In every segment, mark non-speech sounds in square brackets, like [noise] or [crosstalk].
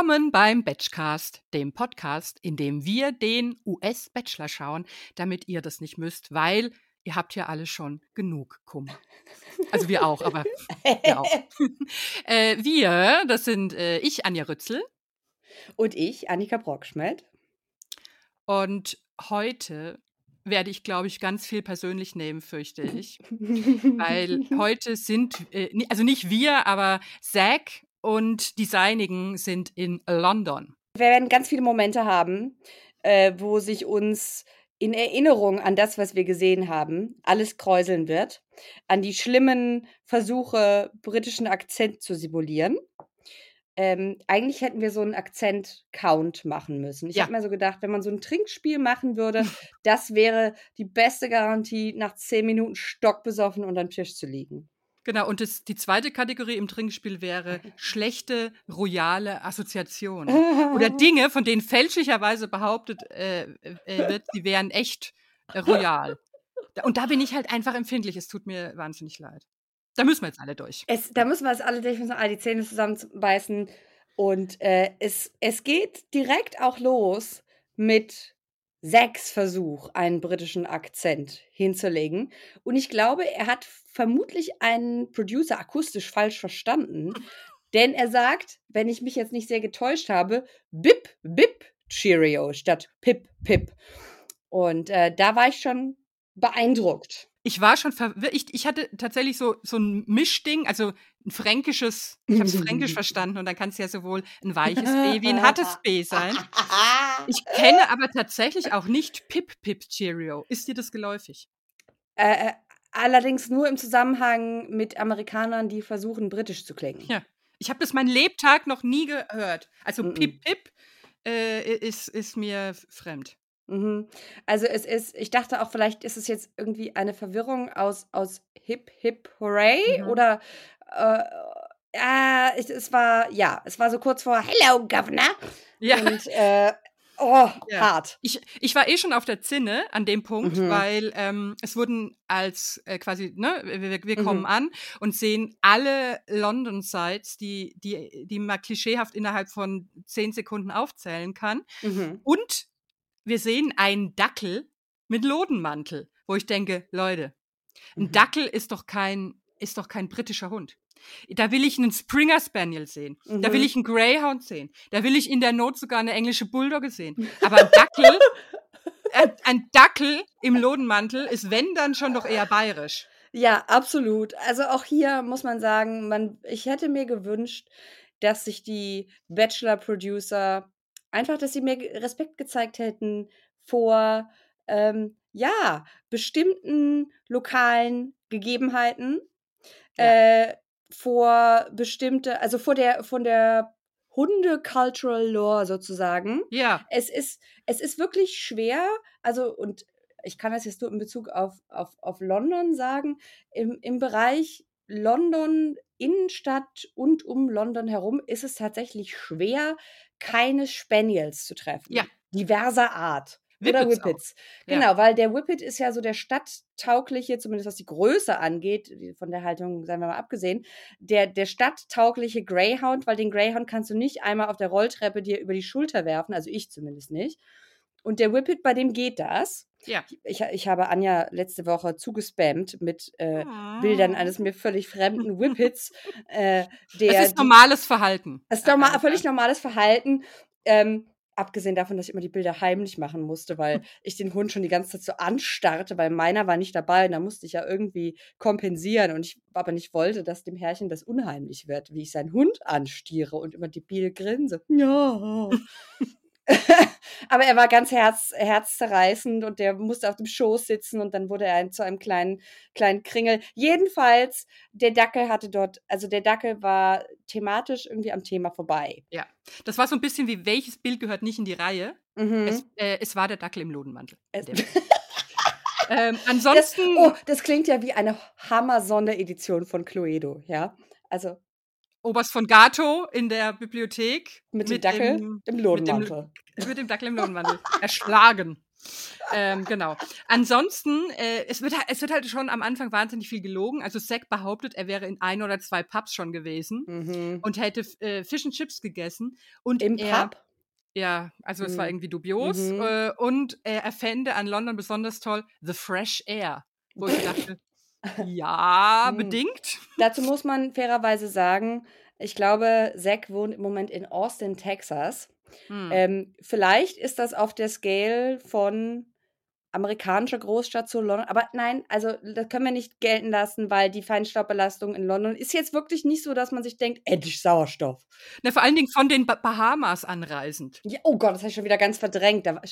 Willkommen beim Batchcast, dem Podcast, in dem wir den US-Bachelor schauen, damit ihr das nicht müsst, weil ihr habt ja alle schon genug Kummer. Also wir auch, aber [laughs] wir auch. [laughs] äh, wir, das sind äh, ich, Anja Rützel. Und ich, Annika Brockschmidt. Und heute werde ich, glaube ich, ganz viel persönlich nehmen, fürchte ich. Weil [laughs] heute sind, äh, also nicht wir, aber Zack und die Seinigen sind in London. Wir werden ganz viele Momente haben, äh, wo sich uns in Erinnerung an das, was wir gesehen haben, alles kräuseln wird. An die schlimmen Versuche, britischen Akzent zu simulieren. Ähm, eigentlich hätten wir so einen Akzent-Count machen müssen. Ich Ja. habe mir so gedacht, wenn man so ein Trinkspiel machen würde, [laughs] das wäre die beste Garantie, nach zehn Minuten stockbesoffen unter dem Tisch zu liegen. Genau, und das, die zweite Kategorie im Trinkspiel wäre schlechte royale Assoziationen. [laughs] Oder Dinge, von denen fälschlicherweise behauptet äh, äh, wird, die wären echt äh, royal. Und da bin ich halt einfach empfindlich. Es tut mir wahnsinnig leid. Da müssen wir jetzt alle durch. Es, da müssen wir es alle durch, müssen alle die Zähne zusammenbeißen. Und äh, es, es geht direkt auch los mit sechs Versuch, einen britischen Akzent hinzulegen. Und ich glaube, er hat vermutlich einen Producer akustisch falsch verstanden. [laughs] Denn er sagt, wenn ich mich jetzt nicht sehr getäuscht habe, Bip, Bip, Cheerio statt Pip, Pip. Und äh, da war ich schon beeindruckt. Ich war schon verwirrt. Ich, ich hatte tatsächlich so, so ein Mischding, also ein fränkisches, ich habe es fränkisch verstanden und dann kann es ja sowohl ein weiches B wie ein hartes B sein. [laughs] Ich kenne aber tatsächlich auch nicht Pip Pip Cheerio. Ist dir das geläufig? Äh, äh, allerdings nur im Zusammenhang mit Amerikanern, die versuchen, britisch zu klingen. Ja. Ich habe das mein Lebtag noch nie gehört. Also Mhm. Pip Pip äh, ist, ist mir fremd. Mhm. Also es ist, ich dachte auch, vielleicht ist es jetzt irgendwie eine Verwirrung aus, aus Hip Hip Hooray Mhm. oder äh, äh, es, es war, ja, es war so kurz vor Hello, Governor. Ja. Und äh, oh, Ja. hart. Ich, ich war eh schon auf der Zinne an dem Punkt, Mhm. weil ähm, es wurden als äh, quasi, ne, wir, wir Mhm. kommen an und sehen alle London-Sites, die, die, die man klischeehaft innerhalb von zehn Sekunden aufzählen kann. Mhm. Und wir sehen einen Dackel mit Lodenmantel, wo ich denke, Leute, ein Mhm. Dackel ist doch kein, ist doch kein britischer Hund. Da will ich einen Springer Spaniel sehen. Da will Mhm. ich einen Greyhound sehen. Da will ich in der Not sogar eine englische Bulldogge sehen. Aber ein Dackel, ein, [laughs] ein Dackel im Lodenmantel ist, wenn dann schon doch eher bayerisch. Ja, absolut. Also auch hier muss man sagen, man, ich hätte mir gewünscht, dass sich die Bachelor-Producer einfach, dass sie mir Respekt gezeigt hätten vor, ähm, ja, bestimmten lokalen Gegebenheiten, Ja. äh, vor bestimmte, also vor der, von der Hunde-Cultural Lore sozusagen Ja, es ist, es ist wirklich schwer, also und ich kann das jetzt nur in Bezug auf, auf, auf London sagen, im, im Bereich London, Innenstadt und um London herum ist es tatsächlich schwer, keine Spaniels zu treffen. Ja. Diverser Art. Oder Whippets auch. Whippets. Ja. Genau, weil der Whippet ist ja so der stadttaugliche, zumindest was die Größe angeht, von der Haltung, seien wir mal abgesehen, der, der stadttaugliche Greyhound, weil den Greyhound kannst du nicht einmal auf der Rolltreppe dir über die Schulter werfen, also ich zumindest nicht. Und der Whippet, bei dem geht das. Ja. Ich, ich habe Anja letzte Woche zugespammt mit äh, Bildern eines mir völlig [laughs] fremden Whippets. äh, der Das ist normales Verhalten. es ist normal, Äh, völlig normales Verhalten. Ähm, abgesehen davon, dass ich immer die Bilder heimlich machen musste, weil [laughs] ich den Hund schon die ganze Zeit so anstarrte, weil meiner war nicht dabei und da musste ich ja irgendwie kompensieren und ich aber nicht wollte, dass dem Herrchen das unheimlich wird, wie ich seinen Hund anstiere und immer debil grinse. Ja. [laughs] [laughs] aber er war ganz herz, herzzerreißend und der musste auf dem Schoß sitzen und dann wurde er zu einem kleinen, kleinen Kringel. Jedenfalls, der Dackel hatte dort, also der Dackel war thematisch irgendwie am Thema vorbei. Das war so ein bisschen wie, welches Bild gehört nicht in die Reihe? Mhm. Es, äh, es war der Dackel im Lodenmantel. Ähm, [laughs] Das, ansonsten, oh, das klingt ja wie eine Hammer-Sonderedition von Cluedo, ja? Also Oberst von Gato in der Bibliothek mit, dem Dackel dem- im mit dem, [laughs] mit dem Dackel im Lodenmantel. Erschlagen. ähm, genau. Ansonsten, äh, es, wird, es wird halt schon am Anfang wahnsinnig viel gelogen. Also Zack behauptet, er wäre in ein oder zwei Pubs schon gewesen Mhm. und hätte äh, Fish and Chips gegessen. Und Im er, Pub? Ja, also es war Mhm. irgendwie dubios. Mhm. Äh, und er, er fände an London besonders toll The Fresh Air. Wo ich dachte, ja, Hm. bedingt. Dazu muss man fairerweise sagen, ich glaube, Zack wohnt im Moment in Austin, Texas. Hm. Ähm, vielleicht ist das auf der Scale von amerikanischer Großstadt zu London. Aber nein, also das können wir nicht gelten lassen, weil die Feinstaubbelastung in London ist jetzt wirklich nicht so, dass man sich denkt, endlich Sauerstoff. Na, vor allen Dingen von den ba Bahamas anreisend. Ja, oh Gott, das habe ich schon wieder ganz verdrängt. Da war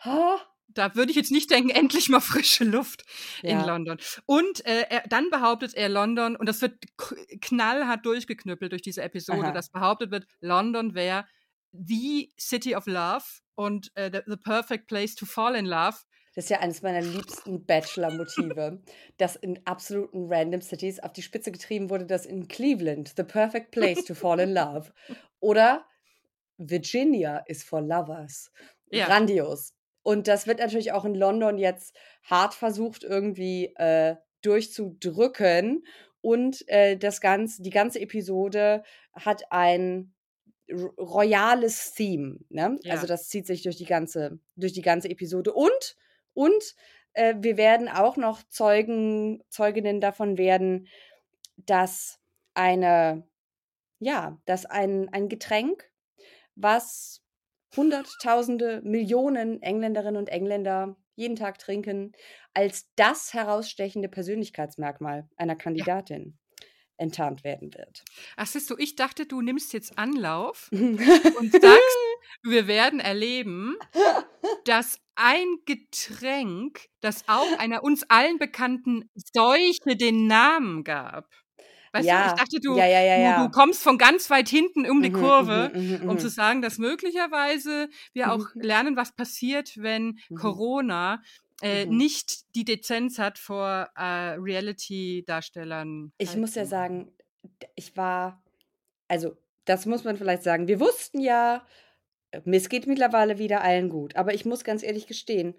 ha, Da würde ich jetzt nicht denken, [laughs] endlich mal frische Luft in Ja. London. Und äh, er, dann behauptet er London, und das wird knallhart durchgeknüppelt durch diese Episode, Aha. dass behauptet wird, London wäre the City of Love und äh, the, the perfect place to fall in love. Das ist ja eines meiner liebsten Bachelor-Motive, [laughs] dass in absoluten random Cities auf die Spitze getrieben wurde, dass in Cleveland the perfect place to fall in love [laughs] oder Virginia is for lovers. Ja. Grandios. Und das wird natürlich auch in London jetzt hart versucht irgendwie äh, durchzudrücken. Und äh, das ganze, die ganze Episode hat ein royales Theme. Ne? Ja. Also das zieht sich durch die ganze, durch die ganze Episode. Und, und äh, wir werden auch noch Zeugen, Zeuginnen davon werden, dass eine, ja, dass ein, ein Getränk, was Hunderttausende, Millionen Engländerinnen und Engländer jeden Tag trinken, als das herausstechende Persönlichkeitsmerkmal einer Kandidatin enttarnt werden wird. Ach, siehst du, ich dachte, du nimmst jetzt Anlauf [laughs] und sagst, wir werden erleben, dass ein Getränk, das auch einer uns allen bekannten Seuche den Namen gab. Weißt du, Ja, ich dachte, du, ja, ja, du, du kommst von ganz weit hinten um die Mhm, Kurve, mhm, mhm, um mhm. zu sagen, dass möglicherweise wir auch Mhm. lernen, was passiert, wenn Mhm. Corona äh, Mhm. nicht die Dezenz hat, vor äh, Reality-Darstellern. Ich muss ja sagen, ich war, also das muss man vielleicht sagen. Wir wussten ja, es geht mittlerweile wieder allen gut. Aber ich muss ganz ehrlich gestehen,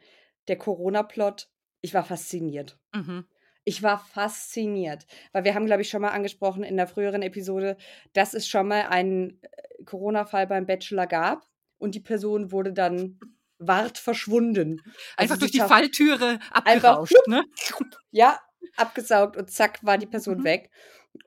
der Corona-Plot, ich war fasziniert. Mhm. Ich war fasziniert, weil wir haben, glaube ich, schon mal angesprochen in der früheren Episode, dass es schon mal einen äh, Corona-Fall beim Bachelor gab und die Person wurde dann ward verschwunden. Einfach Also durch die Falltüre Einfach abgerauscht, ne? Ja, abgesaugt und zack war die Person Mhm. weg.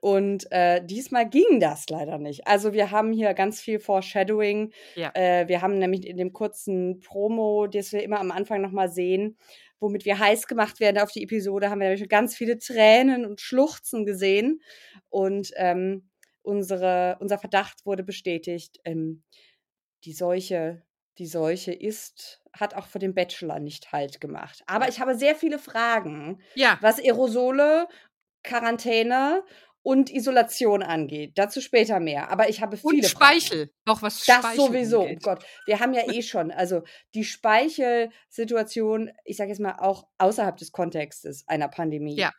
Und äh, diesmal ging das leider nicht. Also wir haben hier ganz viel Foreshadowing. Ja. Äh, wir haben nämlich in dem kurzen Promo, das wir immer am Anfang nochmal sehen, womit wir heiß gemacht werden auf die Episode, haben wir nämlich ganz viele Tränen und Schluchzen gesehen. Und ähm, unsere, unser Verdacht wurde bestätigt. Ähm, die Seuche, die Seuche ist, hat auch für den Bachelor nicht Halt gemacht. Aber ich habe sehr viele Fragen Ja, was Aerosole, Quarantäne und Isolation angeht. Dazu später mehr. Aber ich habe viele und Fragen. Speichel. Auch was Das Speichel sowieso. Oh angeht. Gott, wir haben ja eh schon, also die Speichelsituation, ich sage jetzt mal auch außerhalb des Kontextes einer Pandemie. Ja.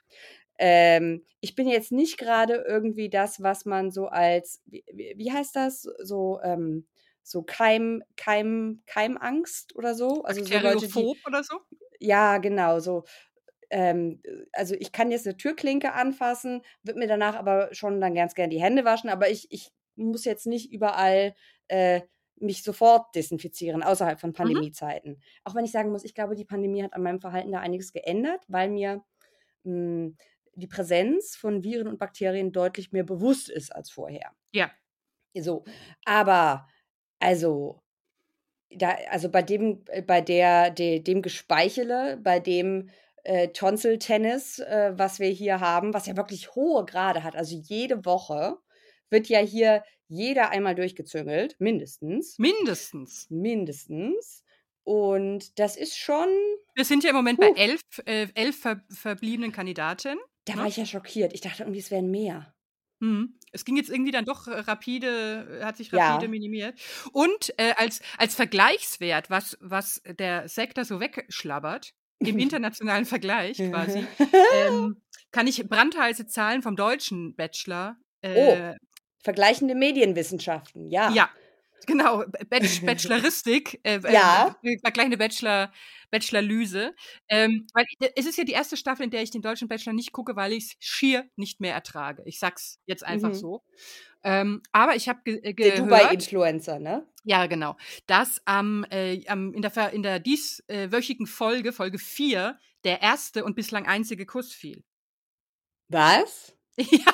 Ähm, ich bin jetzt nicht gerade irgendwie das, was man so als, wie, wie heißt das, so ähm, so Keim, Keim, Keimangst oder so. Also so Leute, die, oder so? ja, genau, so. Ähm, also ich kann jetzt eine Türklinke anfassen, würde mir danach aber schon dann ganz gern die Hände waschen, aber ich, ich muss jetzt nicht überall äh, mich sofort desinfizieren, außerhalb von Pandemiezeiten. Auch wenn ich sagen muss, ich glaube, die Pandemie hat an meinem Verhalten da einiges geändert, weil mir mh, die Präsenz von Viren und Bakterien deutlich mehr bewusst ist als vorher. Ja. So, aber also da, also bei dem, äh, bei der, de, dem Gespeichele, bei dem äh, Tonsil-Tennis, äh, was wir hier haben, was ja wirklich hohe Grade hat, also jede Woche wird ja hier jeder einmal durchgezüngelt, mindestens. Mindestens. Mindestens. Und das ist schon, Wir sind ja im Moment Huh. bei elf, äh, elf ver verbliebenen Kandidaten. da Ne? war ich ja schockiert. Ich dachte irgendwie, es wären mehr. Mhm. Es ging jetzt irgendwie dann doch äh, rapide, äh, hat sich Ja. rapide minimiert. Und äh, als, als Vergleichswert, was, was der Sektor so wegschlabbert, im [laughs] internationalen Vergleich quasi, [laughs] ähm, kann ich brandheiße Zahlen vom deutschen Bachelor. Äh, Vergleichende Medienwissenschaften, ja. Ja. Genau, Bach Bacheloristik, [laughs] äh, Ja. äh, äh, kleine Bachelor, Bachelorlyse. Ähm, weil es ist ja die erste Staffel, in der ich den deutschen Bachelor nicht gucke, weil ich es schier nicht mehr ertrage. Ich sag's jetzt einfach Mhm. so. Ähm, aber ich habe ge äh, Der gehört, Dubai-Influencer, ne? ja genau, dass am, äh, am in der in der dieswöchigen Folge, Folge 4, der erste und bislang einzige Kuss fiel. Was? [laughs] Ja,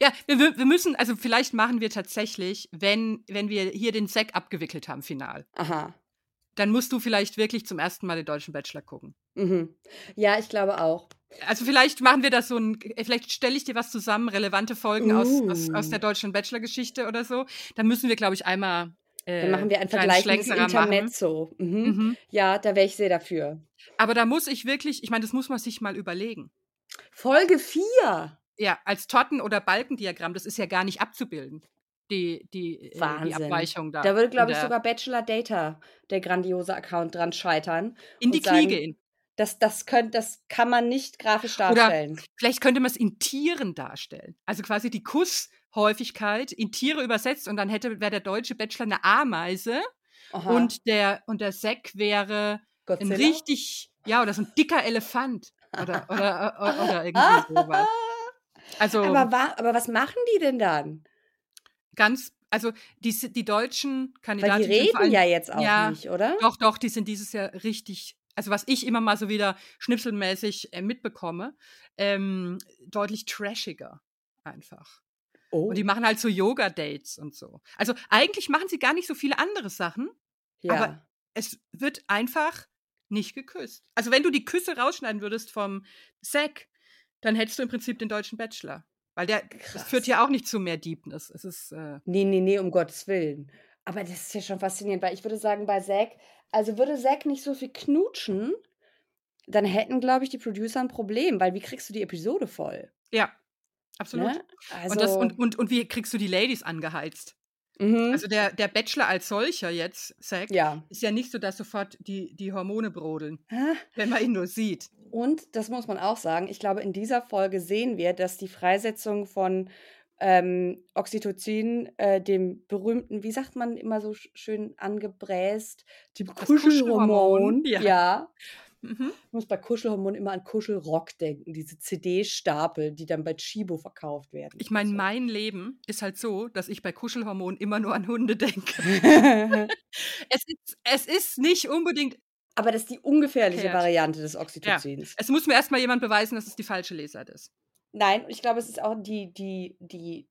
ja wir, wir müssen, also vielleicht machen wir tatsächlich, wenn, wenn wir hier den Sack abgewickelt haben, final, Aha. dann musst du vielleicht wirklich zum ersten Mal den deutschen Bachelor gucken. Mhm. Ja, ich glaube auch. Also vielleicht machen wir das so ein, äh, vielleicht stelle ich dir was zusammen, relevante Folgen aus, aus, aus Uh. der deutschen Bachelor-Geschichte oder so. Dann müssen wir, glaube ich, einmal. Äh, Dann machen wir ein kleinen vergleichendes Schlenkerer machen. Intermezzo. Mhm. Mhm. Ja, da wäre ich sehr dafür. Aber da muss ich wirklich, ich meine, das muss man sich mal überlegen. Folge 4. Ja, als Torten- oder Balkendiagramm, das ist ja gar nicht abzubilden. Die, die, äh, die Wahnsinn. Abweichung da. Da würde, glaube ich, sogar Bachelor Data, der grandiose Account, dran scheitern. in die Knie gehen. Das, das, könnt, das kann man nicht grafisch Oder- darstellen. Vielleicht könnte man es in Tieren darstellen. Also quasi die Kusshäufigkeit in Tiere übersetzt und dann hätte wäre der deutsche Bachelor eine Ameise Aha. und der und der Sack wäre ein Godzilla? richtig ja oder so ein dicker Elefant oder oder oder, oder [laughs] irgendwie sowas. Also aber, wa aber was machen die denn dann? ganz also die die deutschen Weil die Kandidaten sind vor reden allem, ja jetzt auch ja, nicht, oder? Doch, doch, die sind dieses Jahr richtig, also was ich immer mal so wieder schnipselmäßig äh, mitbekomme, ähm, deutlich trashiger einfach. Oh, Und die machen halt so Yoga-Dates und so. Also eigentlich machen sie gar nicht so viele andere Sachen. ja. aber- Es wird einfach nicht geküsst. Also wenn du die Küsse rausschneiden würdest vom Zack, dann hättest du im Prinzip den deutschen Bachelor. Weil der das führt ja auch nicht zu mehr Deepness. Es ist, äh, Nee, nee, nee, um Gottes Willen. Aber das ist ja schon faszinierend, weil ich würde sagen, bei Zack, also würde Zack nicht so viel knutschen, dann hätten, glaube ich, die Producer ein Problem, weil wie kriegst du die Episode voll? ja, absolut. Ne? Also, Und, das, und, und, und wie kriegst du die Ladies angeheizt? Mhm. Also der, der Bachelor als solcher jetzt, Zack, ja. ist ja nicht so, dass sofort die, die Hormone brodeln, Ah, wenn man ihn nur sieht. Und das muss man auch sagen, ich glaube, in dieser Folge sehen wir, dass die Freisetzung von ähm, Oxytocin, äh, dem berühmten, wie sagt man immer so sch- schön angebräst, dem Kuschelhormon, Kuschelhormon, ja. ja. Mhm. Ich muss bei Kuschelhormon immer an Kuschelrock denken, diese CD-Stapel, die dann bei Chibo verkauft werden. Ich meine, und mein Leben ist halt so, dass ich bei Kuschelhormonen immer nur an Hunde denke. so. [laughs] [laughs] Es ist, es ist nicht unbedingt. Aber das ist die ungefährliche Verkehrt. Variante des Oxytocins. Es muss mir erstmal jemand beweisen, dass es die falsche Lesart ist. Nein, ich glaube, es ist auch die, die, die,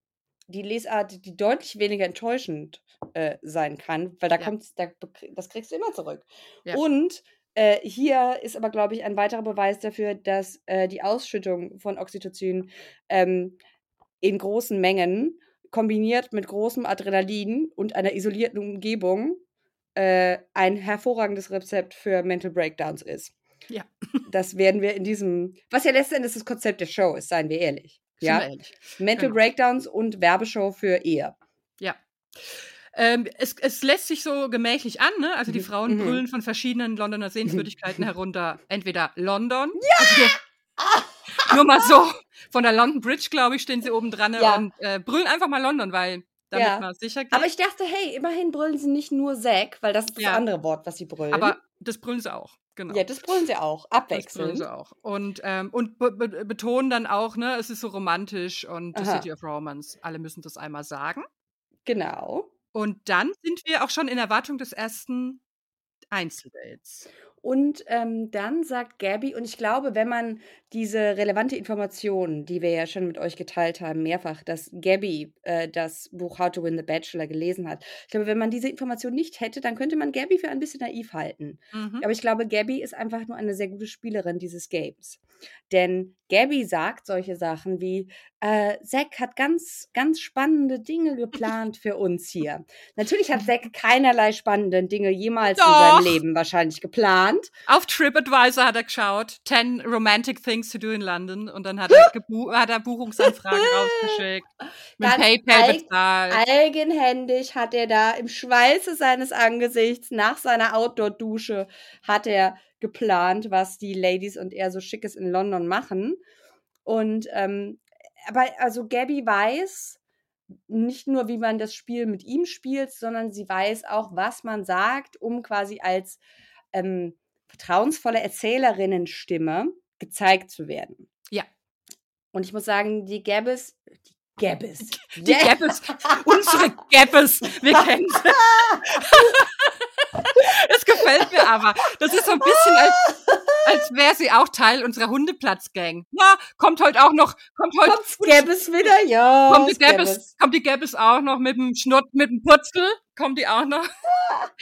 die Lesart, die deutlich weniger enttäuschend äh, sein kann, weil da Ja. kommt, da, das kriegst du immer zurück. Ja. Und äh, hier ist aber, glaube ich, ein weiterer Beweis dafür, dass äh, die Ausschüttung von Oxytocin ähm, in großen Mengen kombiniert mit großem Adrenalin und einer isolierten Umgebung äh, ein hervorragendes Rezept für Mental Breakdowns ist. Ja. [laughs] Das werden wir in diesem, was ja letztendlich das Konzept der Show ist, seien wir ehrlich. Ja, wir ehrlich. Mental Genau. Breakdowns und Werbeshow für Ehe. Ja. Ähm, es, es lässt sich so gemächlich an, ne? Also die Mhm, Frauen mhm. brüllen von verschiedenen Londoner Sehenswürdigkeiten herunter. Entweder London. Ja! Also hier, [laughs] nur mal so. Von der London Bridge, glaube ich, stehen sie oben dran ne? Ja. und äh, brüllen einfach mal London, weil damit Ja. man sicher geht. Aber ich dachte, hey, immerhin brüllen sie nicht nur Zack, weil das ist das Ja. andere Wort, was sie brüllen. Aber das brüllen sie auch. Genau. ja, das brüllen sie auch, Das brüllen abwechselnd. sie auch. Und, ähm, und be be betonen dann auch, ne, es ist so romantisch und the Aha. City of Romance. Alle müssen das einmal sagen. Genau. Und dann sind wir auch schon in Erwartung des ersten Einzeldates. Und ähm, dann sagt Gabby, und ich glaube, wenn man diese relevante Information, die wir ja schon mit euch geteilt haben, mehrfach, dass Gabby äh, das Buch How to Win the Bachelor gelesen hat, ich glaube, wenn man diese Information nicht hätte, dann könnte man Gabby für ein bisschen naiv halten. Mhm. Aber ich glaube, Gabby ist einfach nur eine sehr gute Spielerin dieses Games. Denn Gabby sagt solche Sachen wie, äh, Zack hat ganz, ganz spannende Dinge geplant für uns hier. Natürlich hat Zack [laughs] keinerlei spannende Dinge jemals in Doch. seinem Leben wahrscheinlich geplant. Auf TripAdvisor hat er geschaut, 10 romantic things to do in London und dann hat er, [laughs] hat er Buchungsanfragen rausgeschickt, [laughs] mit Ganz PayPal eig- bezahlt. Eigenhändig hat er da im Schweiße seines Angesichts nach seiner Outdoor-Dusche hat er geplant, was die Ladies und er so Schickes in London machen. Und ähm, aber also Gabby weiß, nicht nur, wie man das Spiel mit ihm spielt, sondern sie weiß auch, was man sagt, um quasi als ähm, vertrauensvolle Erzählerinnenstimme gezeigt zu werden. Ja. Und ich muss sagen, die Gabbis, die Gabbis, Die Gabbis, [laughs] unsere Gabbis, wir kennen sie. [laughs] Es gefällt mir aber. Das ist so ein bisschen, als, [laughs] als wäre sie auch Teil unserer Hundeplatz-Gang. Ja, kommt heute auch noch, kommt heute, Kommt's Gabbis wieder? Ja. kommt die es Gabbis, kommt die Gabbis auch noch mit dem Schnurrt, mit dem Purzel, kommt die auch noch. [laughs]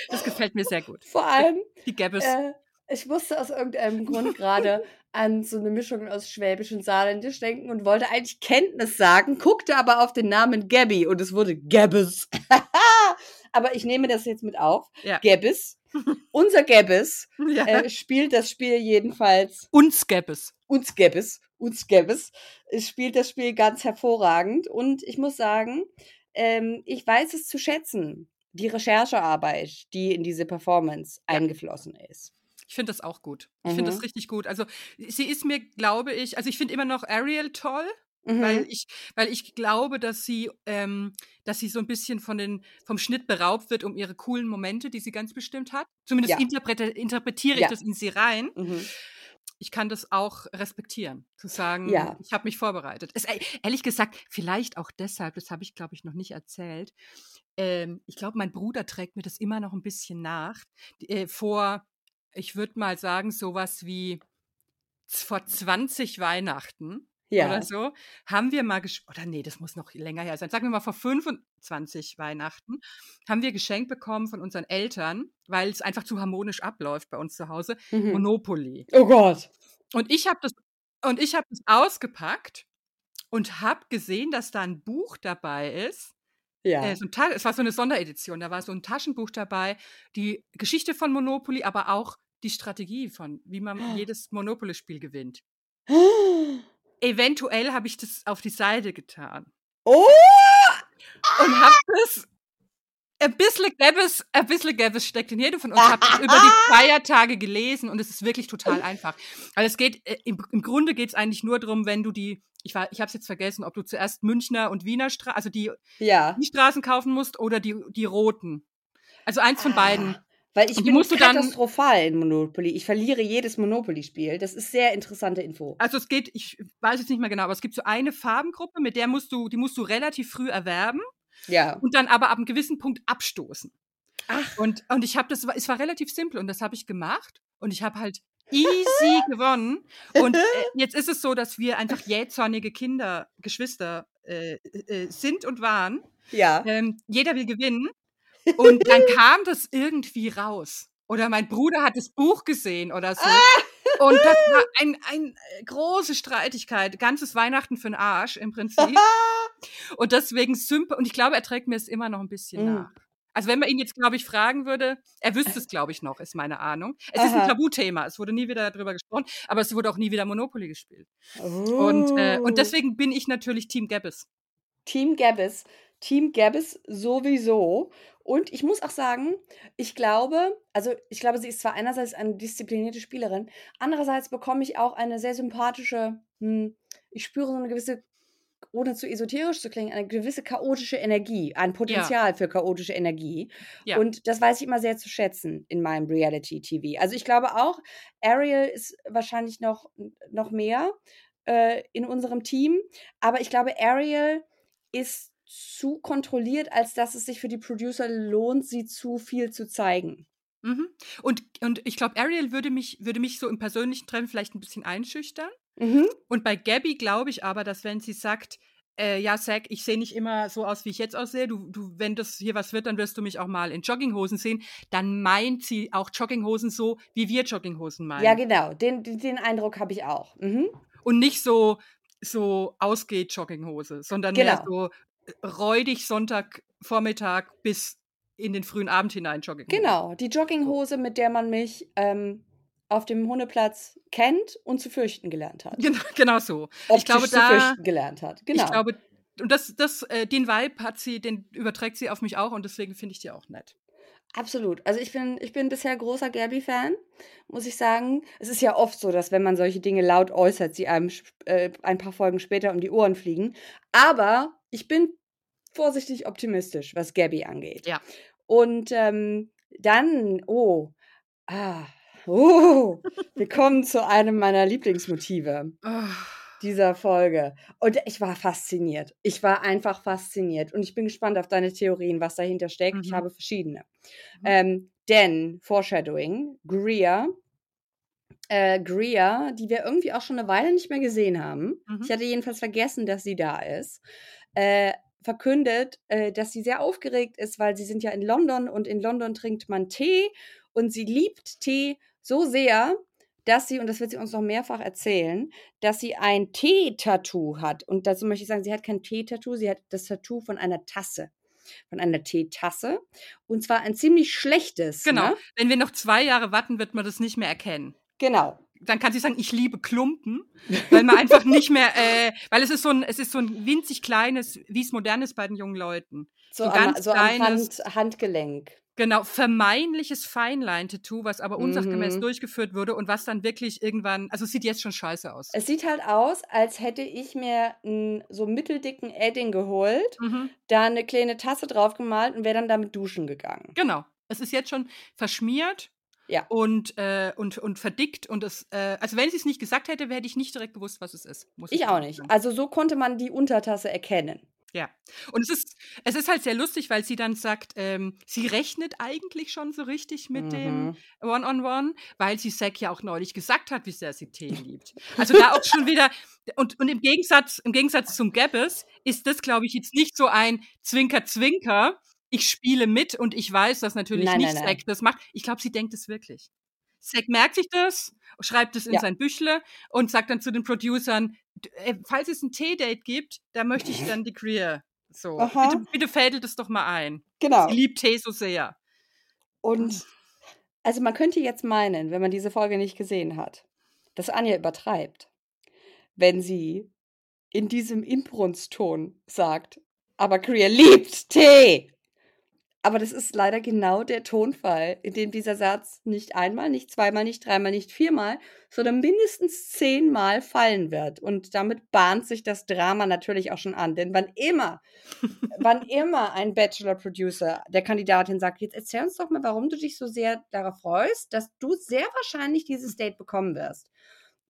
Das gefällt mir sehr gut. Vor allem, Die Gabbis. äh, ich musste aus irgendeinem Grund gerade an so eine Mischung aus Schwäbisch und Saarländisch denken und wollte eigentlich Kenntnis sagen, guckte aber auf den Namen Gabby und es wurde Gabbis. [laughs] aber ich nehme das jetzt mit auf. Ja. Gabbis. [laughs] Unser Gabbis ja. äh, spielt das Spiel jedenfalls Uns Gabbis. uns Gabbis, uns Gabbis, spielt das Spiel ganz hervorragend. Und ich muss sagen, ähm, ich weiß es zu schätzen, die Recherchearbeit, die in diese Performance eingeflossen ist. Ich finde das auch gut. Ich finde Mhm. das richtig gut. Also sie ist mir, glaube ich, also ich finde immer noch Ariel toll, Mhm. weil ich, weil ich glaube, dass sie, ähm, dass sie so ein bisschen von den, vom Schnitt beraubt wird um ihre coolen Momente, die sie ganz bestimmt hat. Zumindest Ja. interprete, interpretiere Ja. ich das in sie rein. Mhm. Ich kann das auch respektieren, zu sagen, Ja. ich habe mich vorbereitet. Es, äh, ehrlich gesagt, vielleicht auch deshalb, das habe ich, glaube ich, noch nicht erzählt. Ähm, ich glaube, mein Bruder trägt mir das immer noch ein bisschen nach. Äh, vor, ich würde mal sagen, sowas wie vor 20 Weihnachten Ja. oder so, haben wir mal, oder nee, das muss noch länger her sein, sagen wir mal vor 25 Weihnachten, haben wir geschenkt bekommen von unseren Eltern, weil es einfach zu harmonisch abläuft bei uns zu Hause, Mhm. Monopoly. Oh Gott. Und ich habe das und ich habe das ausgepackt und habe gesehen, dass da ein Buch dabei ist. Ja. Äh, so ein Ta es war so eine Sonderedition. Da war so ein Taschenbuch dabei, die Geschichte von Monopoly, aber auch die Strategie von, wie man jedes Monopoly-Spiel gewinnt. Eventuell habe ich das auf die Seite getan Oh! und habe das ein bisschen Gabbes, ein bisschen Gabbes steckt in jedem von uns. habe das über die [laughs] Feiertage gelesen und es ist wirklich total einfach. Weil es geht, äh, im, im Grunde geht es eigentlich nur darum, wenn du die, ich, war- ich habe es jetzt vergessen, ob du zuerst Münchner und Wiener Straßen, also die, Ja. die Straßen kaufen musst oder die, die roten. Also eins von beiden. Weil ich bin katastrophal in Monopoly. Ich verliere jedes Monopoly-Spiel. Das ist sehr interessante Info. Also es geht, ich weiß jetzt nicht mehr genau, aber es gibt so eine Farbengruppe, mit der musst du, die musst du relativ früh erwerben Ja. und dann aber ab einem gewissen Punkt abstoßen. Ach. Und, und ich habe das, es war relativ simpel und das habe ich gemacht und ich habe halt easy [laughs] gewonnen. Und äh, jetzt ist es so, dass wir einfach [laughs] jähzornige Kinder, Geschwister äh, äh, sind und waren. Ja. Ähm, jeder will gewinnen. Und dann [laughs] kam das irgendwie raus. Oder mein Bruder hat das Buch gesehen oder so. Und das war [laughs] ein, ein äh, große Streitigkeit. Ganzes Weihnachten für den Arsch im Prinzip. [laughs] Und deswegen Sympa und ich glaube, er trägt mir es immer noch ein bisschen Mm. nach. Also wenn man ihn jetzt, glaube ich, fragen würde, er wüsste es, glaube ich, noch, ist meine Ahnung. Es ist ein Aha. Tabuthema. Es wurde nie wieder darüber gesprochen, aber es wurde auch nie wieder Monopoly gespielt. Und, äh, Oh. und deswegen bin ich natürlich Team Gabbis. Team Gabbis. Team Gabbis sowieso. Und ich muss auch sagen, ich glaube, also ich glaube, sie ist zwar einerseits eine disziplinierte Spielerin, andererseits bekomme ich auch eine sehr sympathische, hm, ich spüre so eine gewisse, ohne zu esoterisch zu klingen, eine gewisse chaotische Energie, ein Potenzial für chaotische Energie. Ja. Und das weiß ich immer sehr zu schätzen in meinem Reality-TV. Also ich glaube auch, Ariel ist wahrscheinlich noch, noch mehr äh, in unserem Team, aber ich glaube, Ariel ist zu kontrolliert, als dass es sich für die Producer lohnt, sie zu viel zu zeigen. Mhm. Und, und ich glaube, Ariel würde mich, würde mich so im persönlichen Treffen vielleicht ein bisschen einschüchtern. Mhm. Und bei Gabby glaube ich aber, dass wenn sie sagt, äh, ja, Zack, ich sehe nicht immer so aus, wie ich jetzt aussehe. Du, du, wenn das hier was wird, dann wirst du mich auch mal in Jogginghosen sehen. Dann meint sie auch Jogginghosen so, wie wir Jogginghosen meinen. Ja, genau. Den, den, Eindruck habe ich auch. Mhm. Und nicht so, so ausgeht Jogginghose, sondern mehr Genau. so äh, räudig Sonntagvormittag bis in den frühen Abend hinein Jogginghose. Genau. Die Jogginghose, mit der man mich ähm, auf dem Hundeplatz kennt und zu fürchten gelernt hat. Genau, [laughs] genau so. Optisch glaube, zu da- fürchten gelernt hat. Genau. Ich glaube, und das, das, äh, den Vibe hat sie, den überträgt sie auf mich auch und deswegen finde ich die auch nett. Absolut. Also ich bin, ich bin bisher großer Gabby-Fan, muss ich sagen. Es ist ja oft so, dass wenn man solche Dinge laut äußert, sie einem äh, ein paar Folgen später um die Ohren fliegen. Aber ich bin vorsichtig optimistisch, was Gabby angeht. Ja. Und ähm, dann, oh, ah, oh, wir kommen zu einem meiner Lieblingsmotive Oh. dieser Folge. Und ich war fasziniert. Ich war einfach fasziniert. Und ich bin gespannt auf deine Theorien, was dahinter steckt. Ich Mhm. habe verschiedene. Mhm. Ähm, denn, Foreshadowing, Greer, äh, Greer, die wir irgendwie auch schon eine Weile nicht mehr gesehen haben. Mhm. Ich hatte jedenfalls vergessen, dass sie da ist. Äh, verkündet, äh, dass sie sehr aufgeregt ist, weil sie sind ja in London und in London trinkt man Tee und sie liebt Tee so sehr, dass sie, und das wird sie uns noch mehrfach erzählen, dass sie ein Tee-Tattoo hat. Und dazu möchte ich sagen, sie hat kein Tee-Tattoo, sie hat das Tattoo von einer Tasse. Von einer Teetasse. Und zwar ein ziemlich schlechtes. Genau. Ne? Wenn wir noch zwei Jahre warten, wird man das nicht mehr erkennen. Genau. Dann kann sie sagen, ich liebe Klumpen, weil man einfach nicht mehr, [laughs] äh, weil es ist so ein, es ist so ein winzig kleines, wie es modern ist bei den jungen Leuten. So, So am, ganz so kleines- Hand, Handgelenk. Genau, vermeintliches Feinline-Tattoo, was aber unsachgemäß Mhm. durchgeführt wurde und was dann wirklich irgendwann, also es sieht jetzt schon scheiße aus. Es sieht halt aus, als hätte ich mir einen so mitteldicken Edding geholt, Mhm. da eine kleine Tasse drauf gemalt und wäre dann damit duschen gegangen. Genau. Es ist jetzt schon verschmiert Ja. und, äh, und, und verdickt und es, äh, also wenn sie es nicht gesagt hätte, hätte ich nicht direkt gewusst, was es ist. Muss Ich auch nicht. sagen. Also so konnte man die Untertasse erkennen. Ja. Und es ist, es ist halt sehr lustig, weil sie dann sagt, ähm, sie rechnet eigentlich schon so richtig mit dem Mhm. One-on-One, weil sie Zack ja auch neulich gesagt hat, wie sehr sie Tee liebt. Also da auch schon wieder, und, und im Gegensatz, im Gegensatz zum Gabbes ist das, glaube ich, jetzt nicht so ein Zwinker-Zwinker, ich spiele mit und ich weiß, dass natürlich Nein, nicht nein, nein. Zack das macht. Ich glaube, sie denkt es wirklich. Zack merkt sich das, schreibt es in Ja. sein Büchle und sagt dann zu den Producern, "D- äh, falls es ein Tee-Date gibt, da möchte ich dann die Greer. So, Aha. bitte, bitte fädelt es doch mal ein. Genau. Sie liebt Tee so sehr. Und also man könnte jetzt meinen, wenn man diese Folge nicht gesehen hat, dass Anja übertreibt, wenn sie in diesem Inbrunstton sagt, aber Korea liebt Tee. Aber das ist leider genau der Tonfall, in dem dieser Satz nicht einmal, nicht zweimal, nicht dreimal, nicht viermal, sondern mindestens zehnmal fallen wird. Und damit bahnt sich das Drama natürlich auch schon an. Denn wann immer, [laughs] wann immer ein Bachelor-Producer der Kandidatin sagt, jetzt erzähl uns doch mal, warum du dich so sehr darauf freust, dass du sehr wahrscheinlich dieses Date bekommen wirst,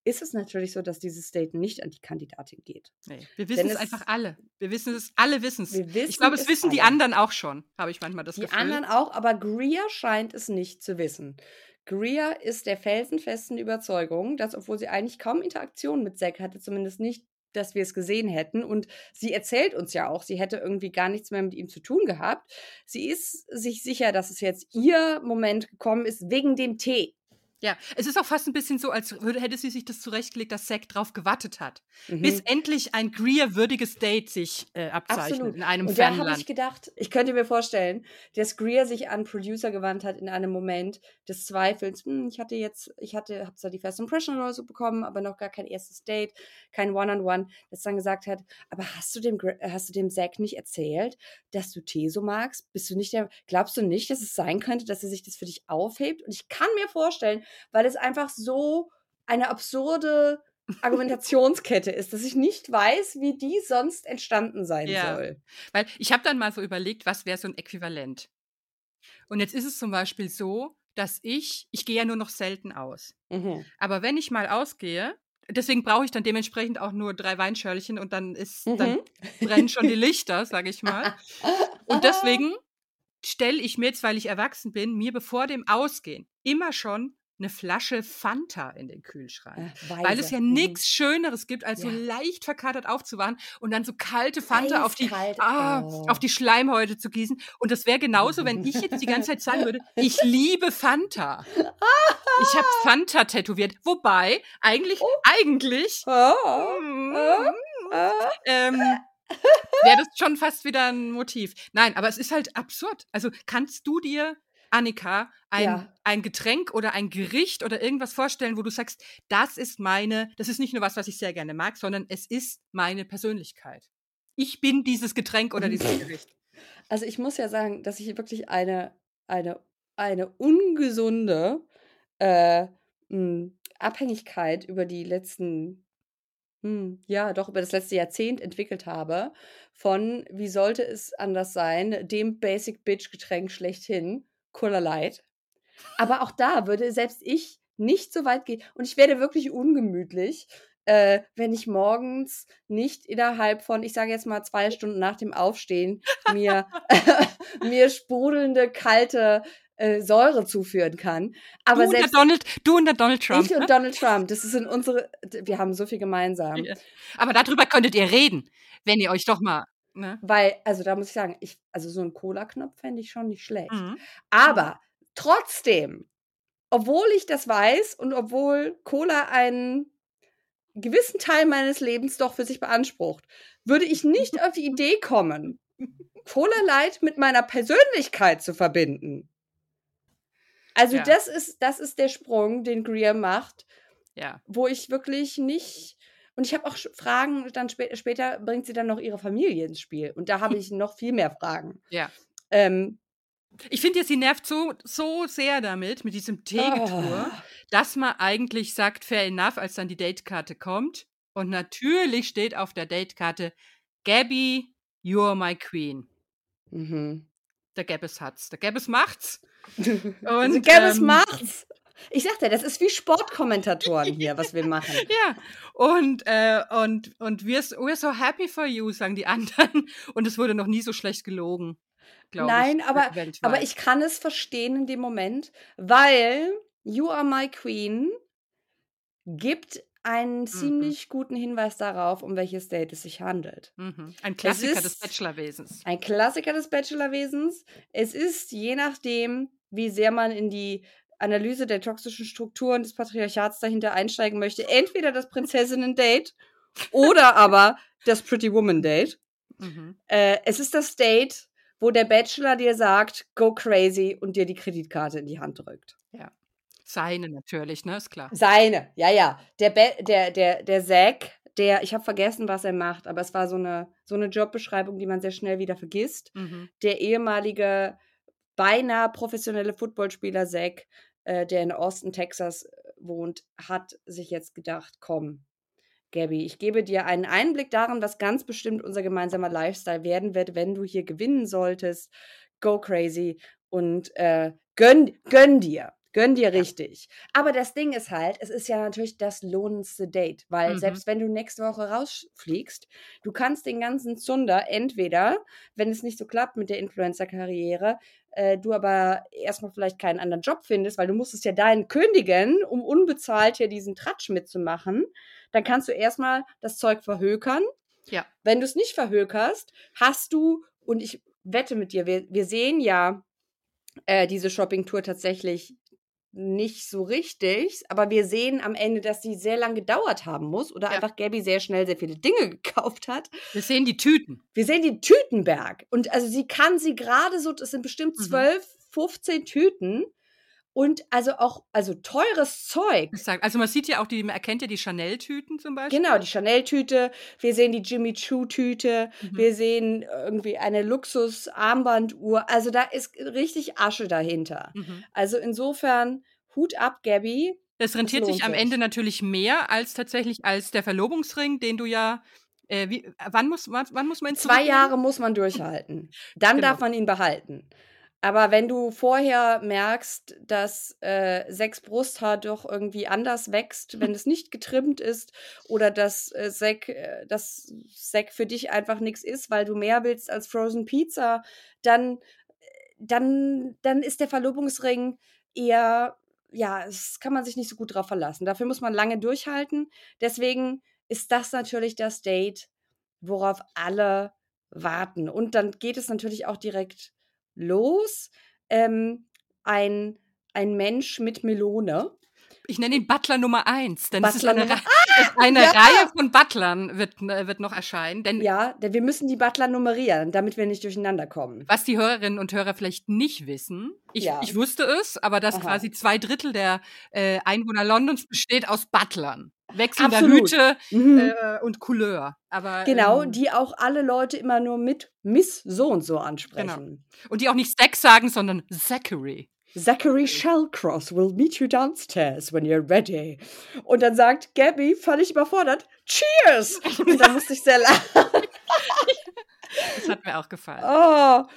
ist es natürlich so, dass dieses Date nicht an die Kandidatin geht. Nee, wir wissen es es- einfach alle. Wir wissen es, alle wissen es. Ich glaube, es wissen die alle. anderen auch schon, habe ich manchmal das Die Gefühl. anderen auch, aber Greer scheint es nicht zu wissen. Greer ist der felsenfesten Überzeugung, dass, obwohl sie eigentlich kaum Interaktion mit Zack hatte, zumindest nicht, dass wir es gesehen hätten. Und sie erzählt uns ja auch, sie hätte irgendwie gar nichts mehr mit ihm zu tun gehabt. Sie ist sich sicher, dass es jetzt ihr Moment gekommen ist, wegen dem Tee. Ja, es ist auch fast ein bisschen so, als würde, hätte sie sich das zurechtgelegt, dass Zack drauf gewartet hat. Mhm. Bis endlich ein Greer-würdiges Date sich äh, abzeichnet Absolut. in einem Und da habe ich gedacht, ich könnte mir vorstellen, dass Greer sich an Producer gewandt hat in einem Moment des Zweifels. Hm, ich hatte jetzt, ich hatte, habe zwar die First Impression oder so bekommen, aber noch gar kein erstes Date, kein One-on-One, das dann gesagt hat, aber hast du dem, hast du dem Zack nicht erzählt, dass du Tee so magst? Bist du nicht der, glaubst du nicht, dass es sein könnte, dass er sich das für dich aufhebt? Und ich kann mir vorstellen, weil es einfach so eine absurde Argumentationskette ist, dass ich nicht weiß, wie die sonst entstanden sein Ja. soll. Weil ich habe dann mal so überlegt, was wäre so ein Äquivalent. Und jetzt ist es zum Beispiel so, dass ich, ich gehe ja nur noch selten aus. Mhm. Aber wenn ich mal ausgehe, deswegen brauche ich dann dementsprechend auch nur drei Weinschörlchen und dann ist, dann Mhm. brennen schon die [laughs] Lichter, sage ich mal. Und [laughs] deswegen stelle ich mir jetzt, weil ich erwachsen bin, mir bevor dem Ausgehen immer schon eine Flasche Fanta in den Kühlschrank. Äh, Weil es ja Mhm. nichts Schöneres gibt, als so Ja. leicht verkatert aufzuwachen und dann so kalte Fanta auf die, ah, Oh. auf die Schleimhäute zu gießen. Und das wäre genauso, wenn ich jetzt die ganze Zeit sagen würde, ich liebe Fanta. Ich habe [laughs] Fanta tätowiert. Wobei, eigentlich, Oh. eigentlich, Oh. mm, Oh. ähm, wäre das schon fast wieder ein Motiv. Nein, aber es ist halt absurd. Also kannst du dir, Annika, ein, Ja. ein Getränk oder ein Gericht oder irgendwas vorstellen, wo du sagst, das ist meine, das ist nicht nur was, was ich sehr gerne mag, sondern es ist meine Persönlichkeit. Ich bin dieses Getränk oder dieses [laughs] Gericht. Also ich muss ja sagen, dass ich wirklich eine, eine, eine ungesunde äh, mh, Abhängigkeit über die letzten hm, ja, doch über das letzte Jahrzehnt entwickelt habe, von wie sollte es anders sein, dem Basic Bitch Getränk schlechthin, Cola Light. Aber auch da würde selbst ich nicht so weit gehen und ich werde wirklich ungemütlich, äh, wenn ich morgens nicht innerhalb von, ich sage jetzt mal zwei Stunden nach dem Aufstehen, mir, [laughs] mir sprudelnde, kalte äh, Säure zuführen kann. Aber du, und der selbst Donald, du und der Donald Trump. ich ne? und Donald Trump, das ist in unsere, wir haben so viel gemeinsam. Aber darüber könntet ihr reden, wenn ihr euch doch mal. Ne? Weil, also da muss ich sagen, ich, also so ein Cola-Knopf fände ich schon nicht schlecht. Mhm. Aber trotzdem, obwohl ich das weiß und obwohl Cola einen gewissen Teil meines Lebens doch für sich beansprucht, würde ich nicht auf die Idee kommen, Cola [laughs] Light mit meiner Persönlichkeit zu verbinden. Also Ja. das ist das ist der Sprung, den Greer macht, Ja. wo ich wirklich nicht und ich habe auch Fragen, dann spä später bringt sie dann noch ihre Familie ins Spiel und da habe [laughs] ich noch viel mehr Fragen. Ja. Ähm, Ich finde jetzt, sie nervt so, so sehr damit, mit diesem Teegetue, Ah. dass man eigentlich sagt, fair enough, als dann die Datekarte kommt. Und natürlich steht auf der Datekarte, Gabby, you're my queen. mhm. Der Gabbes hat's. Der Gabbes macht's. [laughs] Und, Gabbes ähm, macht's. Ich sagte, das ist wie Sportkommentatoren hier, was wir machen. [laughs] Ja, und, äh, und, und we're, so- we're so happy for you, sagen die anderen. Und es wurde noch nie so schlecht gelogen, glaube ich. Nein, aber, weltweit. aber ich kann es verstehen in dem Moment, weil You Are My Queen gibt einen ziemlich guten Hinweis darauf, um welches Date es sich handelt. Mhm. Ein Klassiker des Bachelorwesens. Ein Klassiker des Bachelorwesens. Es ist, je nachdem, wie sehr man in die Analyse der toxischen Strukturen des Patriarchats dahinter einsteigen möchte, entweder das Prinzessinnen-Date oder aber das Pretty Woman-Date. Mhm. Äh, es ist das Date, wo der Bachelor dir sagt, go crazy und dir die Kreditkarte in die Hand drückt. Seine natürlich, ne, ist klar. Seine, ja, ja. Der, Be der, der, der Zack, der, ich habe vergessen, was er macht, aber es war so eine, so eine Jobbeschreibung, die man sehr schnell wieder vergisst. Mhm. Der ehemalige, beinahe professionelle Footballspieler Zack, äh, der in Austin, Texas äh, wohnt, hat sich jetzt gedacht, komm, Gabby, ich gebe dir einen Einblick darin, was ganz bestimmt unser gemeinsamer Lifestyle werden wird, wenn du hier gewinnen solltest. Go crazy und äh, gönn, gönn dir. Gönn dir richtig. Aber das Ding ist halt, es ist ja natürlich das lohnendste Date, weil Mhm. selbst wenn du nächste Woche rausfliegst, du kannst den ganzen Zunder entweder, wenn es nicht so klappt mit der Influencer-Karriere, äh, du aber erstmal vielleicht keinen anderen Job findest, weil du musstest ja deinen kündigen, um unbezahlt hier diesen Tratsch mitzumachen, dann kannst du erstmal das Zeug verhökern. Ja. Wenn du es nicht verhökerst, hast du, und ich wette mit dir, wir, wir sehen ja äh, diese Shopping-Tour tatsächlich nicht so richtig, aber wir sehen am Ende, dass die sehr lange gedauert haben muss oder Ja. einfach Gabby sehr schnell sehr viele Dinge [laughs] gekauft hat. Wir sehen die Tüten. Wir sehen die Tütenberg. Und also sie kann sie gerade so, das sind bestimmt Mhm. 12, 15 Tüten. Und also auch, also teures Zeug. Also man sieht ja auch, die, man erkennt ja die Chanel-Tüten zum Beispiel. Genau, die Chanel-Tüte, wir sehen die Jimmy Choo-Tüte, Mhm. wir sehen irgendwie eine Luxus-Armbanduhr. Also da ist richtig Asche dahinter. Mhm. Also insofern, Hut ab, Gabby. Das rentiert sich lohnt am sich. Ende natürlich mehr als tatsächlich als der Verlobungsring, den du ja. Äh, wie, wann, muss, wann, wann muss man ihn Zwei? Jahre muss man durchhalten. Dann Genau. darf man ihn behalten. Aber wenn du vorher merkst, dass äh, sechs Brusthaar doch irgendwie anders wächst, wenn [laughs] es nicht getrimmt ist, oder dass äh, Sek, äh, das für dich einfach nichts ist, weil du mehr willst als Frozen Pizza, dann, dann, dann ist der Verlobungsring eher, ja, das kann man sich nicht so gut drauf verlassen. Dafür muss man lange durchhalten. Deswegen ist das natürlich das Date, worauf alle warten. Und dann geht es natürlich auch direkt los. Ähm, ein, ein Mensch mit Melone. Ich nenne ihn Butler Nummer eins, denn es ist Butler eine, Nummer- Re eine ja! Reihe von Butlern wird, äh, wird noch erscheinen. Denn Ja, denn wir müssen die Butler nummerieren, damit wir nicht durcheinander kommen. was die Hörerinnen und Hörer vielleicht nicht wissen, ich, Ja. ich wusste es, aber dass Aha. quasi zwei Drittel der äh, Einwohner Londons besteht aus Butlern. Wechselnder Absolut. Hüte Mhm. äh, und Couleur. Aber, genau, ähm, die auch alle Leute immer nur mit Miss so und so ansprechen. und die auch nicht Sex sagen, sondern Zachary. Zachary Shellcross will meet you downstairs when you're ready. Und dann sagt Gabby, völlig überfordert, Cheers! [laughs] Und dann musste ich sehr lachen. Das hat mir auch gefallen. Oh,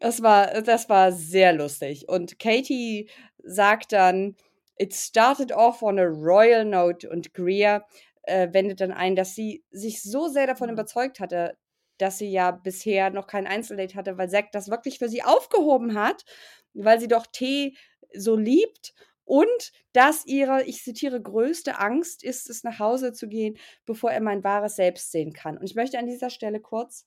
das war, das war sehr lustig. Und Katie sagt dann, it started off on a royal note und Greer äh, wendet dann ein, dass sie sich so sehr davon Mhm. überzeugt hatte, dass sie ja bisher noch kein Einzeldate hatte, weil Zack das wirklich für sie aufgehoben hat, weil sie doch Tee so liebt und dass ihre, ich zitiere, größte Angst ist es, nach Hause zu gehen, bevor er mein wahres Selbst sehen kann. Und ich möchte an dieser Stelle kurz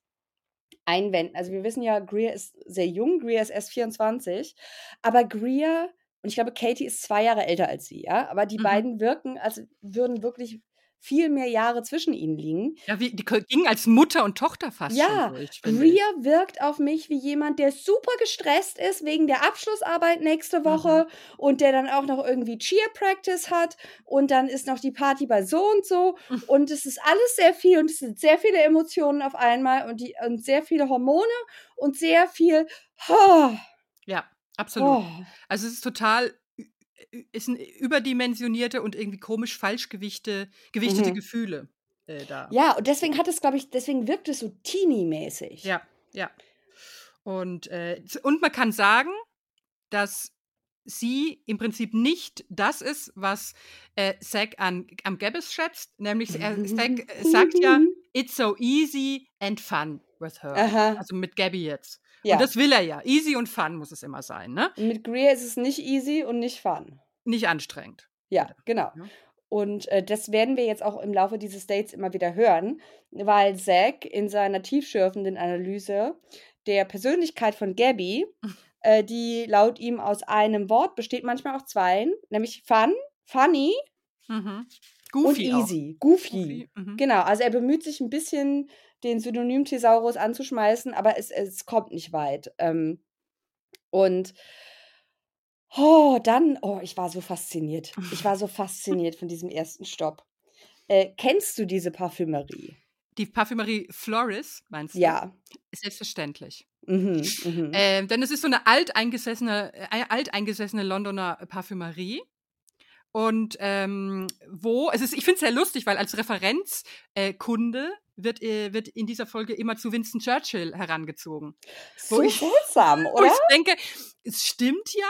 einwenden. Also wir wissen ja, Greer ist sehr jung, Greer ist erst 24, aber Greer und ich glaube, Katie ist zwei Jahre älter als sie, ja, aber die Mhm. beiden wirken, als würden wirklich viel mehr Jahre zwischen ihnen liegen. Ja, wie, die gingen als Mutter und Tochter fast Ja, schon ich. Greer wirkt auf mich wie jemand, der super gestresst ist wegen der Abschlussarbeit nächste Mhm. Woche und der dann auch noch irgendwie Cheer Practice hat und dann ist noch die Party bei so und so Mhm. [laughs] und es ist alles sehr viel und es sind sehr viele Emotionen auf einmal und, die, und sehr viele Hormone und sehr viel. Oh, Ja, absolut. oh. Also es ist total ist ein überdimensionierte und irgendwie komisch falschgewichte gewichtete Mhm. Gefühle äh, da. Ja, und deswegen hat es, glaube ich, deswegen wirkt es so teeny-mäßig. Ja, ja. Und, äh, und man kann sagen, dass sie im Prinzip nicht das ist, was äh, Zack an, am Gabbis schätzt. Nämlich, er, Zack äh, sagt ja, [laughs] it's so easy and fun with her. Aha. Also mit Gabby jetzt. Ja. Und das will er ja. Easy und fun muss es immer sein, ne? Mit Greer ist es nicht easy und nicht fun. Nicht anstrengend. Ja, genau. Ja. Und äh, das werden wir jetzt auch im Laufe dieses Dates immer wieder hören, weil Zack in seiner tiefschürfenden Analyse der Persönlichkeit von Gabby, [laughs] äh, die laut ihm aus einem Wort besteht, manchmal auch zweien, nämlich fun, funny Mhm. und Goofy auch. easy, goofy. Goofy, mhm. Genau, also er bemüht sich ein bisschen, den Synonym Thesaurus anzuschmeißen, aber es, es kommt nicht weit. Ähm, und oh, dann, oh, ich war so fasziniert. Ich war so fasziniert von diesem ersten Stopp. Äh, kennst du diese Parfümerie? Die Parfümerie Floris, meinst du? Ja. Selbstverständlich. Mhm, mhm. Ähm, denn es ist so eine alteingesessene, äh, alteingesessene Londoner Parfümerie. Und ähm, wo, es ist, ich finde es sehr lustig, weil als Referenzkunde äh, wird, äh, wird in dieser Folge immer zu Winston Churchill herangezogen. so ich- seltsam, Wo oder? ich denke, es stimmt ja,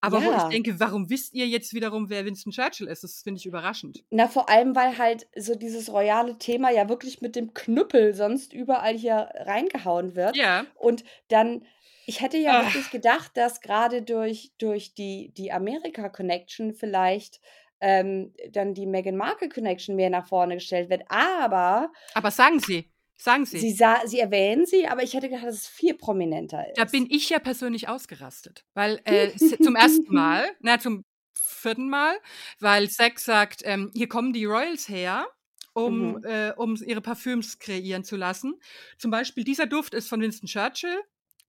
aber wo Ja. ich denke, warum wisst ihr jetzt wiederum, wer Winston Churchill ist? Das finde ich überraschend. Na, vor allem, weil halt so dieses royale Thema ja wirklich mit dem Knüppel sonst überall hier reingehauen wird. Ja. Und dann, ich hätte ja Ach. wirklich gedacht, dass gerade durch, durch die, die Amerika-Connection vielleicht ähm, dann die Meghan Markle-Connection mehr nach vorne gestellt wird. Aber Aber sagen Sie, sagen Sie. sie, sa sie erwähnen sie, aber ich hätte gedacht, dass es viel prominenter ist. Da bin ich ja persönlich ausgerastet. Weil äh, zum [laughs] ersten Mal, na, zum vierten Mal, weil Zack sagt, ähm, hier kommen die Royals her, um, Mhm. äh, um ihre Parfüms kreieren zu lassen. Zum Beispiel, dieser Duft ist von Winston Churchill.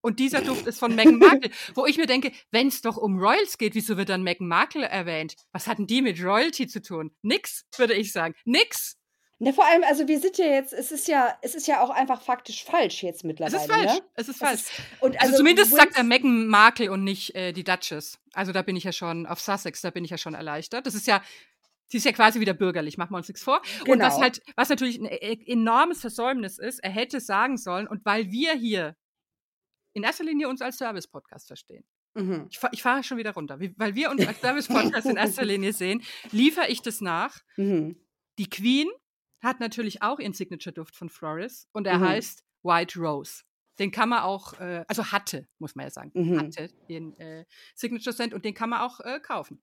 Und dieser Duft ist von Meghan [laughs] Markle, wo ich mir denke, wenn es doch um Royals geht, wieso wird dann Meghan Markle erwähnt? Was hatten die mit Royalty zu tun? Nix, würde ich sagen. Nix. Na, vor allem, also wir sind ja jetzt, es ist ja, es ist ja auch einfach faktisch falsch jetzt Es mittlerweile. ist falsch. Ne? Es ist Es falsch. ist- und Also, zumindest Wins- sagt er Meghan Markle und nicht äh, die Duchess. Also da bin ich ja schon auf Sussex, da bin ich ja schon erleichtert. Das ist ja, sie ist ja quasi wieder bürgerlich, machen wir uns nichts vor. Und was Genau. halt, was natürlich ein e- enormes Versäumnis ist, er hätte sagen sollen, und weil wir hier in erster Linie uns als Service-Podcast verstehen. Mhm. Ich, ich fahre schon wieder runter. Weil wir uns als [laughs] Service-Podcast in erster Linie sehen, liefere ich das nach. Mhm. Die Queen hat natürlich auch ihren Signature-Duft von Floris und er Mhm. heißt White Rose. Den kann man auch, äh, also hatte, muss man ja sagen, Mhm. hatte den äh, Signature Scent und den kann man auch äh, kaufen.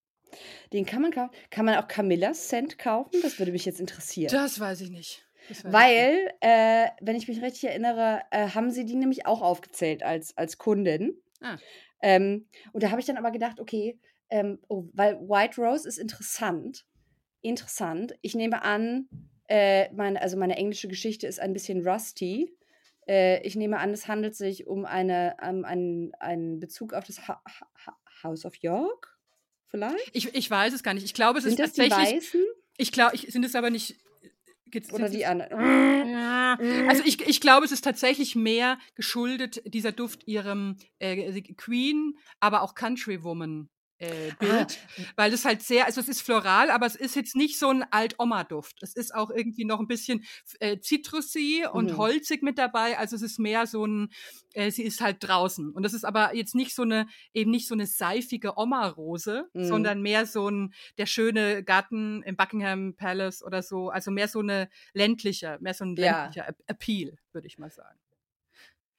Den kann man kaufen. Kann man auch Camillas Scent kaufen? Das würde mich jetzt interessieren. Das weiß ich nicht. Weil, äh, wenn ich mich richtig erinnere, äh, haben sie die nämlich auch aufgezählt als, als Kundin. Ah. Ähm, und da habe ich dann aber gedacht, okay, ähm, oh, weil White Rose ist interessant. Interessant. Ich nehme an, äh, meine, also meine englische Geschichte ist ein bisschen rusty. Äh, ich nehme an, es handelt sich um eine, um einen, einen Bezug auf das ha ha House of York. Vielleicht? Ich, ich weiß es gar nicht. Ich glaube, es Sind ist das die tatsächlich. Weißen Ich glaube, ich, sind es aber nicht. Geht's- oder die anderen? Ja, also ich, ich glaube, es ist tatsächlich mehr geschuldet, dieser Duft ihrem äh, Queen, aber auch Countrywoman äh, Bild, weil es halt sehr, also es ist floral, aber es ist jetzt nicht so ein Alt-Oma-Duft. Es ist auch irgendwie noch ein bisschen äh, zitrusy und Mhm. holzig mit dabei. Also es ist mehr so ein, äh, sie ist halt draußen. Und das ist aber jetzt nicht so eine, eben nicht so eine seifige Oma-Rose, Mhm. sondern mehr so ein, der schöne Garten im Buckingham Palace oder so. Also mehr so eine ländliche, mehr so ein Ja. ländlicher Ap- Appeal, würde ich mal sagen.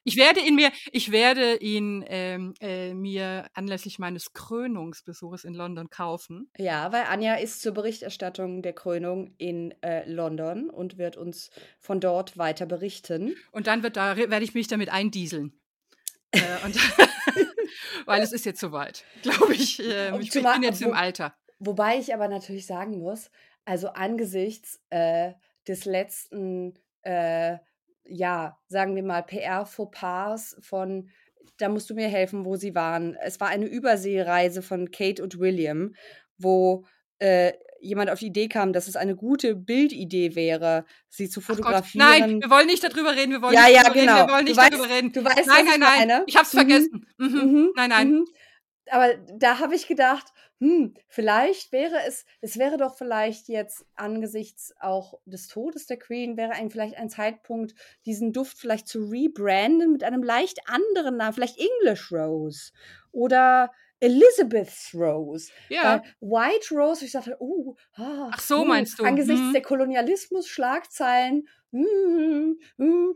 Ich werde ihn mir, ich werde ihn ähm, äh, mir anlässlich meines Krönungsbesuches in London kaufen. Ja, weil Anja ist zur Berichterstattung der Krönung in äh, London und wird uns von dort weiter berichten. Und dann wird da, werde ich mich damit eindieseln. [laughs] äh, und [laughs] weil es ist jetzt soweit, glaube ich. Ähm, ich, bin jetzt im Alter. Wobei ich aber natürlich sagen muss, also angesichts äh, des letzten, äh, ja, sagen wir mal, PR-Fauxpas von, da musst du mir helfen, wo sie waren. Es war eine Überseereise von Kate und William, wo äh, jemand auf die Idee kam, dass es eine gute Bildidee wäre, sie zu fotografieren. nein, wir wollen nicht darüber reden, wir wollen Ja, nicht ja, darüber genau. reden, wir wollen Du nicht weißt- darüber reden. du weißt, nein, nein, ich nein, ich hab's Mhm. vergessen. Mhm. Mhm, Nein, nein. mhm. Aber da habe ich gedacht, hm, vielleicht wäre es, es wäre doch vielleicht jetzt angesichts auch des Todes der Queen, wäre ein, vielleicht ein Zeitpunkt, diesen Duft vielleicht zu rebranden mit einem leicht anderen Namen, vielleicht English Rose oder Elizabeth's Rose. Ja, White Rose, ich dachte, uh, ah, Ach so, uh, meinst du? Angesichts Mhm. der Kolonialismus-Schlagzeilen, mm, mm.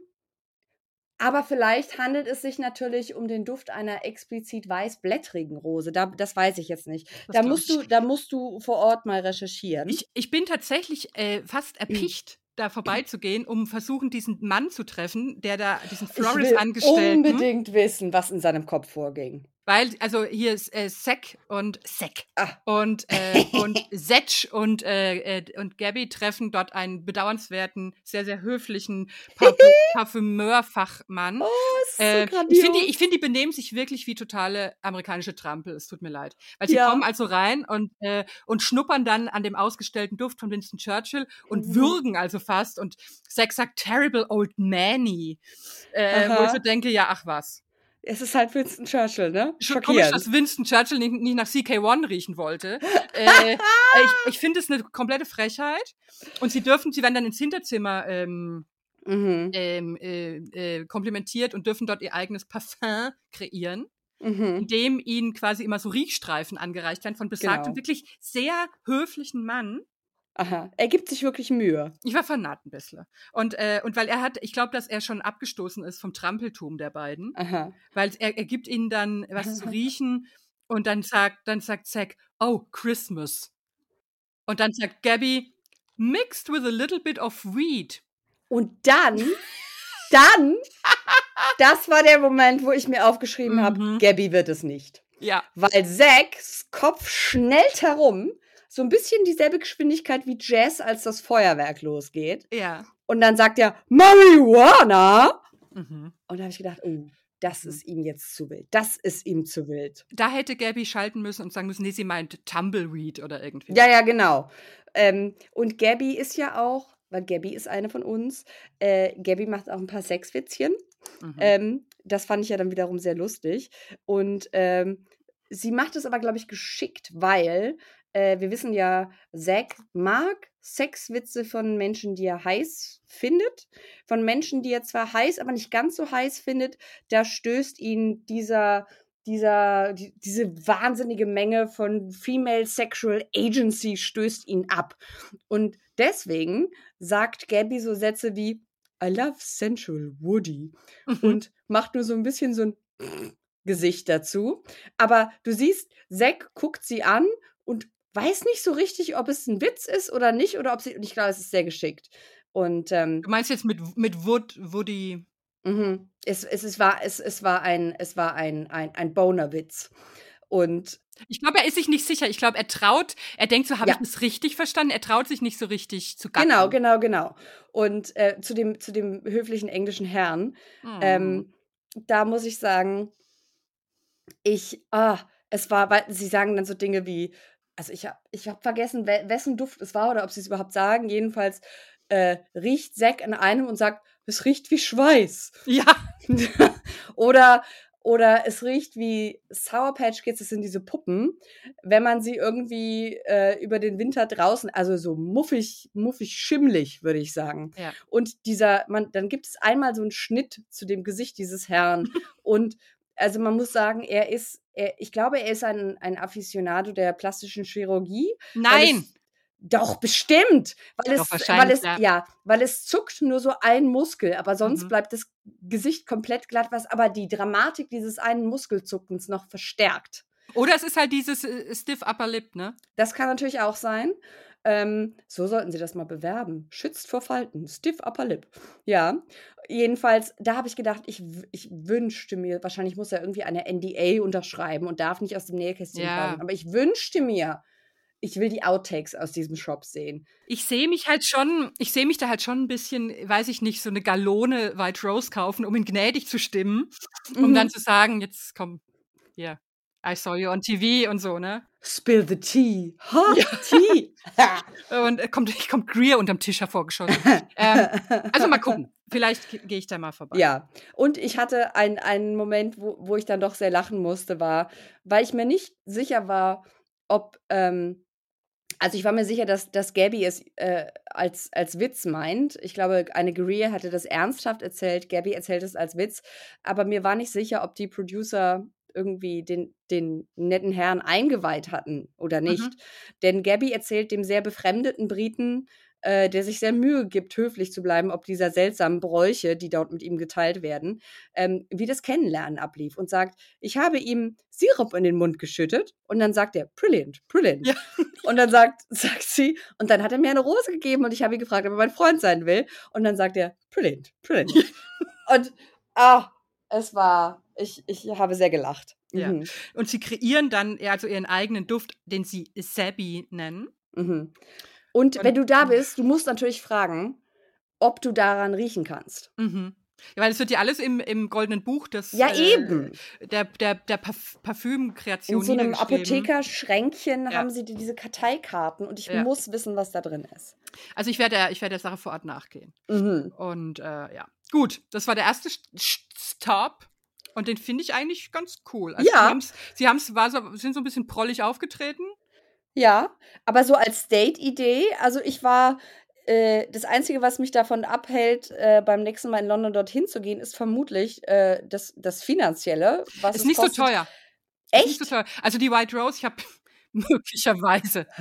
Aber vielleicht handelt es sich natürlich um den Duft einer explizit weißblättrigen Rose. Da, das weiß ich jetzt nicht. das Da musst, ich. du, da musst du vor Ort mal recherchieren. Ich, ich bin tatsächlich äh, fast [clears throat] erpicht, da vorbeizugehen, um versuchen, diesen Mann zu treffen, der da diesen Ich Florist will angestellten. unbedingt wissen, was in seinem Kopf vorging. Weil, also hier ist äh, Sek und Sek Ah. und, äh, [laughs] und Setsch und, äh, äh, und Gabby treffen dort einen bedauernswerten, sehr, sehr höflichen Parfü [laughs] Parfümeurfachmann. Oh, ist so Äh, ich finde, die, ich find, die benehmen sich wirklich wie totale amerikanische Trampel. Es tut mir leid. Weil sie Ja. kommen also rein und, äh, und schnuppern dann an dem ausgestellten Duft von Winston Churchill und Mhm. würgen also fast. Und Zack sagt, terrible old Manny. Äh, wo ich so denke, ja, ach was. Es ist halt Winston Churchill, ne? Schon komisch, dass Winston Churchill nicht, nicht nach CK1 riechen wollte. [laughs] äh, ich ich finde es eine komplette Frechheit. Und sie dürfen, sie werden dann ins Hinterzimmer ähm, Mhm. ähm, äh, äh, komplimentiert und dürfen dort ihr eigenes Parfum kreieren, Mhm. indem ihnen quasi immer so Riechstreifen angereicht werden von besagtem, Genau. wirklich sehr höflichen Mann. Aha. Er gibt sich wirklich Mühe. Ich war vernarrt ein bisschen. Und, äh, und weil er hat, ich glaube, dass er schon abgestoßen ist vom Trampeltum der beiden, Aha. weil er, er gibt ihnen dann was zu [laughs] riechen und dann sagt, dann sagt Zack, oh, Christmas. Und dann sagt Gabby, mixed with a little bit of weed. Und dann, dann, das war der Moment, wo ich mir aufgeschrieben habe, Mhm. Gabby wird es nicht. Ja, Weil Zacks Kopf schnellt herum, so ein bisschen dieselbe Geschwindigkeit wie Jazz, als das Feuerwerk losgeht. ja. Und dann sagt er, Marihuana! Mhm. Und da habe ich gedacht, oh, das Mhm. ist ihm jetzt zu wild. Das ist ihm zu wild. Da hätte Gabby schalten müssen und sagen müssen, nee, sie meint Tumbleweed oder irgendwie. Ja, ja, genau. Ähm, und Gabby ist ja auch, weil Gabby ist eine von uns, äh, Gabby macht auch ein paar Sexwitzchen. Mhm. Ähm, das fand ich ja dann wiederum sehr lustig. Und ähm, sie macht es aber, glaube ich, geschickt, weil äh, wir wissen ja, Zack mag Sexwitze von Menschen, die er heiß findet. Von Menschen, die er zwar heiß, aber nicht ganz so heiß findet. Da stößt ihn dieser dieser, die, diese wahnsinnige Menge von Female Sexual Agency stößt ihn ab. Und deswegen sagt Gabby so Sätze wie I love sensual Woody Mhm. und macht nur so ein bisschen so ein Gesicht dazu. Aber du siehst, Zack guckt sie an und weiß nicht so richtig, ob es ein Witz ist oder nicht, oder ob sie. Und ich glaube, es ist sehr geschickt. Und ähm, Du meinst jetzt mit, mit Wood, Woody. mhm, es, es, es war, es, es war ein, es war ein, ein, ein Boner-Witz. Und Ich glaube, er ist sich nicht sicher. Ich glaube, er traut, er denkt so, habe Ja. ich das richtig verstanden? Er traut sich nicht so richtig zu gatten. genau, genau, genau. Und äh, zu, dem, zu dem höflichen englischen Herrn, Mhm. Ähm, da muss ich sagen, ich, ah, es war, weil sie sagen dann so Dinge wie, also ich habe ich hab vergessen, we wessen Duft es war oder ob sie es überhaupt sagen. Jedenfalls äh, riecht Zack an einem und sagt, es riecht wie Schweiß. ja, [laughs] oder Oder es riecht wie Sour Patch Kids, das sind diese Puppen, wenn man sie irgendwie äh, über den Winter draußen, also so muffig, muffig schimmlig, würde ich sagen. Ja. Und dieser, man, dann gibt es einmal so einen Schnitt zu dem Gesicht dieses Herrn. [laughs] und also man muss sagen, er ist, er, ich glaube, er ist ein, ein Aficionado der plastischen Chirurgie. Nein! Doch, bestimmt. Weil Doch, es, weil es, ja. ja. weil es zuckt nur so ein Muskel, aber sonst Mhm. bleibt das Gesicht komplett glatt, was aber die Dramatik dieses einen Muskelzuckens noch verstärkt. Oder es ist halt dieses äh, Stiff Upper Lip, ne? Das kann natürlich auch sein. Ähm, so sollten Sie das mal bewerben. Schützt vor Falten. Stiff Upper Lip. Ja. Jedenfalls, da habe ich gedacht, ich, ich wünschte mir, wahrscheinlich muss er irgendwie eine NDA unterschreiben und darf nicht aus dem Nähkästchen Ja. plaudern, aber ich wünschte mir, ich will die Outtakes aus diesem Shop sehen. Ich sehe mich halt schon, ich sehe mich da halt schon ein bisschen, weiß ich nicht, so eine Gallone White Rose kaufen, um ihn gnädig zu stimmen, um Mhm. dann zu sagen, jetzt komm, hier, I saw you on TV und so, ne? Spill the tea. Hot tea. [laughs] Und äh, kommt, kommt Greer unterm Tisch hervorgeschossen. ähm, also mal gucken. Vielleicht ge- gehe ich da mal vorbei. Ja, und ich hatte ein- einen Moment, wo, wo ich dann doch sehr lachen musste, war, weil ich mir nicht sicher war, ob, ähm, also ich war mir sicher, dass, dass Gabby es äh, als, als Witz meint. Ich glaube, eine Greer hatte das ernsthaft erzählt, Gabby erzählt es als Witz, aber mir war nicht sicher, ob die Producer irgendwie den, den netten Herrn eingeweiht hatten oder nicht. Denn Gabby erzählt dem sehr befremdeten Briten, äh, der sich sehr Mühe gibt, höflich zu bleiben, ob dieser seltsamen Bräuche, die dort mit ihm geteilt werden, ähm, wie das Kennenlernen ablief und sagt, ich habe ihm Sirup in den Mund geschüttet und dann sagt er, brilliant, brilliant. Ja. Und dann sagt, [laughs] sagt sie, und dann hat er mir eine Rose gegeben und ich habe ihn gefragt, ob er mein Freund sein will. Und dann sagt er, brilliant, brilliant. und ah, es war, ich, ich habe sehr gelacht. Ja. Mhm. Und sie kreieren dann also ihren eigenen Duft, den sie Sabby nennen. Mhm. Und Und- wenn du da bist, du musst natürlich fragen, ob du daran riechen kannst. Mhm. Ja, weil es wird ja alles im, im goldenen Buch des, Ja, äh, eben. der, der, der Parf Parfümkreation In so einem. Apothekerschränkchen Ja. haben sie die- diese Karteikarten und ich Ja. muss wissen, was da drin ist. Also ich werde, der- ich werde der Sache vor Ort nachgehen. Mhm. Und äh, ja, gut, das war der erste St- St- Stop. Und den finde ich eigentlich ganz cool. Also Ja. Sie, haben's, sie haben's, war so, sind so ein bisschen prollig aufgetreten. Ja, aber so als Date-Idee, also ich war, äh, das Einzige, was mich davon abhält, äh, beim nächsten Mal in London dorthin zu gehen, ist vermutlich äh, das, das Finanzielle. Was Ist nicht kostet. so teuer. Ist nicht Echt? so teuer. Also die White Rose, ich habe möglicherweise. [laughs]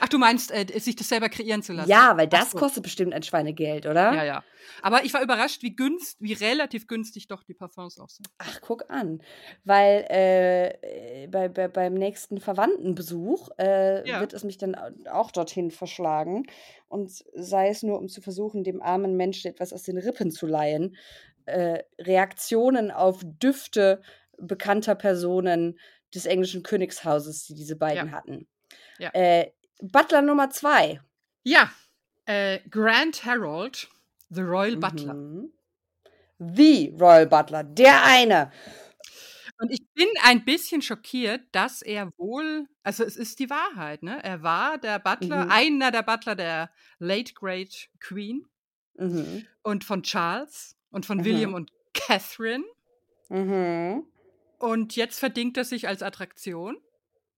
Ach, du meinst, äh, sich das selber kreieren zu lassen? ja, weil das so. kostet bestimmt ein Schweinegeld, oder? Ja, ja. Aber ich war überrascht, wie günst, wie relativ günstig doch die Parfums auch sind. Ach, guck an. Weil äh, bei, bei, beim nächsten Verwandtenbesuch äh, Ja. wird es mich dann au- auch dorthin verschlagen. Und sei es nur, um zu versuchen, dem armen Menschen etwas aus den Rippen zu leihen. Äh, Reaktionen auf Düfte bekannter Personen des englischen Königshauses, die diese beiden hatten. Ja. Äh, Butler Nummer zwei. Ja, äh, Grand Harold, The Royal Butler. Mhm. The Royal Butler, der eine. Und ich bin ein bisschen schockiert, dass er wohl, also es ist die Wahrheit, ne? Er war der Butler, Mhm. einer der Butler der Late Great Queen Mhm. und von Charles und von Mhm. William und Catherine. Mhm. Und jetzt verdingt er sich als Attraktion,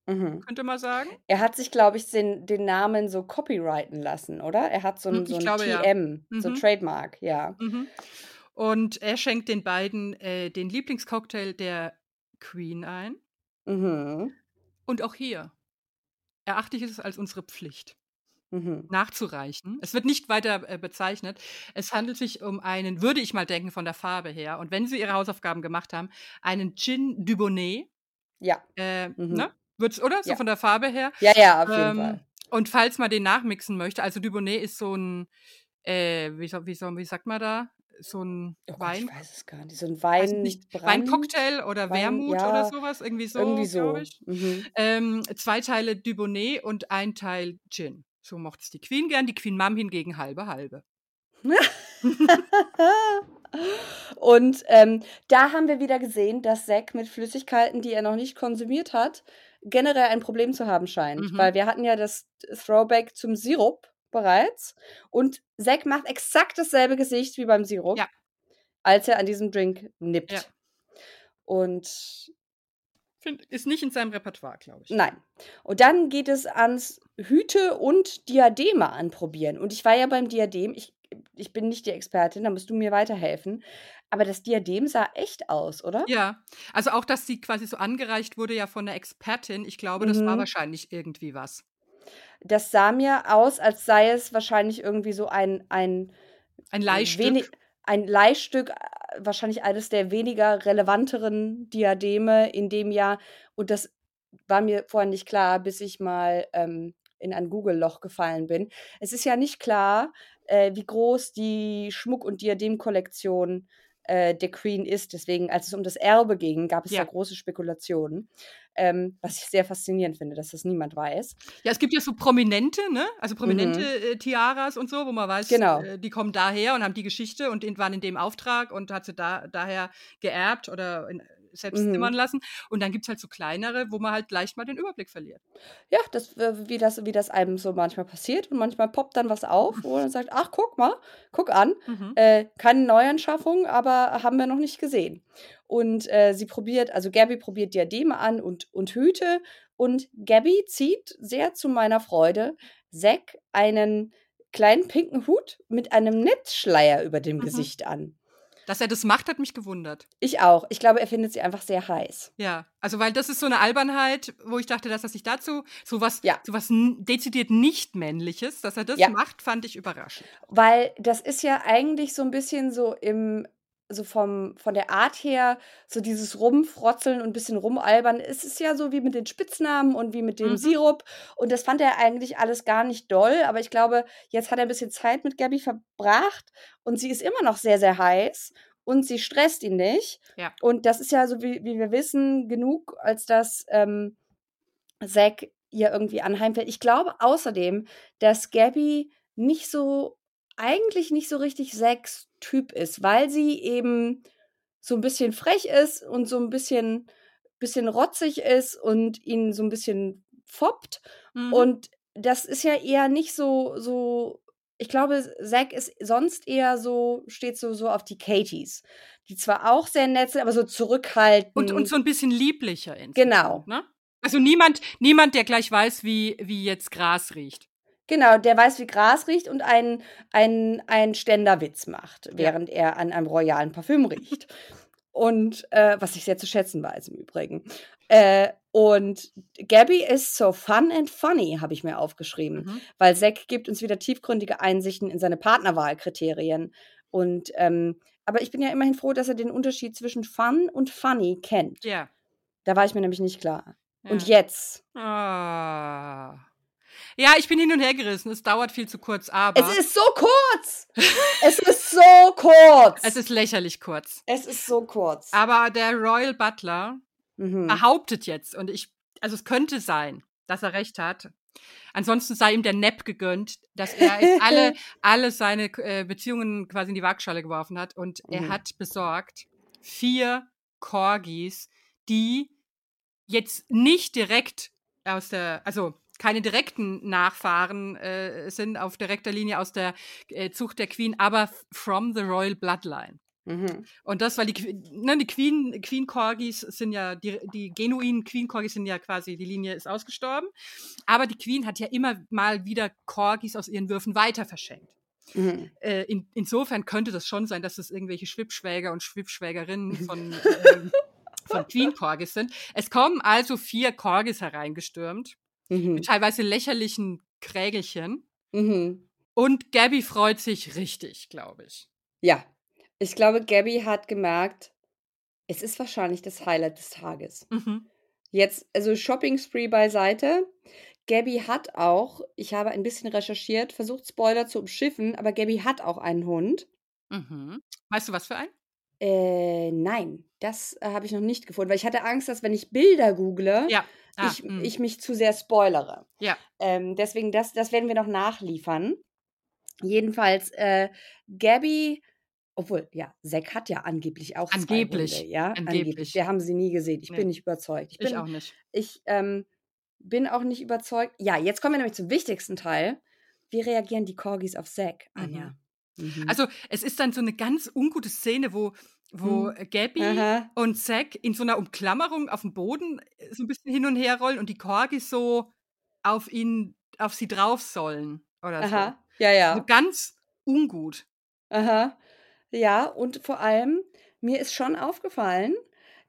Mhm. könnte man sagen. Er hat sich, glaube ich, den, den Namen so copyrighten lassen, oder? Er hat so Hm, ein, ich so ein glaube, ja. TM, so ein Mhm. Trademark, ja. Mhm. Und er schenkt den beiden äh, den Lieblingscocktail der Queen ein. Mhm. Und auch hier erachte ich es als unsere Pflicht. Mhm. nachzureichen. Es wird nicht weiter äh, bezeichnet. Es handelt sich um einen, würde ich mal denken, von der Farbe her. Und wenn Sie Ihre Hausaufgaben gemacht haben, einen Gin Dubonnet. Ja. Äh, Mhm. ne? Wird's, oder? So Ja. von der Farbe her. Ja, ja, auf jeden Ähm, Fall. Und falls man den nachmixen möchte, also Dubonnet ist so ein, äh, wie, soll, wie, soll, wie sagt man da? So ein Oh Gott, Wein. ich weiß es gar nicht. So ein Wein. nicht, Weincocktail oder Wein- Wermut ja, oder sowas, irgendwie so, Irgendwie so. Mhm. Ähm, zwei Teile Dubonnet und ein Teil Gin. So mochte es die Queen gern, die Queen Mom hingegen halbe halbe. [laughs] Und ähm, da haben wir wieder gesehen, dass Zack mit Flüssigkeiten, die er noch nicht konsumiert hat, generell ein Problem zu haben scheint. Mhm. Weil wir hatten ja das Throwback zum Sirup bereits. Und Zack macht exakt dasselbe Gesicht wie beim Sirup, Ja. als er an diesem Drink nippt. Ja. Und ist nicht in seinem Repertoire, glaube ich. nein. Und dann geht es ans Hüte und Diademe anprobieren. Und ich war ja beim Diadem, ich, ich bin nicht die Expertin, da musst du mir weiterhelfen. Aber das Diadem sah echt aus, oder? Ja, also auch, dass sie quasi so angereicht wurde ja von der Expertin. Ich glaube, das war Mhm. wahrscheinlich irgendwie was. Das sah mir aus, als sei es wahrscheinlich irgendwie so ein, ein Ein Leihstück. wenig, ein Leihstück, äh, wahrscheinlich eines der weniger relevanteren Diademe in dem Jahr. Und das war mir vorher nicht klar, bis ich mal ähm, in ein Google-Loch gefallen bin. Es ist ja nicht klar, äh, wie groß die Schmuck- und Diademkollektion äh, der Queen ist. Deswegen, als es um das Erbe ging, gab es Ja. da große Spekulationen. Ähm, was ich sehr faszinierend finde, dass das niemand weiß. Ja, es gibt ja so Prominente, ne? Also prominente Mhm. äh, Tiaras und so, wo man weiß, Genau. äh, die kommen daher und haben die Geschichte und waren in dem Auftrag und hat sie da, daher geerbt oder in, selbst Mhm. zimmern lassen. Und dann gibt es halt so kleinere, wo man halt leicht mal den Überblick verliert. Ja, das, wie, das, wie das einem so manchmal passiert. Und manchmal poppt dann was auf, wo man sagt, ach, guck mal, guck an. Mhm. Äh, keine Neuanschaffung, aber haben wir noch nicht gesehen. Und äh, sie probiert, also Gabby probiert Diademe an und, und Hüte. Und Gabby zieht sehr zu meiner Freude Zack einen kleinen pinken Hut mit einem Netzschleier über dem Mhm. Gesicht an. Dass er das macht, hat mich gewundert. Ich auch. Ich glaube, er findet sie einfach sehr heiß. Ja, also weil das ist so eine Albernheit, wo ich dachte, dass er sich dazu sowas, Ja. sowas n- dezidiert nicht männliches, dass er das Ja. macht, fand ich überraschend. Weil das ist ja eigentlich so ein bisschen so im, so vom, von der Art her, so dieses Rumfrotzeln und ein bisschen rumalbern. Es ist ja so wie mit den Spitznamen und wie mit dem Mhm. Sirup. Und das fand er eigentlich alles gar nicht doll. Aber ich glaube, jetzt hat er ein bisschen Zeit mit Gabby verbracht und sie ist immer noch sehr, sehr heiß und sie stresst ihn nicht. Ja. Und das ist ja so, wie, wie wir wissen, genug, als dass ähm, Zack ihr irgendwie anheimfällt. Ich glaube außerdem, dass Gabby nicht so, eigentlich nicht so richtig Zacks Typ ist, weil sie eben so ein bisschen frech ist und so ein bisschen, bisschen rotzig ist und ihn so ein bisschen foppt. Mhm. Und das ist ja eher nicht so, so. Ich glaube, Zack ist sonst eher so, steht so, so auf die Katies, die zwar auch sehr nett sind, aber so zurückhaltend. Und, und so ein bisschen lieblicher Genau. Ne? Also niemand, niemand, der gleich weiß, wie, wie jetzt Gras riecht. Genau, der weiß, wie Gras riecht und einen, einen, einen Ständerwitz macht, während er an einem royalen Parfüm riecht. Und äh, was ich sehr zu schätzen weiß im Übrigen. Äh, und Gabby ist so fun and funny, habe ich mir aufgeschrieben. Mhm. Weil Zack gibt uns wieder tiefgründige Einsichten in seine Partnerwahlkriterien. Und ähm, aber ich bin ja immerhin froh, dass er den Unterschied zwischen fun und funny kennt. Ja. Da war ich mir nämlich nicht klar. ja. Und jetzt. Ah. Ja, ich bin hin und her gerissen. Es dauert viel zu kurz, aber Es ist so kurz! [laughs] es ist so kurz! es ist lächerlich kurz. Es ist so kurz. Aber der Royal Butler Mhm. behauptet jetzt, und ich, also es könnte sein, dass er recht hat. Ansonsten sei ihm der Nepp gegönnt, dass er [laughs] alle, alle seine äh, Beziehungen quasi in die Waagschale geworfen hat. Und er Mhm. hat besorgt vier Corgis, die jetzt nicht direkt aus der, also keine direkten Nachfahren äh, sind auf direkter Linie aus der äh, Zucht der Queen, aber from the Royal Bloodline. Mhm. Und das, weil die, ne, die Queen, Queen Corgis sind ja, die, die genuinen Queen Corgis sind ja quasi, die Linie ist ausgestorben. Aber die Queen hat ja immer mal wieder Corgis aus ihren Würfen weiter verschenkt. Mhm. Äh, in, insofern könnte das schon sein, dass es irgendwelche Schwippschwäger und Schwippschwägerinnen [laughs] von, ähm, von Queen Corgis sind. Es kommen also vier Corgis hereingestürmt, Mhm. mit teilweise lächerlichen Krägelchen. Mhm. Und Gabby freut sich richtig, glaube ich. Ja. Ich glaube, Gabby hat gemerkt, es ist wahrscheinlich das Highlight des Tages. Mhm. Jetzt, also Shopping Spree beiseite. Gabby hat auch, ich habe ein bisschen recherchiert, versucht Spoiler zu umschiffen, aber Gabby hat auch einen Hund. Mhm. Weißt du, was für ein? Äh, nein, das äh, habe ich noch nicht gefunden, weil ich hatte Angst, dass wenn ich Bilder google, Ja. Ah, ich, mm. ich mich zu sehr spoilere. Ja. Ähm, deswegen, das, das werden wir noch nachliefern. Jedenfalls, äh, Gabby, obwohl, ja, Zack hat ja angeblich auch Angeblich, zwei Hunde, ja, angeblich. Wir haben sie nie gesehen. Ich Nee. bin nicht überzeugt. Ich bin, Ich auch nicht. ich ähm, bin auch nicht überzeugt. Ja, jetzt kommen wir nämlich zum wichtigsten Teil. Wie reagieren die Corgis auf Zack, Anja? Mhm. Also es ist dann so eine ganz ungute Szene, wo wo Hm. Gabby Aha. und Zack in so einer Umklammerung auf dem Boden äh, so ein bisschen hin und her rollen und die Corgis so auf ihn auf sie drauf sollen oder so. Aha. Ja, Also, ja. ganz ungut. Aha. Ja, und vor allem, mir ist schon aufgefallen,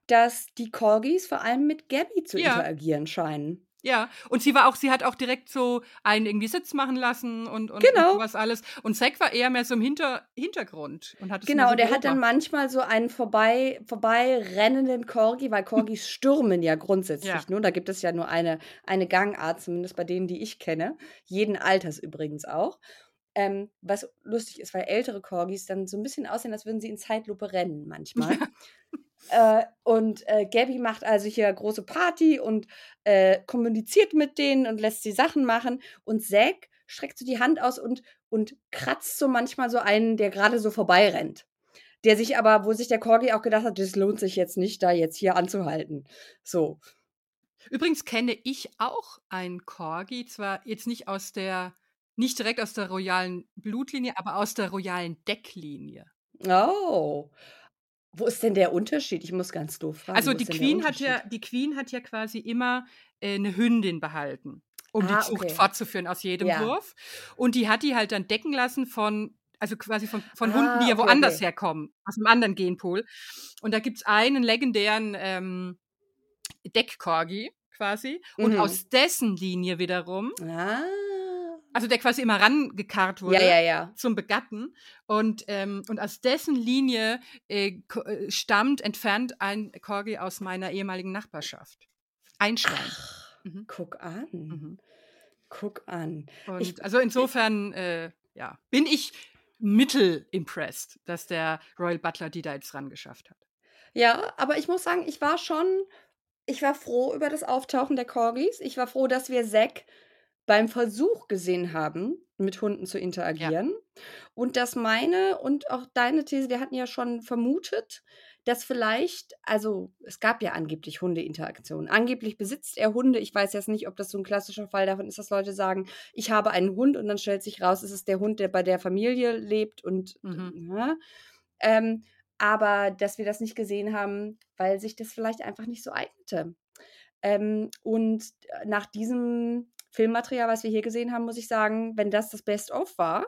dass die Corgis vor allem mit Gabby zu Ja. interagieren scheinen. Ja, und sie war auch sie hat auch direkt so einen irgendwie Sitz machen lassen und und und Genau. so was alles. Und Zack war eher mehr so im Hinter Hintergrund und hat Genau, so und er hat dann manchmal so einen vorbei vorbeirennenden Corgi, weil Corgis stürmen ja grundsätzlich Ja. nur. Da gibt es ja nur eine eine Gangart, zumindest bei denen, die ich kenne. Jeden Alters übrigens auch. Ähm, was lustig ist, weil ältere Corgis dann so ein bisschen aussehen, als würden sie in Zeitlupe rennen manchmal. [laughs] Äh, und äh, Gabby macht also hier große Party und äh, kommuniziert mit denen und lässt sie Sachen machen. Und Zack streckt so die Hand aus und, und kratzt so manchmal so einen, der gerade so vorbeirennt. Der sich aber, wo sich der Corgi auch gedacht hat, das lohnt sich jetzt nicht, da jetzt hier anzuhalten. So. Übrigens kenne ich auch einen Corgi, zwar jetzt nicht aus der nicht direkt aus der royalen Blutlinie, aber aus der royalen Decklinie. Oh. Wo ist denn der Unterschied? Ich muss ganz doof fragen. Also die Queen hat ja die Queen hat ja quasi immer, äh, 'ne Hündin behalten, um Ah, die Zucht okay. fortzuführen aus jedem Ja. Wurf. Und die hat die halt dann decken lassen von also quasi von von Hunden, die Ah, ja woanders okay. herkommen, aus 'nem anderen Genpool. Und da gibt's einen legendären, ähm, Deck-Corgi quasi und Mhm. aus dessen Linie wiederum Ah. Also der quasi immer rangekarrt Ja, wurde ja, ja. zum Begatten. Und, ähm, und aus dessen Linie äh, äh, stammt entfernt ein Corgi aus meiner ehemaligen Nachbarschaft. Einstein. Ach, Mhm. guck an. Mhm. Guck an. Und Ich, also insofern, äh, ja, bin ich mittel impressed, dass der Royal Butler die da jetzt ran geschafft hat. ja, aber ich muss sagen, ich war schon, ich war froh über das Auftauchen der Corgis. Ich war froh, dass wir Zack beim Versuch gesehen haben, mit Hunden zu Ja. interagieren. Und dass meine und auch deine These, wir hatten ja schon vermutet, dass vielleicht, also es gab ja angeblich Hundeinteraktionen. Angeblich besitzt er Hunde. Ich weiß jetzt nicht, ob das so ein klassischer Fall davon ist, dass Leute sagen, ich habe einen Hund und dann stellt sich raus, es ist der Hund, der bei der Familie lebt und Mhm. ja. Ähm, aber dass wir das nicht gesehen haben, weil sich das vielleicht einfach nicht so eignete. Ähm, und äh, nach diesem Filmmaterial, was wir hier gesehen haben, muss ich sagen, wenn das das Best-of war,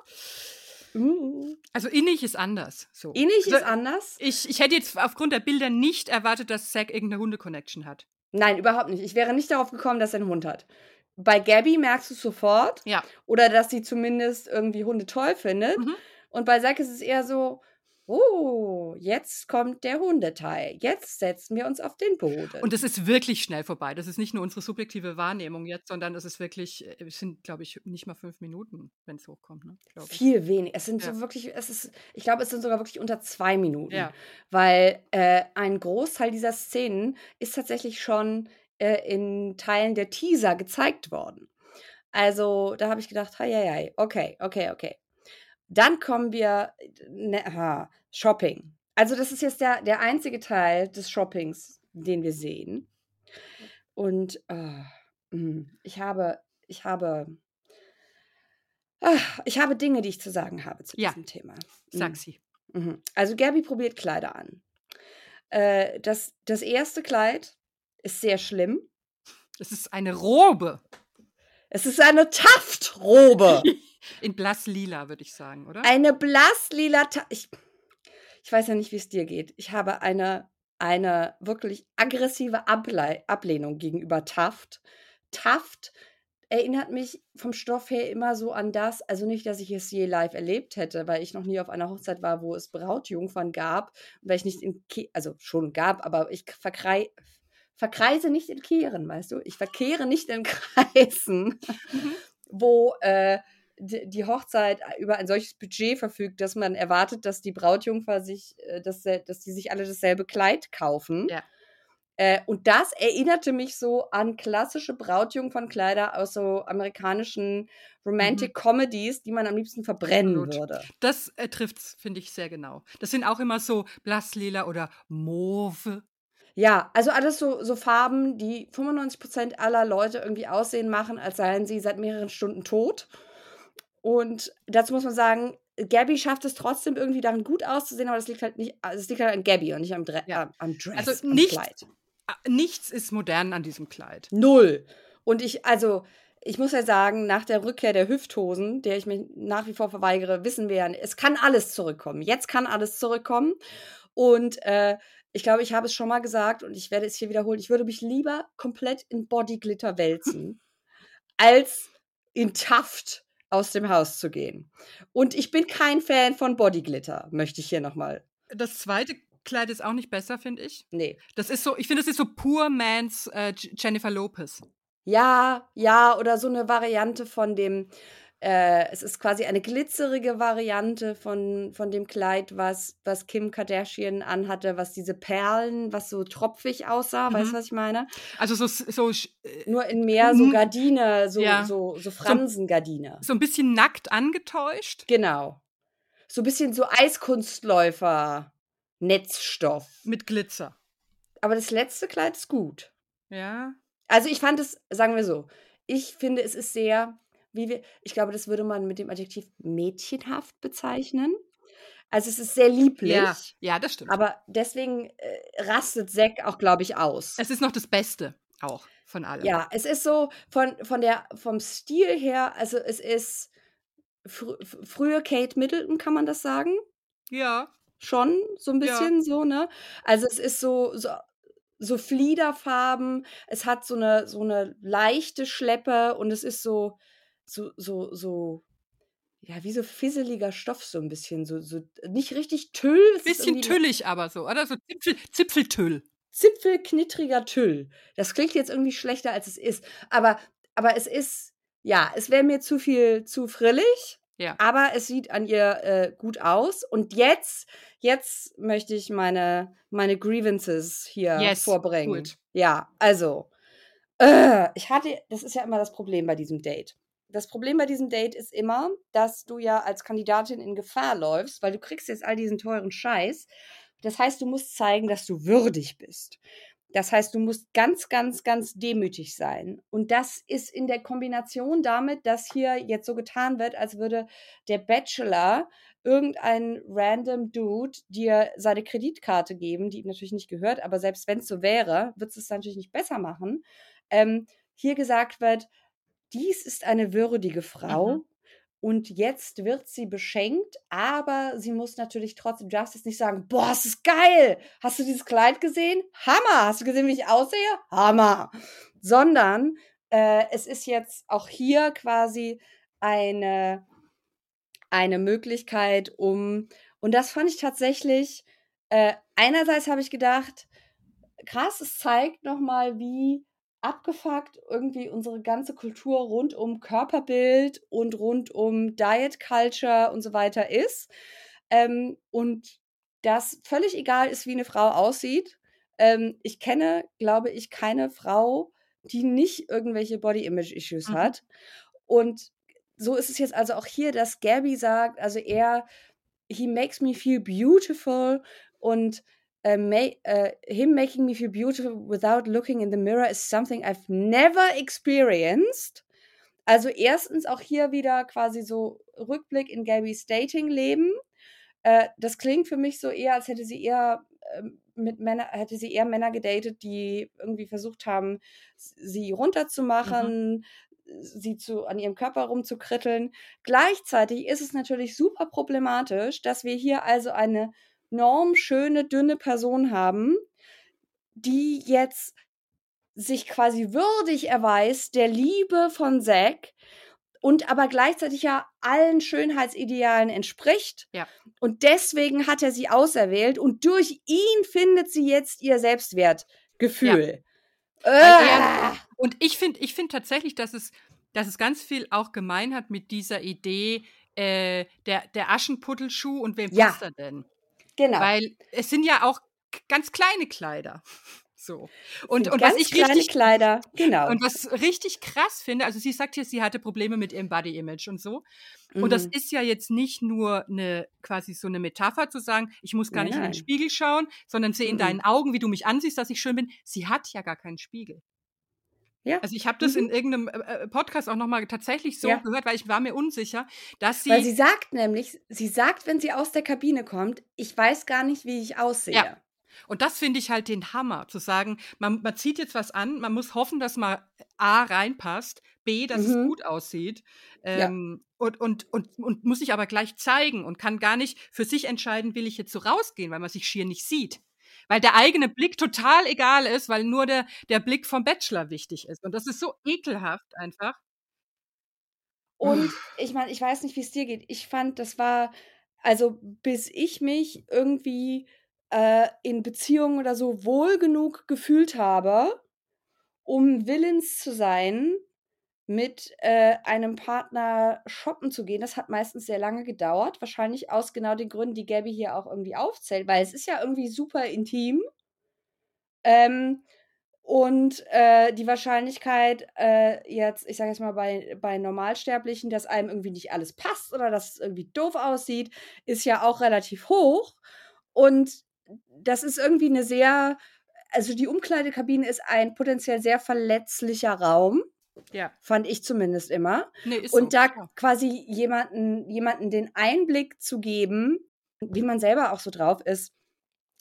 uh, Also innig ist anders. So. innig Also ist anders. ich, ich hätte jetzt aufgrund der Bilder nicht erwartet, dass Zack irgendeine Hunde-Connection hat. Nein, überhaupt nicht. Ich wäre nicht darauf gekommen, dass er einen Hund hat. Bei Gabby merkst du es sofort. Ja. Oder dass sie zumindest irgendwie Hunde toll findet. Mhm. Und bei Zack ist es eher so, oh, jetzt kommt der Hundeteil. Jetzt setzen wir uns auf den Boden. Und es ist wirklich schnell vorbei. Das ist nicht nur unsere subjektive Wahrnehmung jetzt, sondern es ist wirklich, äh, es sind, glaube ich, nicht mal fünf Minuten, wenn es hochkommt, ne? Viel wenig. Es sind Ja. so wirklich, es ist, ich glaube, es sind sogar wirklich unter zwei Minuten. Ja. Weil äh, ein Großteil dieser Szenen ist tatsächlich schon äh, in Teilen der Teaser gezeigt worden. Also da habe ich gedacht, hei, hei, okay, okay, okay. Dann kommen wir, ne, aha, Shopping. Also das ist jetzt der, der einzige Teil des Shoppings, den wir sehen. Und mh, ich habe, ich habe, ah, ich habe Dinge, die ich zu sagen habe zu Ja. diesem Thema. Sag Mhm. sie. Mhm. Also Gabi probiert Kleider an. Äh, das, das erste Kleid ist sehr schlimm. Das ist eine Robe. Es ist eine Taftrobe. [laughs] In blasslila, würde ich sagen, oder? Eine blasslila ich, ich weiß ja nicht, wie es dir geht. Ich habe eine, eine wirklich aggressive Able Ablehnung gegenüber Taft. Taft erinnert mich vom Stoff her immer so an das, also nicht, dass ich es je live erlebt hätte, weil ich noch nie auf einer Hochzeit war, wo es Brautjungfern gab, weil ich nicht in, Ke also schon gab, aber ich verkrei verkreise nicht in Kehren, weißt du? Ich verkehre nicht in [laughs] Kreisen, Mhm. wo äh, die, Hochzeit über ein solches Budget verfügt, dass man erwartet, dass die Brautjungfer sich, äh, dass, dass die sich alle dasselbe Kleid kaufen. Ja. Äh, und das erinnerte mich so an klassische Brautjungfernkleider aus so amerikanischen Romantic Comedies, die man am liebsten verbrennen Mhm. Absolut. würde. Das äh, trifft finde ich, sehr genau. Das sind auch immer so blasslila oder mauve. Ja, also alles so, so Farben, die 95% aller Leute irgendwie aussehen machen, als seien sie seit mehreren Stunden tot. Und dazu muss man sagen, Gabby schafft es trotzdem irgendwie darin gut auszusehen, aber das liegt halt nicht, also es liegt halt an Gabby und nicht am, Dre Ja. äh, am Dress, Also am nicht- Kleid. Nichts ist modern an diesem Kleid. Null. Und ich, also, ich muss ja sagen, nach der Rückkehr der Hüfthosen, der ich mich nach wie vor verweigere, wissen wir ja, es kann alles zurückkommen. Jetzt kann alles zurückkommen. Und äh, ich glaube, ich habe es schon mal gesagt und ich werde es hier wiederholen. Ich würde mich lieber komplett in Bodyglitter wälzen, als in Taft aus dem Haus zu gehen. Und ich bin kein Fan von Bodyglitter, möchte ich hier nochmal. Das zweite Kleid ist auch nicht besser, finde ich. Nee. Das ist so, ich finde, das ist so Poor Man's äh, Jennifer Lopez. Ja, ja, oder so eine Variante von dem, äh, es ist quasi eine glitzerige Variante von, von dem Kleid, was, was Kim Kardashian anhatte, was diese Perlen, was so tropfig aussah, weißt Mhm. du, was ich meine? Also so, so, äh, Nur in mehr so Mhm. Gardine, so, Ja. so, so Fransengardine. so ein bisschen nackt angetäuscht. Genau. So ein bisschen so Eiskunstläufer, Netzstoff. Mit Glitzer. Aber das letzte Kleid ist gut. Ja. Also ich fand es, sagen wir so, ich finde, es ist sehr, wie wir, ich glaube, das würde man mit dem Adjektiv mädchenhaft bezeichnen. Also es ist sehr lieblich, Ja, ja, das stimmt. aber deswegen äh, rastet Zack auch, glaube ich, aus. es ist noch das Beste auch von allem. ja, es ist so von, von der, vom Stil her, also es ist fr frühe Kate Middleton, kann man das sagen? Ja. schon so ein Ja. bisschen so, ne? Also es ist so, so, so Fliederfarben, es hat so eine, so eine leichte Schleppe und es ist so, so, so, so, ja, wie so fisseliger Stoff, so ein bisschen, so, so nicht richtig Tüll. ist Bisschen tüllig aber so, oder? So Zipfel, Zipfeltüll. Zipfelknittriger Tüll. Das klingt jetzt irgendwie schlechter, als es ist. Aber, aber es ist, ja, es wäre mir zu viel, zu frillig. Ja. Aber es sieht an ihr äh, gut aus. Und jetzt, jetzt möchte ich meine, meine Grievances hier Yes, vorbringen. gut. Ja, also, äh, ich hatte, das ist ja immer das Problem bei diesem Date. Das Problem bei diesem Date ist immer, dass du ja als Kandidatin in Gefahr läufst, weil du kriegst jetzt all diesen teuren Scheiß. Das heißt, du musst zeigen, dass du würdig bist. Das heißt, du musst ganz, ganz, ganz demütig sein. Und das ist in der Kombination damit, dass hier jetzt so getan wird, als würde der Bachelor irgendein random Dude dir seine Kreditkarte geben, die ihm natürlich nicht gehört, aber selbst wenn es so wäre, wird es natürlich nicht besser machen. Ähm, hier gesagt wird, dies ist eine würdige Frau. Mhm. Und jetzt wird sie beschenkt, aber sie muss natürlich trotzdem, du darfst jetzt nicht sagen, boah, es ist geil. Hast du dieses Kleid gesehen? Hammer. Hast du gesehen, wie ich aussehe? Hammer. Sondern äh, es ist jetzt auch hier quasi eine, eine Möglichkeit, um, und das fand ich tatsächlich, äh, einerseits habe ich gedacht, krass, es zeigt nochmal, wie abgefuckt irgendwie unsere ganze Kultur rund um Körperbild und rund um Diet Culture und so weiter ist. Ähm, und das völlig egal ist, wie eine Frau aussieht. Ähm, ich kenne, glaube ich, keine Frau, die nicht irgendwelche Body Image Issues Mhm. hat. Und so ist es jetzt also auch hier, dass Gabby sagt, also er, he makes me feel beautiful und uh, uh, him making me feel beautiful without looking in the mirror is something I've never experienced. Also erstens auch hier wieder quasi so Rückblick in Gabys Dating-Leben. Äh, das klingt für mich so eher, als hätte sie eher ähm, mit Männer, hätte sie eher Männer gedatet, die irgendwie versucht haben, sie runterzumachen, sie zu, an ihrem Körper rumzukritteln. Gleichzeitig ist es natürlich super problematisch, dass wir hier also eine normschöne, dünne Person haben, die jetzt sich quasi würdig erweist der Liebe von Zack und aber gleichzeitig ja allen Schönheitsidealen entspricht. Ja. Und deswegen hat er sie auserwählt und durch ihn findet sie jetzt ihr Selbstwertgefühl. Weil Ah! Und ich finde ich find tatsächlich, dass es, dass es ganz viel auch gemein hat mit dieser Idee, äh, der, der Aschenputtelschuh und wem Ja. passt er denn? Genau. Weil es sind ja auch ganz kleine Kleider. [laughs] So. Und, und was ich richtig Kleider, genau. und was richtig krass finde, also sie sagt hier, sie hatte Probleme mit ihrem Body Image und so. Und das Mhm. ist ja jetzt nicht nur eine quasi so eine Metapher zu sagen, ich muss gar Nein, nicht in den. Spiegel schauen, sondern sehe in Mhm. deinen Augen, wie du mich ansiehst, dass ich schön bin. Sie hat ja gar keinen Spiegel. Ja. Also ich habe das Mhm. in irgendeinem äh, äh, Podcast auch nochmal tatsächlich so Ja. gehört, weil ich war mir unsicher, dass sie, Weil sie sagt nämlich, sie sagt, wenn sie aus der Kabine kommt, ich weiß gar nicht, wie ich aussehe. und das finde ich halt den Hammer, zu sagen, man, man zieht jetzt was an, man muss hoffen, dass man A reinpasst, B, dass es Mhm. gut aussieht Ja. ähm, und, und, und, und muss sich aber gleich zeigen und kann gar nicht für sich entscheiden, will ich jetzt so rausgehen, weil man sich schier nicht sieht. Weil der eigene Blick total egal ist, weil nur der, der Blick vom Bachelor wichtig ist. Und das ist so ekelhaft einfach. Und ich meine, ich weiß nicht, wie es dir geht. Ich fand, das war, also bis ich mich irgendwie äh, in Beziehungen oder so wohl genug gefühlt habe, um willens zu sein, mit äh, einem Partner shoppen zu gehen. Das hat meistens sehr lange gedauert. Wahrscheinlich aus genau den Gründen, die Gabby hier auch irgendwie aufzählt, weil es ist ja irgendwie super intim. Ähm, und äh, die Wahrscheinlichkeit äh, jetzt, ich sage jetzt mal bei, bei Normalsterblichen, dass einem irgendwie nicht alles passt oder dass es irgendwie doof aussieht, ist ja auch relativ hoch. Und das ist irgendwie eine sehr, also die Umkleidekabine ist ein potenziell sehr verletzlicher Raum, Ja, fand ich zumindest immer. nee, ist Und so. da ja. quasi jemanden, jemanden den Einblick zu geben, wie man selber auch so drauf ist,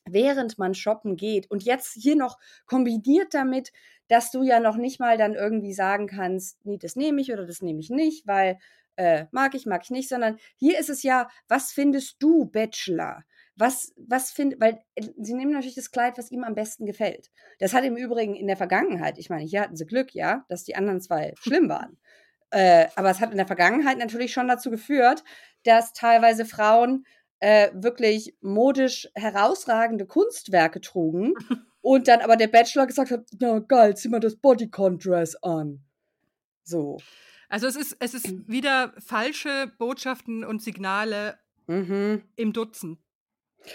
während man shoppen geht. Und jetzt hier noch kombiniert damit, dass du ja noch nicht mal dann irgendwie sagen kannst, nee, das nehme ich oder das nehme ich nicht, weil äh, mag ich, mag ich nicht, sondern hier ist es ja, was findest du, Bachelor? Was, was findet, weil äh, sie nehmen natürlich das Kleid, was ihm am besten gefällt. Das hat im Übrigen in der Vergangenheit, ich meine, hier hatten sie Glück, ja, dass die anderen zwei [laughs] schlimm waren. Äh, aber es hat in der Vergangenheit natürlich schon dazu geführt, dass teilweise Frauen äh, wirklich modisch herausragende Kunstwerke trugen [laughs] und dann aber der Bachelor gesagt hat, na geil, zieh mal das Bodycon-Dress an. So. Also es ist, es ist Mhm. wieder falsche Botschaften und Signale Mhm. im Dutzend.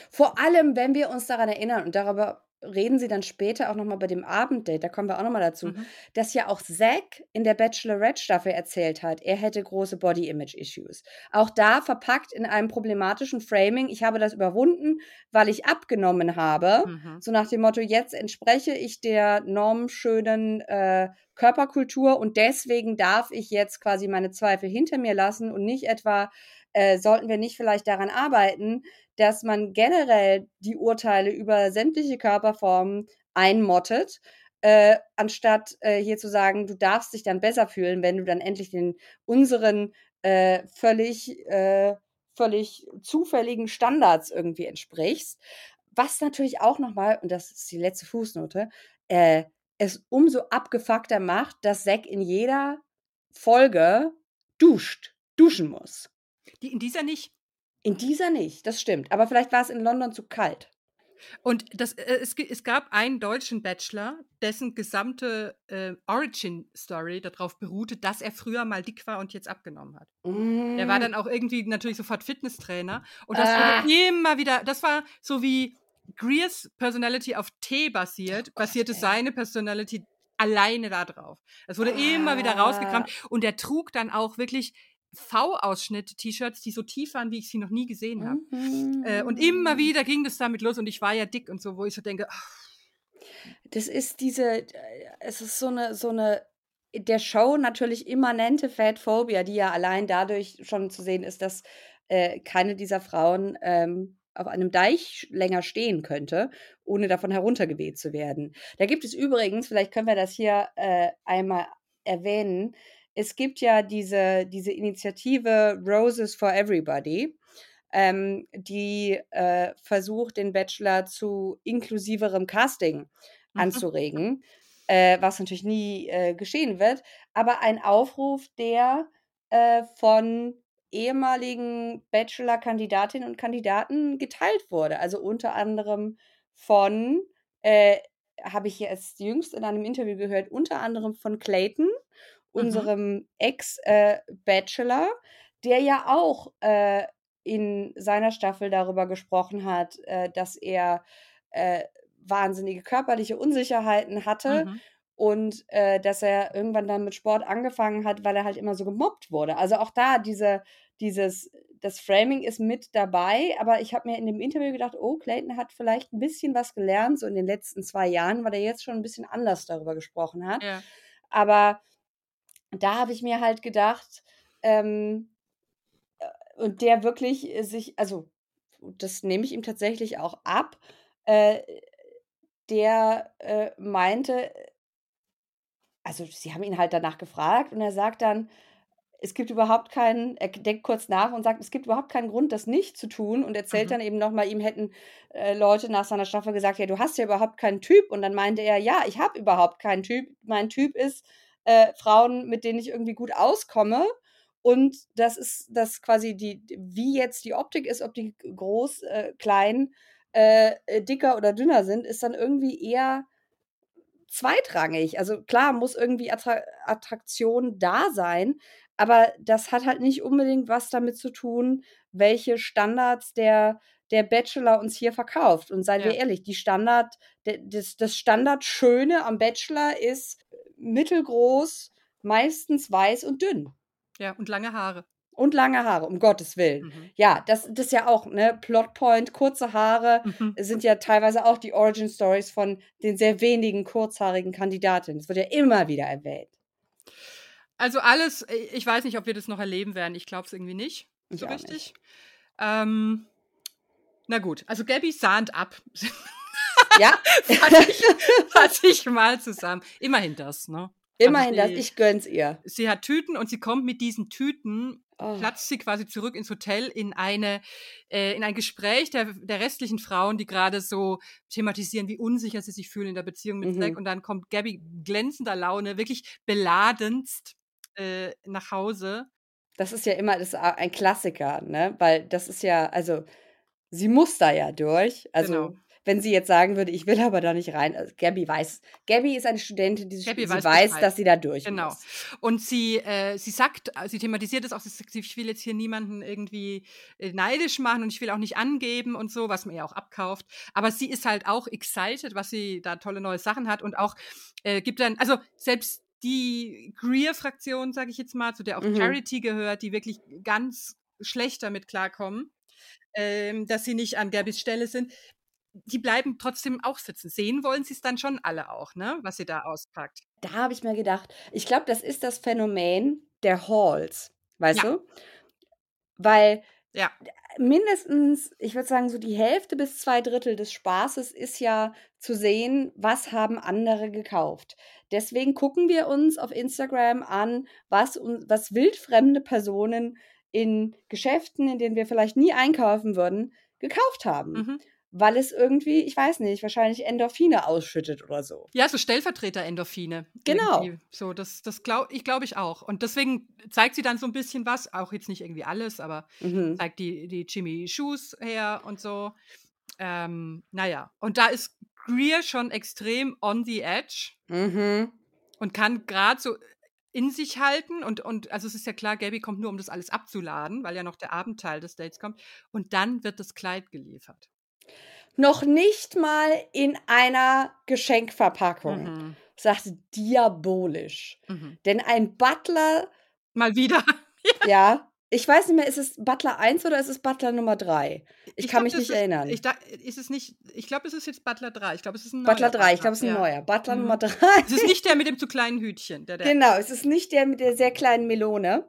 Vor allem, wenn wir uns daran erinnern, und darüber reden sie dann später auch nochmal bei dem Abenddate, da kommen wir auch nochmal dazu, Mhm. dass ja auch Zack in der Bachelorette-Staffel erzählt hat, er hätte große Body-Image-Issues. Auch da verpackt in einem problematischen Framing, ich habe das überwunden, weil ich abgenommen habe. Mhm. So nach dem Motto, jetzt entspreche ich der normschönen äh, Körperkultur und deswegen darf ich jetzt quasi meine Zweifel hinter mir lassen und nicht etwa, äh, sollten wir nicht vielleicht daran arbeiten, dass man generell die Urteile über sämtliche Körperformen einmottet, äh, anstatt äh, hier zu sagen, du darfst dich dann besser fühlen, wenn du dann endlich den unseren äh, völlig, äh, völlig zufälligen Standards irgendwie entsprichst. Was natürlich auch nochmal, und das ist die letzte Fußnote, äh, es umso abgefuckter macht, dass Zack in jeder Folge duscht, duschen muss. Die, in dieser nicht. In dieser nicht, das stimmt. Aber vielleicht war es in London zu kalt. Und das, äh, es, es gab einen deutschen Bachelor, dessen gesamte äh, Origin-Story darauf beruhte, dass er früher mal dick war und jetzt abgenommen hat. Er war dann auch irgendwie natürlich sofort Fitnesstrainer. Und das Ah. wurde immer wieder, das war so wie Greers Personality auf T basiert, Oh Gott, basierte ey. seine Personality alleine da drauf. Es wurde immer wieder Ah. rausgekramt. Und er trug dann auch wirklich V-Ausschnitt-T-Shirts, die so tief waren, wie ich sie noch nie gesehen habe. Mhm. Äh, und immer wieder ging das damit los und ich war ja dick und so, wo ich so denke, ach, Das ist diese, äh, es ist so eine, so eine der Show natürlich immanente Fatphobia, die ja allein dadurch schon zu sehen ist, dass äh, keine dieser Frauen ähm, auf einem Deich länger stehen könnte, ohne davon heruntergeweht zu werden. Da gibt es übrigens, vielleicht können wir das hier äh, einmal erwähnen, es gibt ja diese, diese Initiative Roses for Everybody, ähm, die äh, versucht, den Bachelor zu inklusiverem Casting Mhm. anzuregen, äh, was natürlich nie äh, geschehen wird, aber ein Aufruf, der äh, von ehemaligen Bachelor-Kandidatinnen und Kandidaten geteilt wurde. Also unter anderem von, äh, habe ich jetzt jüngst in einem Interview gehört, unter anderem von Clayton, unserem Ex-Bachelor, der ja auch äh, in seiner Staffel darüber gesprochen hat, äh, dass er äh, wahnsinnige körperliche Unsicherheiten hatte mhm. und äh, dass er irgendwann dann mit Sport angefangen hat, weil er halt immer so gemobbt wurde. Also auch da diese, dieses, das Framing ist mit dabei, aber ich habe mir in dem Interview gedacht, oh, Clayton hat vielleicht ein bisschen was gelernt, so in den letzten zwei Jahren, weil er jetzt schon ein bisschen anders darüber gesprochen hat. ja. aber da habe ich mir halt gedacht, ähm, äh, und der wirklich sich, also das nehme ich ihm tatsächlich auch ab, äh, der äh, meinte, also sie haben ihn halt danach gefragt und er sagt dann, es gibt überhaupt keinen, er denkt kurz nach und sagt, es gibt überhaupt keinen Grund, das nicht zu tun und erzählt Mhm. dann eben nochmal, ihm hätten äh, Leute nach seiner Staffel gesagt, ja, du hast ja überhaupt keinen Typ und dann meinte er, ja, ich habe überhaupt keinen Typ. Mein Typ ist äh, Frauen, mit denen ich irgendwie gut auskomme und das ist das quasi die, wie jetzt die Optik ist, ob die groß, äh, klein, äh, äh, dicker oder dünner sind, ist dann irgendwie eher zweitrangig. Also klar muss irgendwie Attra Attraktion da sein, aber das hat halt nicht unbedingt was damit zu tun, welche Standards der der Bachelor uns hier verkauft. Und seien wir Ja. ehrlich, die Standard, das, das Standardschöne am Bachelor ist mittelgroß, meistens weiß und dünn. Ja, und lange Haare. Und lange Haare, um Gottes Willen. Mhm. Ja, das, das ist ja auch, ne, Plotpoint, kurze Haare Mhm. sind ja teilweise auch die Origin Stories von den sehr wenigen kurzhaarigen Kandidatinnen. Das wird ja immer wieder erwähnt. Also alles, äh, ich weiß nicht, ob wir das noch erleben werden. Ich glaube es irgendwie nicht. Ich so richtig. nicht. Ähm, na gut, also Gabby sahnt [laughs] ab. Ja, [laughs] fasse ich, fass ich mal zusammen. Immerhin das, ne? immerhin das, sie- ich gönn's ihr. Sie hat Tüten und sie kommt mit diesen Tüten, Oh. platzt sie quasi zurück ins Hotel in eine, äh, in ein Gespräch der, der restlichen Frauen, die gerade so thematisieren, wie unsicher sie sich fühlen in der Beziehung mit Mhm. Zack. Und dann kommt Gabby glänzender Laune, wirklich beladenst äh, nach Hause. Das ist ja immer das ein Klassiker, ne? Weil das ist ja, also sie muss da ja durch. Also Genau. Wenn sie jetzt sagen würde, ich will aber da nicht rein. Also Gabby weiß, Gabby ist eine Studentin, die Gabby sie weiß weiß, dass sie da durch Genau. muss. Und sie, äh, sie sagt, sie thematisiert es auch, sie sagt, ich will jetzt hier niemanden irgendwie äh, neidisch machen und ich will auch nicht angeben und so, was man ja auch abkauft. Aber sie ist halt auch excited, was sie da tolle neue Sachen hat und auch äh, gibt dann, also selbst die Greer-Fraktion, sage ich jetzt mal, zu der auch Mhm. Charity gehört, die wirklich ganz schlecht damit klarkommen, ähm, dass sie nicht an Gabbys Stelle sind. Die bleiben trotzdem auch sitzen. Sehen wollen sie es dann schon alle auch, ne? Was sie da auspackt. Da habe ich mir gedacht, ich glaube, das ist das Phänomen der Halls, weißt Ja. du? Weil Ja. mindestens, ich würde sagen, so die Hälfte bis zwei Drittel des Spaßes ist ja zu sehen, was haben andere gekauft. Deswegen gucken wir uns auf Instagram an, was, was wildfremde Personen in Geschäften, in denen wir vielleicht nie einkaufen würden, gekauft haben. Mhm. Weil es irgendwie, ich weiß nicht, wahrscheinlich Endorphine ausschüttet oder so. Ja, so Stellvertreter-Endorphine. Genau. irgendwie. So, das, das glaube ich, glaube ich auch. Und deswegen zeigt sie dann so ein bisschen was, auch jetzt nicht irgendwie alles, aber Mhm. zeigt die, die Jimmy Shoes her und so. Ähm, naja, und da ist Greer schon extrem on the edge Mhm. und kann gerade so in sich halten und, und also es ist ja klar, Gabby kommt nur, um das alles abzuladen, weil ja noch der Abendteil des Dates kommt und dann wird das Kleid geliefert. Noch nicht mal in einer Geschenkverpackung. Mhm. Sagte diabolisch. Mhm. Denn ein Butler, Mal wieder. [laughs] ja, ich weiß nicht mehr, ist es Butler 1 oder ist es Butler Nummer 3? Ich, kann glaub, mich nicht ist, erinnern. Ich da, ist es nicht, ich glaube, es ist jetzt Butler 3. Ich glaube, es ist ein Butler neuer 3, ich glaube, es ist ein ja. neuer. Butler Mhm. Nummer 3. Es ist nicht der mit dem zu kleinen Hütchen. Der, der, Genau, es ist nicht der mit der sehr kleinen Melone.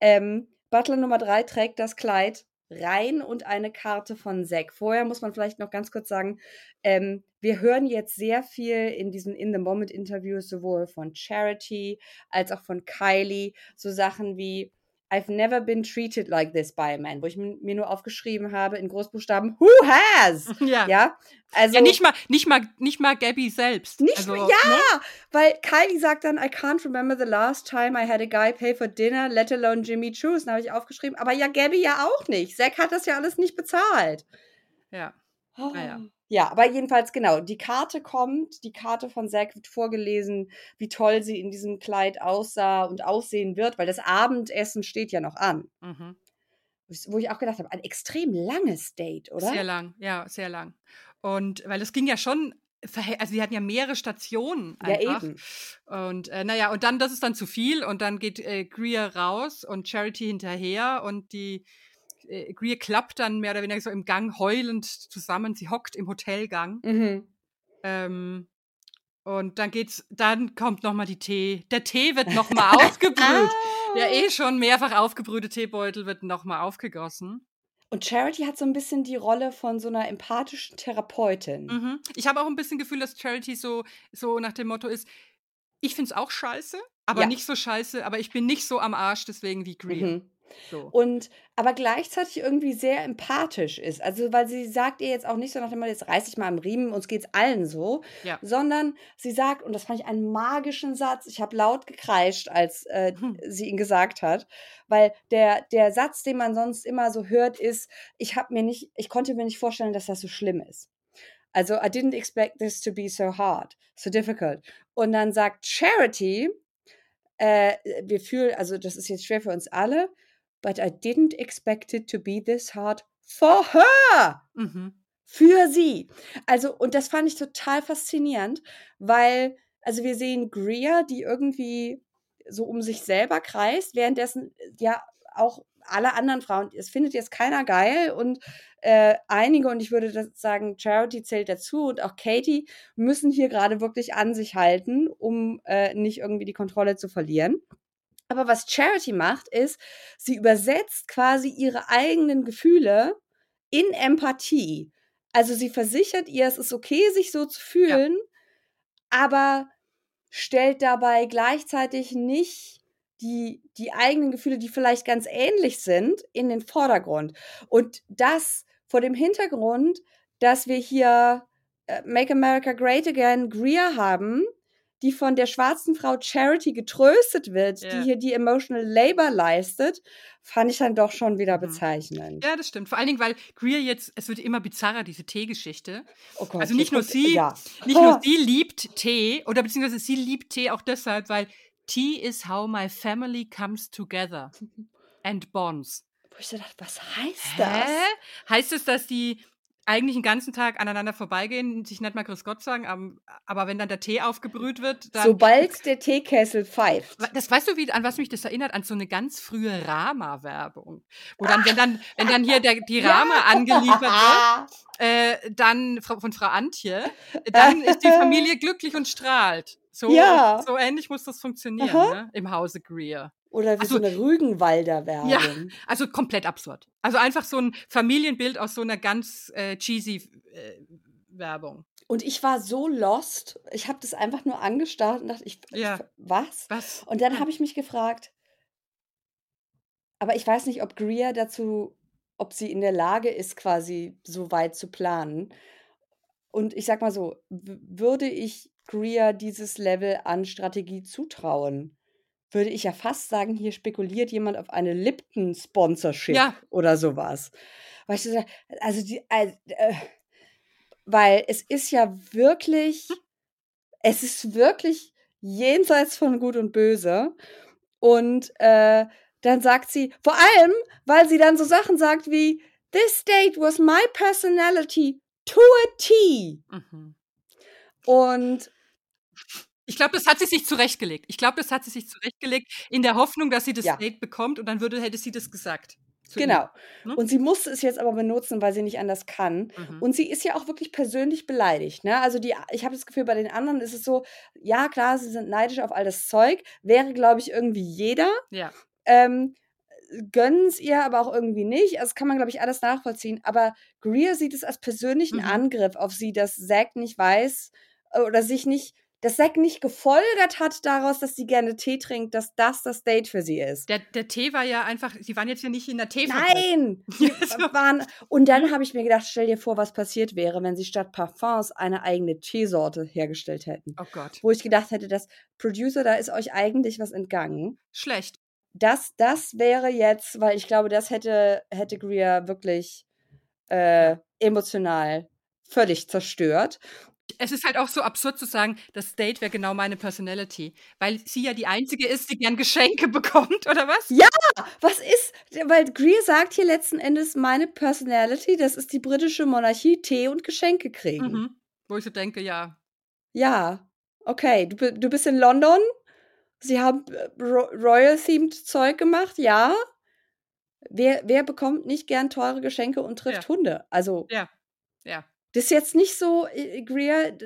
Ähm, Butler Nummer 3 trägt das Kleid rein und eine Karte von Zack. Vorher muss man vielleicht noch ganz kurz sagen, ähm, wir hören jetzt sehr viel in diesen In the Moment Interviews sowohl von Charity als auch von Kylie so Sachen wie I've never been treated like this by a man, wo ich mir nur aufgeschrieben habe in Großbuchstaben Who has? ja. [laughs] ja. Ja, also nicht mal, nicht mal, nicht mal Gabby selbst. Nicht also, mal- Ne? Weil Kylie sagt dann, I can't remember the last time I had a guy pay for dinner, let alone Jimmy Choose. Dann habe ich aufgeschrieben, aber ja, Gabby ja auch nicht. Zack hat das ja alles nicht bezahlt. Ja. Oh. ja. Ja, aber jedenfalls genau, die Karte kommt, die Karte von Zack wird vorgelesen, wie toll sie in diesem Kleid aussah und aussehen wird, weil das Abendessen steht ja noch an. Mhm. Wo ich auch gedacht habe, ein extrem langes Date, oder? Sehr lang, ja, sehr lang. Und weil es ging ja schon, also die hatten ja mehrere Stationen Ja, einfach. eben. Und äh, naja, und dann, das ist dann zu viel und dann geht äh, Greer raus und Charity hinterher und die Greer klappt dann mehr oder weniger so im Gang heulend zusammen. Sie hockt im Hotelgang. Mhm. Ähm, Und dann geht's, dann kommt nochmal die Tee. Der Tee wird nochmal [laughs] aufgebrüht. Der Ah. eh schon mehrfach aufgebrühte Teebeutel wird nochmal aufgegossen. Und Charity hat so ein bisschen die Rolle von so einer empathischen Therapeutin. Mhm. Ich habe auch ein bisschen Gefühl, dass Charity so, so nach dem Motto ist, ich finde es auch scheiße, aber Ja. nicht so scheiße, aber ich bin nicht so am Arsch deswegen wie Greer. Mhm. So. Und aber gleichzeitig irgendwie sehr empathisch ist. Also, weil sie sagt ihr jetzt auch nicht so nach dem Motto, jetzt reiß ich mal am Riemen, uns geht's allen so, Ja. sondern sie sagt, und das fand ich einen magischen Satz, ich habe laut gekreischt, als äh, Hm. sie ihn gesagt hat, weil der, der Satz, den man sonst immer so hört, ist, ich habe mir nicht, ich konnte mir nicht vorstellen, dass das so schlimm ist. Also, I didn't expect this to be so hard, so difficult. Und dann sagt Charity, äh, wir fühlen, also das ist jetzt schwer für uns alle, but I didn't expect it to be this hard for her. Mhm. Für sie. Also, und das fand ich total faszinierend, weil, also wir sehen Greer, die irgendwie so um sich selber kreist, währenddessen äh, ja auch alle anderen Frauen, es findet jetzt keiner geil und äh, einige, und ich würde das sagen, Charity zählt dazu und auch Katie müssen hier gerade wirklich an sich halten, um äh, nicht irgendwie die Kontrolle zu verlieren. Aber was Charity macht, ist, sie übersetzt quasi ihre eigenen Gefühle in Empathie. Also sie versichert ihr, es ist okay, sich so zu fühlen, aber stellt dabei gleichzeitig nicht die, die eigenen Gefühle, die vielleicht ganz ähnlich sind, in den Vordergrund. Und das vor dem Hintergrund, dass wir hier äh, Make America Great Again Greer haben, die von der schwarzen Frau Charity getröstet wird, Ja. die hier die Emotional Labor leistet, fand ich dann doch schon wieder Mhm. bezeichnend. Ja, das stimmt. Vor allen Dingen, weil Greer jetzt, es wird immer bizarrer, diese Teegeschichte. Oh Gott, Also nicht nur sie, ja. Nicht nur sie liebt Tee, oder beziehungsweise sie liebt Tee auch deshalb, weil Tea is how my family comes together [laughs] and bonds. Wo ich so dachte, was heißt Hä? das? Heißt es, dass die eigentlich den ganzen Tag aneinander vorbeigehen, sich nicht mal Grüß Gott sagen, am- aber wenn dann der Tee aufgebrüht wird, dann. Sobald der Teekessel pfeift. das weißt du, wie, an was mich das erinnert? An so eine ganz frühe Rama-Werbung. Wo dann, wenn dann, wenn dann hier der, die [laughs] Rama angeliefert wird, [laughs] äh, dann von Frau Antje, dann ist die Familie glücklich und strahlt. So, Ja. so ähnlich muss das funktionieren ne? im Hause Greer. Oder wie Ach so. eine Rügenwalder-Werbung. Ja. Also komplett absurd. Also einfach so ein Familienbild aus so einer ganz äh, cheesy äh, Werbung. Und ich war so lost. Ich habe das einfach nur angestarrt und dachte, ich, Ja. ich was? Was? Und dann habe ich mich gefragt, aber ich weiß nicht, ob Greer dazu, ob sie in der Lage ist, quasi so weit zu planen. Und ich sag mal so, würde ich Greer dieses Level an Strategie zutrauen, würde ich ja fast sagen, hier spekuliert jemand auf eine Lipton-Sponsorship Ja. oder sowas. Weil ich so, also die, äh, weil es ist ja wirklich, es ist wirklich jenseits von Gut und Böse. Und äh, dann sagt sie, vor allem, weil sie dann so Sachen sagt wie, This date was my personality to a T. Mhm. Und Ich glaube, das hat sie sich zurechtgelegt. Ich glaube, das hat sie sich zurechtgelegt in der Hoffnung, dass sie das Ja. Date bekommt und dann würde, hätte sie das gesagt. genau. ne? Und sie musste es jetzt aber benutzen, weil sie nicht anders kann. Mhm. Und sie ist ja auch wirklich persönlich beleidigt. Ne? Also die, ich habe das Gefühl, bei den anderen ist es so, ja klar, sie sind neidisch auf all das Zeug. Wäre, glaube ich, irgendwie jeder. ja. Ähm, gönnen es ihr aber auch irgendwie nicht. Also das kann man, glaube ich, alles nachvollziehen. Aber Greer sieht es als persönlichen Mhm. Angriff auf sie, dass Zack nicht weiß äh, oder sich nicht, dass Zack nicht gefolgert hat daraus, dass sie gerne Tee trinkt, dass das das Date für sie ist. Der, der Tee war ja einfach, sie waren jetzt ja nicht in der Teefabrik. Nein! [laughs] [laughs] Waren, und dann habe ich mir gedacht, stell dir vor, was passiert wäre, wenn sie statt Parfums eine eigene Teesorte hergestellt hätten. Oh Gott. Wo ich gedacht hätte, dass Producer, da ist euch eigentlich was entgangen. Schlecht. Das, das wäre jetzt, weil ich glaube, das hätte, hätte Greer wirklich äh, emotional völlig zerstört. Es ist halt auch so absurd zu sagen, das Date wäre genau meine Personality, weil sie ja die einzige ist, die gern Geschenke [laughs] bekommt, oder was? Ja. Was ist, weil Greer sagt hier letzten Endes, meine Personality, das ist die britische Monarchie, Tee und Geschenke kriegen. Mhm. Wo ich so denke, ja. Ja, okay. Du, du bist in London. Sie haben äh, Ro Royal-themed Zeug gemacht, ja. Wer, wer bekommt nicht gern teure Geschenke und trifft Ja. Hunde? Also, Ja. Ja. Das ist jetzt nicht so, äh, Greer,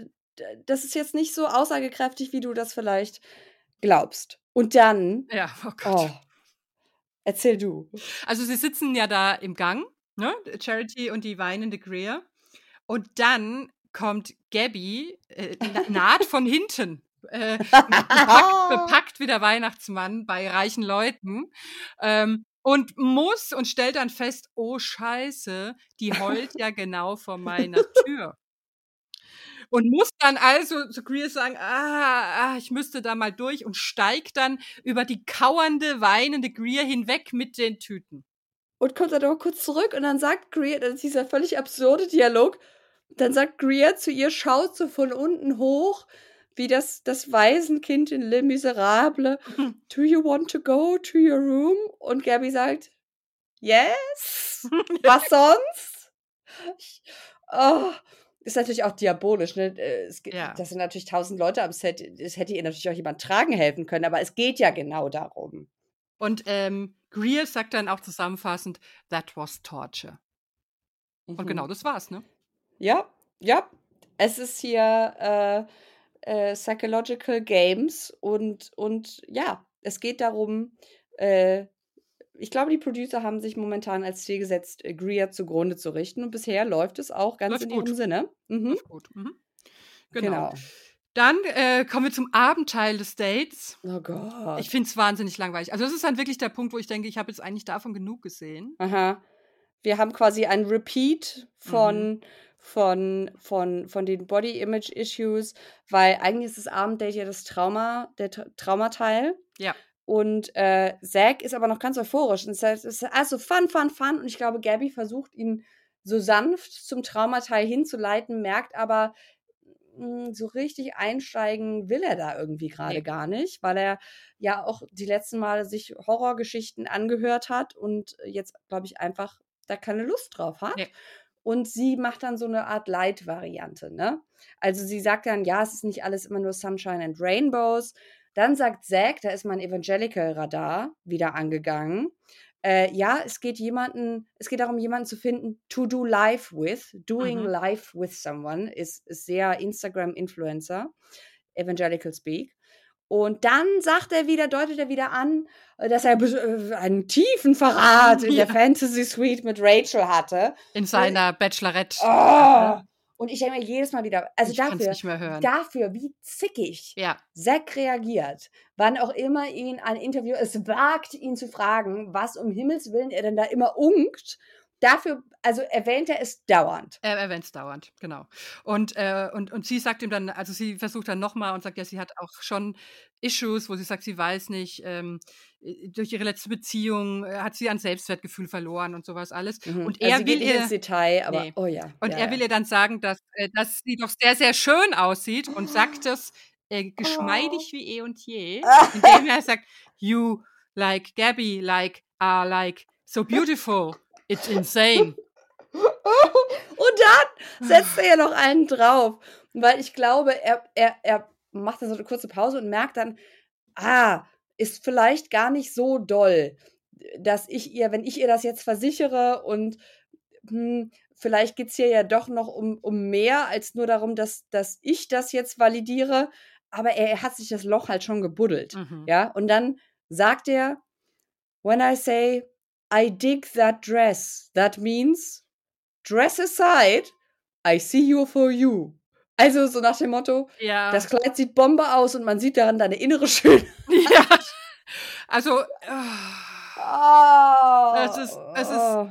das ist jetzt nicht so aussagekräftig, wie du das vielleicht glaubst. Und dann, Ja, [laughs] oh Gott. oh, erzähl du. Also sie sitzen ja da im Gang, ne? Charity und die weinende Greer. Und dann kommt Gabby, äh, na- naht von hinten. Äh, [laughs] bepackt, bepackt wie der Weihnachtsmann bei reichen Leuten. Ähm, und muss und stellt dann fest, oh Scheiße, die heult ja genau vor meiner Tür. Und muss dann also zu Greer sagen, ah, ah, ich müsste da mal durch und steigt dann über die kauernde, weinende Greer hinweg mit den Tüten. Und kommt dann aber kurz zurück und dann sagt Greer, das ist dieser völlig absurde Dialog, dann sagt Greer zu ihr, schaut so von unten hoch, wie das, das Waisenkind in Les Miserables. [laughs] Do you want to go to your room? Und Gabby sagt, yes. [laughs] Was sonst? Oh, ist natürlich auch diabolisch. Ne? Äh, Es, Ja. Das sind natürlich tausend Leute am Set. Es hätte ihr natürlich auch jemand tragen helfen können, aber es geht ja genau darum. Und ähm, Greer sagt dann auch zusammenfassend, that was torture. Und Mhm. genau das war's, ne? Ja, ja. Es ist hier äh, äh, Psychological Games und, und ja, es geht darum, äh, ich glaube, die Producer haben sich momentan als Ziel gesetzt, äh, Greer zugrunde zu richten und bisher läuft es auch ganz Läuft in gut. ihrem Sinne. Mhm. Gut. Mhm. Genau. Genau. Dann äh, kommen wir zum Abendteil des Dates. Oh Gott. Ich finde es wahnsinnig langweilig. Also das ist dann wirklich der Punkt, wo ich denke, ich habe jetzt eigentlich davon genug gesehen. Aha. Wir haben quasi ein Repeat von, von, von, von den Body Image Issues, weil eigentlich ist das Abenddate ja das Trauma, der Tra Traumateil. Ja. Und äh, Zack ist aber noch ganz euphorisch. Und es ist- also fun, fun, fun. Und ich glaube, Gabby versucht ihn so sanft zum Traumateil hinzuleiten, merkt aber, mh, so richtig einsteigen will er da irgendwie gerade Nee. gar nicht, weil er ja auch die letzten Male sich Horrorgeschichten angehört hat und jetzt, glaube ich, einfach da keine Lust drauf hat. Nee. Und sie macht dann so eine Art Light-Variante, ne? Also sie sagt dann, ja, es ist nicht alles immer nur Sunshine and Rainbows. Dann sagt Zack, da ist mein Evangelical-Radar wieder angegangen. Äh, ja, es geht jemanden, es geht darum, jemanden zu finden, to do life with. Doing Mhm. life with someone ist, ist sehr Instagram-Influencer, Evangelical Speak. Und dann sagt er wieder, deutet er wieder an, äh, dass er äh, einen tiefen Verrat in [laughs] der Ja. Fantasy Suite mit Rachel hatte. In seiner Bachelorette. Oh! Und ich denke mir jedes Mal wieder, also ich dafür, dafür, wie zickig ja, Zack reagiert, wann auch immer ihn ein Interview es wagt, ihn zu fragen, was um Himmels Willen er denn da immer unkt. Dafür, also erwähnt er es dauernd. er erwähnt es dauernd, genau. Und, äh, und, und sie sagt ihm dann, also sie versucht dann nochmal und sagt, ja, sie hat auch schon Issues, wo sie sagt, sie weiß nicht, ähm, äh, durch ihre letzte Beziehung äh, hat sie an Selbstwertgefühl verloren und sowas alles. Mhm. Und also er sie will ihr, ins Detail, aber Nee. oh ja. und ja, er ja. will ihr dann sagen, dass, äh, dass sie doch sehr, sehr schön aussieht und sagt das äh, geschmeidig wie eh und je, [laughs] indem er sagt, you like Gabby, like, are like so beautiful, it's insane. [laughs] Und dann setzt er ja noch einen drauf. Weil ich glaube, er, er, er macht dann so eine kurze Pause und merkt dann, ah, ist vielleicht gar nicht so doll, dass ich ihr, wenn ich ihr das jetzt versichere und hm, vielleicht geht es hier ja doch noch um, um mehr als nur darum, dass, dass ich das jetzt validiere. Aber er, er hat sich das Loch halt schon gebuddelt. Mhm. Ja, und dann sagt er, when I say I dig that dress, that means dress aside, I see you for you. Also so nach dem Motto, Ja. das Kleid sieht Bombe aus und man sieht daran deine innere [laughs] Schönheit. ja. Also, Oh, Es ist- es ist-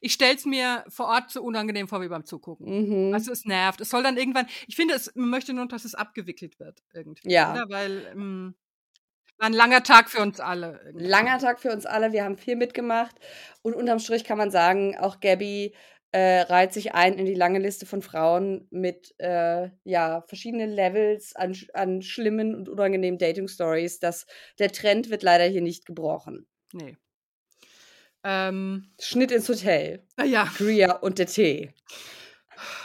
ich stelle es mir vor Ort so unangenehm vor wie beim Zugucken. Mhm. Also es nervt. Es soll dann irgendwann, ich finde, es man möchte nur, dass es abgewickelt wird irgendwie. Ja. Oder? Weil ähm, war ein langer Tag für uns alle. irgendwie. Langer Tag für uns alle, wir haben viel mitgemacht. Und unterm Strich kann man sagen, auch Gabby äh, reiht sich ein in die lange Liste von Frauen mit äh, ja, verschiedenen Levels an, an schlimmen und unangenehmen Dating-Stories. Der Trend wird leider hier nicht gebrochen. Nee. Ähm, Schnitt ins Hotel. ja, Greer und der Tee.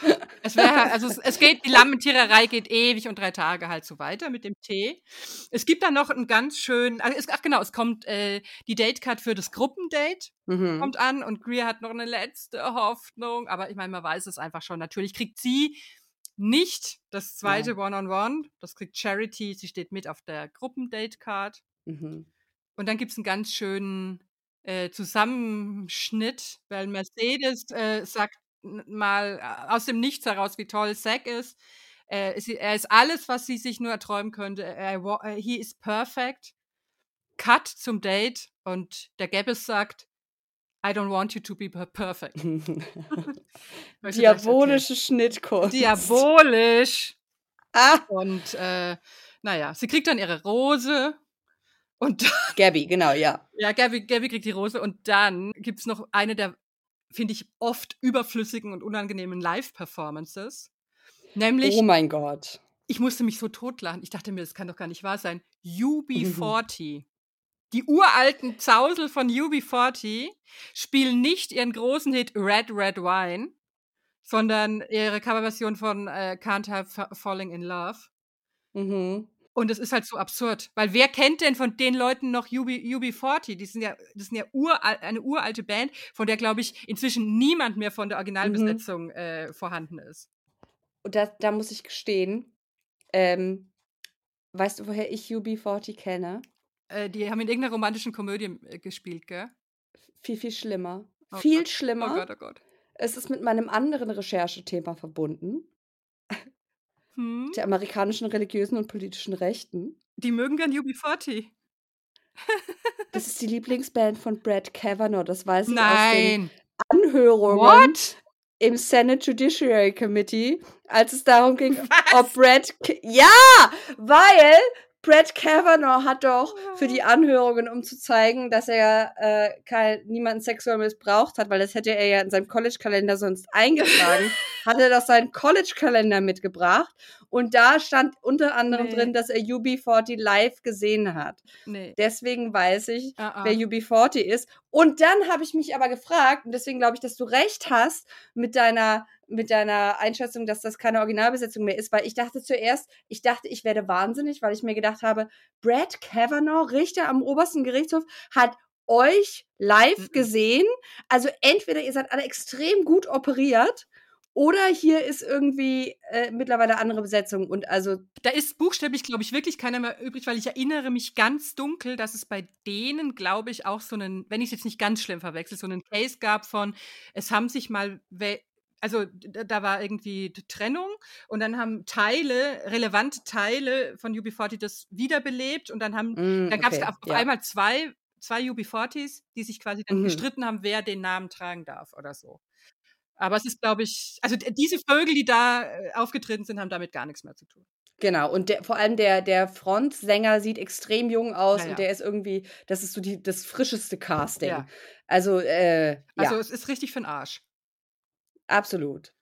[laughs] es wäre, also es, es geht, die Lammentiererei geht ewig und drei Tage halt so weiter mit dem Tee. Es gibt dann noch einen ganz schönen, also es, ach genau, es kommt äh, die Datecard für das Gruppendate. Mhm. kommt an und Greer hat noch eine letzte Hoffnung. Aber ich meine, man weiß es einfach schon. Natürlich kriegt sie nicht das zweite One-on-One. Das kriegt Charity. Sie steht mit auf der Gruppendate-Card. Mhm. Und dann gibt es einen ganz schönen äh, Zusammenschnitt, weil Mercedes äh, sagt mal äh, aus dem Nichts heraus, wie toll Zack ist. Äh, er ist alles, was sie sich nur erträumen könnte. Er, äh, he is perfect. Cut zum Date und der Gabbis sagt, I don't want you to be per- perfect. [laughs] Diabolische Schnittkunst. Diabolisch. Ah, Und äh, naja, sie kriegt dann ihre Rose und Gabby, genau, ja. Ja, Gabby, Gabby kriegt die Rose und dann gibt's noch eine der, finde ich, oft überflüssigen und unangenehmen Live-Performances. Nämlich, Oh mein Gott. ich musste mich so totlachen. Ich dachte mir, das kann doch gar nicht wahr sein. [laughs] UB40. Die uralten Zausel von UB40 spielen nicht ihren großen Hit Red Red Wine, sondern ihre Coverversion von äh, Can't Fa- Falling in Love. Mhm. Und es ist halt so absurd, weil wer kennt denn von den Leuten noch UB, UB40? Die sind ja, das sind ja ural, eine uralte Band, von der, glaube ich, inzwischen niemand mehr von der Originalbesetzung äh, vorhanden ist. Und da, da muss ich gestehen, ähm, weißt du, woher ich UB40 kenne? Äh, die haben in irgendeiner romantischen Komödie äh, gespielt, gell? Viel, viel schlimmer. Oh viel Gott. schlimmer. Oh Gott, oh Gott. Es ist mit meinem anderen Recherchethema verbunden, Hm? der amerikanischen religiösen und politischen Rechten. Die mögen gern UB40. Das [laughs] ist die Lieblingsband von Brad Kavanaugh, das weiß ich aus Nein. den Anhörungen What? im Senate Judiciary Committee, als es darum ging, Was? ob Brad... K ja, weil Brad Kavanaugh hat doch für die Anhörungen, um zu zeigen, dass er äh, kein, niemanden sexuell missbraucht hat, weil das hätte er ja in seinem College-Kalender sonst eingetragen, [laughs] hat er doch seinen College-Kalender mitgebracht. Und da stand unter anderem Nee. drin, dass er UB40 live gesehen hat. Nee. Deswegen weiß ich, Ah, ah. wer UB40 ist. Und dann habe ich mich aber gefragt, und deswegen glaube ich, dass du recht hast mit deiner, mit deiner Einschätzung, dass das keine Originalbesetzung mehr ist, weil ich dachte zuerst, ich dachte, ich werde wahnsinnig, weil ich mir gedacht habe, Brad Kavanaugh, Richter am obersten Gerichtshof, hat euch live gesehen. Also entweder ihr seid alle extrem gut operiert oder hier ist irgendwie äh, mittlerweile andere Besetzung und also Da ist buchstäblich, glaube ich, wirklich keiner mehr übrig, weil ich erinnere mich ganz dunkel, dass es bei denen, glaube ich, auch so einen, wenn ich es jetzt nicht ganz schlimm verwechsel, so einen Case gab von, es haben sich mal, also da war irgendwie Trennung und dann haben Teile, relevante Teile von UB40 das wiederbelebt und dann haben, mm, dann gab es okay, auf, auf ja. einmal zwei, zwei UB40s, die sich quasi dann Mhm. gestritten haben, wer den Namen tragen darf oder so. Aber es ist, glaube ich, also diese Vögel, die da äh, aufgetreten sind, haben damit gar nichts mehr zu tun. Genau, und der, vor allem der, der Frontsänger sieht extrem jung aus Ja, ja. und der ist irgendwie, das ist so die, das frischeste Casting. Ja. Also, äh, Also es ist richtig für den Arsch. absolut.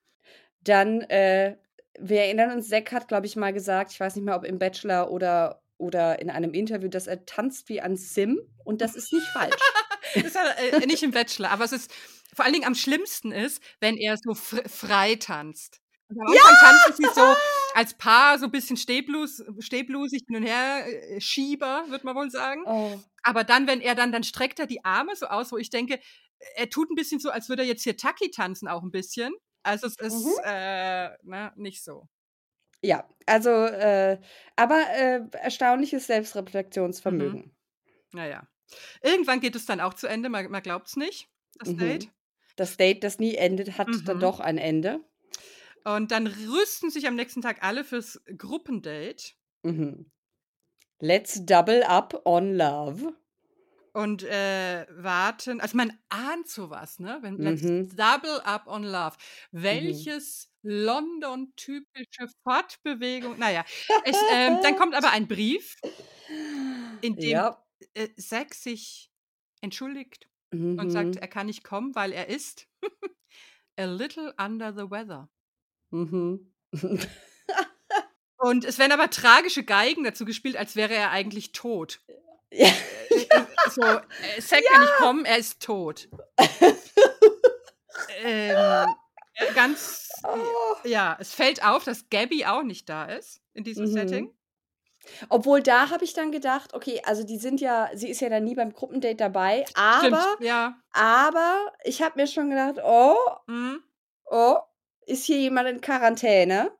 Dann, äh, wir erinnern uns, Zack hat, glaube ich, mal gesagt, ich weiß nicht mehr, ob im Bachelor oder, oder in einem Interview, dass er tanzt wie ein Sim und das ist nicht falsch. [laughs] Das ist äh, nicht im Bachelor, aber es ist vor allen Dingen am schlimmsten ist, wenn er so fr frei tanzt. Und am Anfang tanzen sie so als Paar so ein bisschen stehblus, stehblusig hin und her, äh, Schieber, wird man wohl sagen. Oh. Aber dann, wenn er dann, dann streckt er die Arme so aus, wo ich denke, er tut ein bisschen so, als würde er jetzt hier Taki tanzen, auch ein bisschen. Also es ist Mhm. äh, ne, nicht so. Ja, also, äh, aber äh, erstaunliches Selbstreflexionsvermögen. Naja. Irgendwann geht es dann auch zu Ende, man, man glaubt es nicht, das Mhm. Date. Das Date, das nie endet, hat dann Mhm. doch ein Ende. Und dann rüsten sich am nächsten Tag alle fürs Gruppendate. Mhm. Let's double up on love. und äh, warten. Also man ahnt sowas, ne? Wenn let's Mhm. double up on love. Welches London-typische Fortbewegung. Naja, es, [laughs] ähm, dann kommt aber ein Brief, in dem Ja. äh, Zack sich entschuldigt Mhm. und sagt, er kann nicht kommen, weil er ist [laughs] a little under the weather. Mhm. Und es werden aber tragische Geigen dazu gespielt, als wäre er eigentlich tot. ja. Äh, äh, so, äh, Zack kann nicht kommen, er ist tot. ähm, äh, ganz, [laughs] Oh. ja, es fällt auf, dass Gabby auch nicht da ist in diesem Mhm. Setting. Obwohl da habe ich dann gedacht, okay, also die sind ja, sie ist ja dann nie beim Gruppendate dabei, aber, Stimmt, ja. aber ich habe mir schon gedacht, oh, Mhm. oh, ist hier jemand in Quarantäne?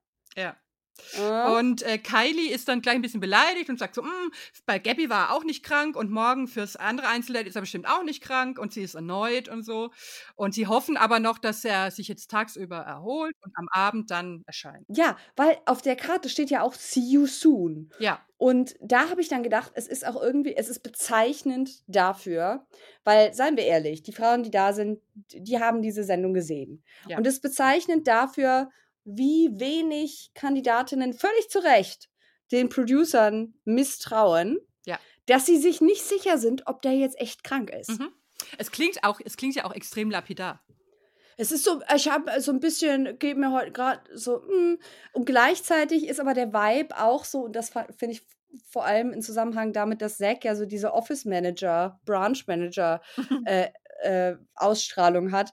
Ah. Und äh, Kylie ist dann gleich ein bisschen beleidigt und sagt so, "Mm, bei Gabby war er auch nicht krank und morgen fürs andere Einzeldate ist er bestimmt auch nicht krank und sie ist erneut und so. Und sie hoffen aber noch, dass er sich jetzt tagsüber erholt und am Abend dann erscheint. Ja, weil auf der Karte steht ja auch See you soon. Ja, Und da habe ich dann gedacht, es ist auch irgendwie, es ist bezeichnend dafür, weil, seien wir ehrlich, die Frauen, die da sind, die haben diese Sendung gesehen. Ja. Und es ist bezeichnend dafür, wie wenig Kandidatinnen völlig zu Recht den Producern misstrauen, Ja. dass sie sich nicht sicher sind, ob der jetzt echt krank ist. Mhm. es klingt auch, es klingt ja auch extrem lapidar. Es ist so, ich habe so ein bisschen, geht mir heute gerade so, mm, und gleichzeitig ist aber der Vibe auch so, und das finde ich vor allem im Zusammenhang damit, dass Zack ja so diese Office Manager, Branch Manager [laughs] äh, äh, Ausstrahlung hat,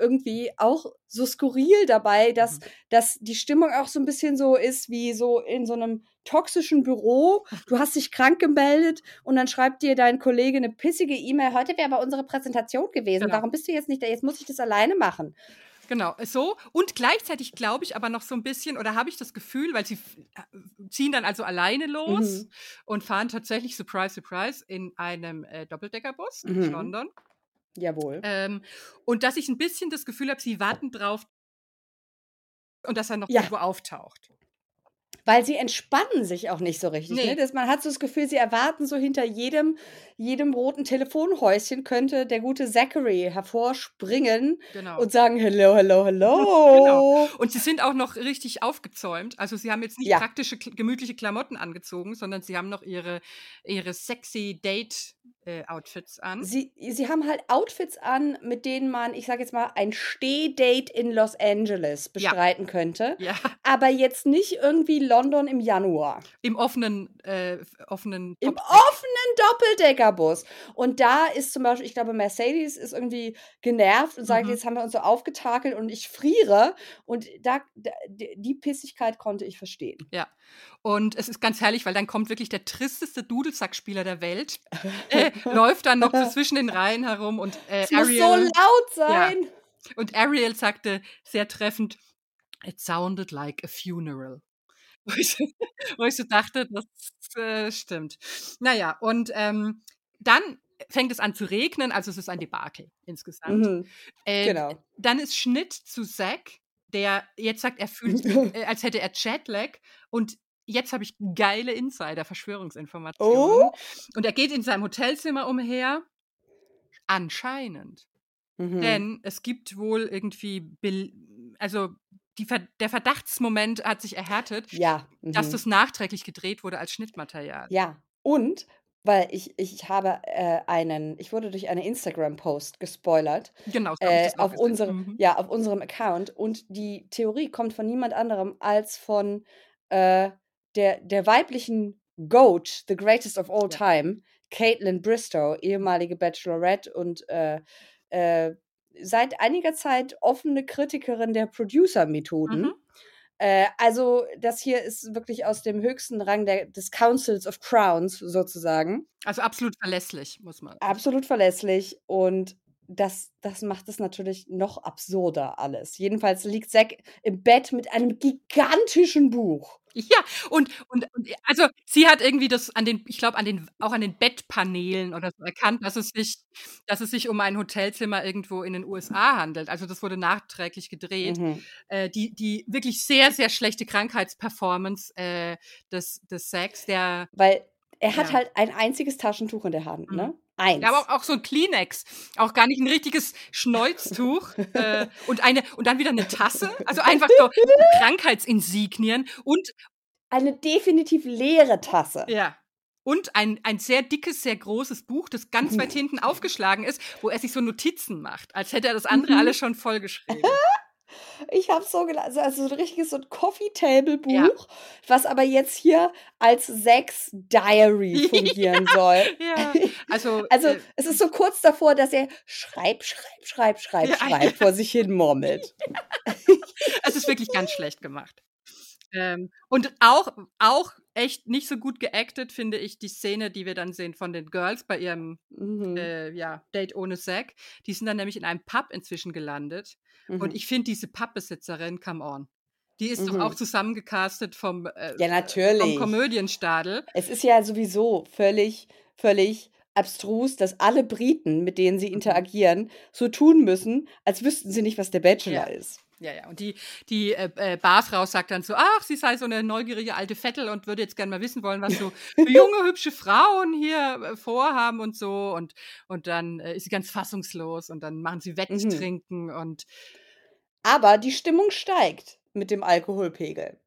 irgendwie auch so skurril dabei, dass, Mhm. dass die Stimmung auch so ein bisschen so ist wie so in so einem toxischen Büro. Du hast dich krank gemeldet und dann schreibt dir dein Kollege eine pissige E-Mail. Heute wäre aber unsere Präsentation gewesen. Genau. Warum bist du jetzt nicht da? Jetzt muss ich das alleine machen. Genau, so. Und gleichzeitig glaube ich aber noch so ein bisschen, oder habe ich das Gefühl, weil sie äh, ziehen dann also alleine los Mhm. und fahren tatsächlich, surprise, surprise, in einem äh, Doppeldeckerbus in Mhm. London. Jawohl. Ähm, und dass ich ein bisschen das Gefühl habe, sie warten drauf und dass er noch Ja. irgendwo auftaucht. Weil sie entspannen sich auch nicht so richtig. Nee. Ne? Das, man hat so das Gefühl, sie erwarten so hinter jedem, jedem roten Telefonhäuschen könnte der gute Zachary hervorspringen Genau. und sagen, hello, hello, hello. Genau. Und sie sind auch noch richtig aufgezäumt. Also sie haben jetzt nicht Ja. praktische, gemütliche Klamotten angezogen, sondern sie haben noch ihre, ihre sexy Date-Outfits an. Sie, sie haben halt Outfits an, mit denen man, ich sage jetzt mal, ein Stehdate in Los Angeles Ja. bestreiten könnte. Ja, Aber jetzt nicht irgendwie London im Januar. im offenen, äh, offenen Im offenen Doppeldeckerbus. Und da ist zum Beispiel, ich glaube, Mercedes ist irgendwie genervt und sagt, Mhm. jetzt haben wir uns so aufgetakelt und ich friere. Und da, die Pissigkeit konnte ich verstehen. Ja. Und es ist ganz herrlich, weil dann kommt wirklich der tristeste Dudelsackspieler der Welt, [laughs] äh, läuft dann noch so [laughs] zwischen den Reihen herum und äh, Es muss so Ariel, laut sein. und Ariel sagte sehr treffend, it sounded like a funeral. [laughs] Wo ich, so- wo ich so dachte, das äh, stimmt. Naja, und ähm, dann fängt es an zu regnen, also es ist ein Debakel insgesamt. Mhm, Äh, genau. Dann ist Schnitt zu Zack, der jetzt sagt, er fühlt [laughs] äh, als hätte er Jetlag. Und jetzt habe ich geile Insider-Verschwörungsinformationen. Oh. Und er geht in seinem Hotelzimmer umher. Anscheinend. Mhm. Denn es gibt wohl irgendwie, Bel also Ver der Verdachtsmoment hat sich erhärtet, ja. dass mhm. das nachträglich gedreht wurde als Schnittmaterial. Ja. Und, weil ich, ich habe äh, einen, ich wurde durch einen Instagram-Post gespoilert. Genau, so hab ich äh, das auf, unserem, Mhm. ja, auf unserem Account. Und die Theorie kommt von niemand anderem als von äh, der, der weiblichen Goat, the greatest of all Ja. time, Caitlin Bristow, ehemalige Bachelorette und äh, äh, seit einiger Zeit offene Kritikerin der Producer-Methoden. Mhm. Äh, also, das hier ist wirklich aus dem höchsten Rang der, des Councils of Crowns sozusagen. Also absolut verlässlich, muss man. Absolut verlässlich und das, das macht es natürlich noch absurder alles. Jedenfalls liegt Zack im Bett mit einem gigantischen Buch. Ja, und, und, und also sie hat irgendwie das an den, ich glaube, an den, auch an den Bettpaneelen oder so erkannt, dass es sich, dass es sich um ein Hotelzimmer irgendwo in den USA handelt. Also das wurde nachträglich gedreht. Mhm. Äh, die, die wirklich sehr, sehr schlechte Krankheitsperformance äh, des, des Sex, der Weil er hat Ja. halt ein einziges Taschentuch in der Hand, Mhm. ne? Eins. Ja, aber auch, so ein Kleenex. Auch gar nicht ein richtiges Schnäuztuch. äh, [laughs] und, eine, und dann wieder eine Tasse. Also einfach so Krankheitsinsignien. Und, eine definitiv leere Tasse. ja. Und ein, ein sehr dickes, sehr großes Buch, das ganz weit [laughs] hinten aufgeschlagen ist, wo er sich so Notizen macht, als hätte er das andere Mhm. alles schon vollgeschrieben. [laughs] Ich habe so gelassen, also so ein richtiges so ein Coffee Table Buch, Ja. was aber jetzt hier als Sex Diary [laughs] fungieren soll. Ja, [laughs] also, Also äh, es ist so kurz davor, dass er schreib, schreib, schreib, schreib, Ja, schreib ja. vor sich hin murmelt. [laughs] es ist wirklich ganz schlecht gemacht. Ähm, und auch, auch echt nicht so gut geactet, finde ich, die Szene, die wir dann sehen von den Girls bei ihrem Mhm. äh, ja, Date ohne Zack. Die sind dann nämlich in einem Pub inzwischen gelandet. Mhm. Und ich finde diese Pubbesitzerin, come on. Die ist doch Mhm. auch zusammengecastet vom, äh, Ja, vom natürlich. Komödienstadel. Es ist ja sowieso völlig, völlig abstrus, dass alle Briten, mit denen sie Mhm. interagieren, so tun müssen, als wüssten sie nicht, was der Bachelor Ja. ist. Ja, ja. Und die, die äh, äh, Barfrau sagt dann so, ach, sie sei so eine neugierige alte Vettel und würde jetzt gerne mal wissen wollen, was so [laughs] für junge, hübsche Frauen hier äh, vorhaben und so. Und, und dann äh, ist sie ganz fassungslos und dann machen sie Mhm. Wetttrinken und Aber die Stimmung steigt mit dem Alkoholpegel.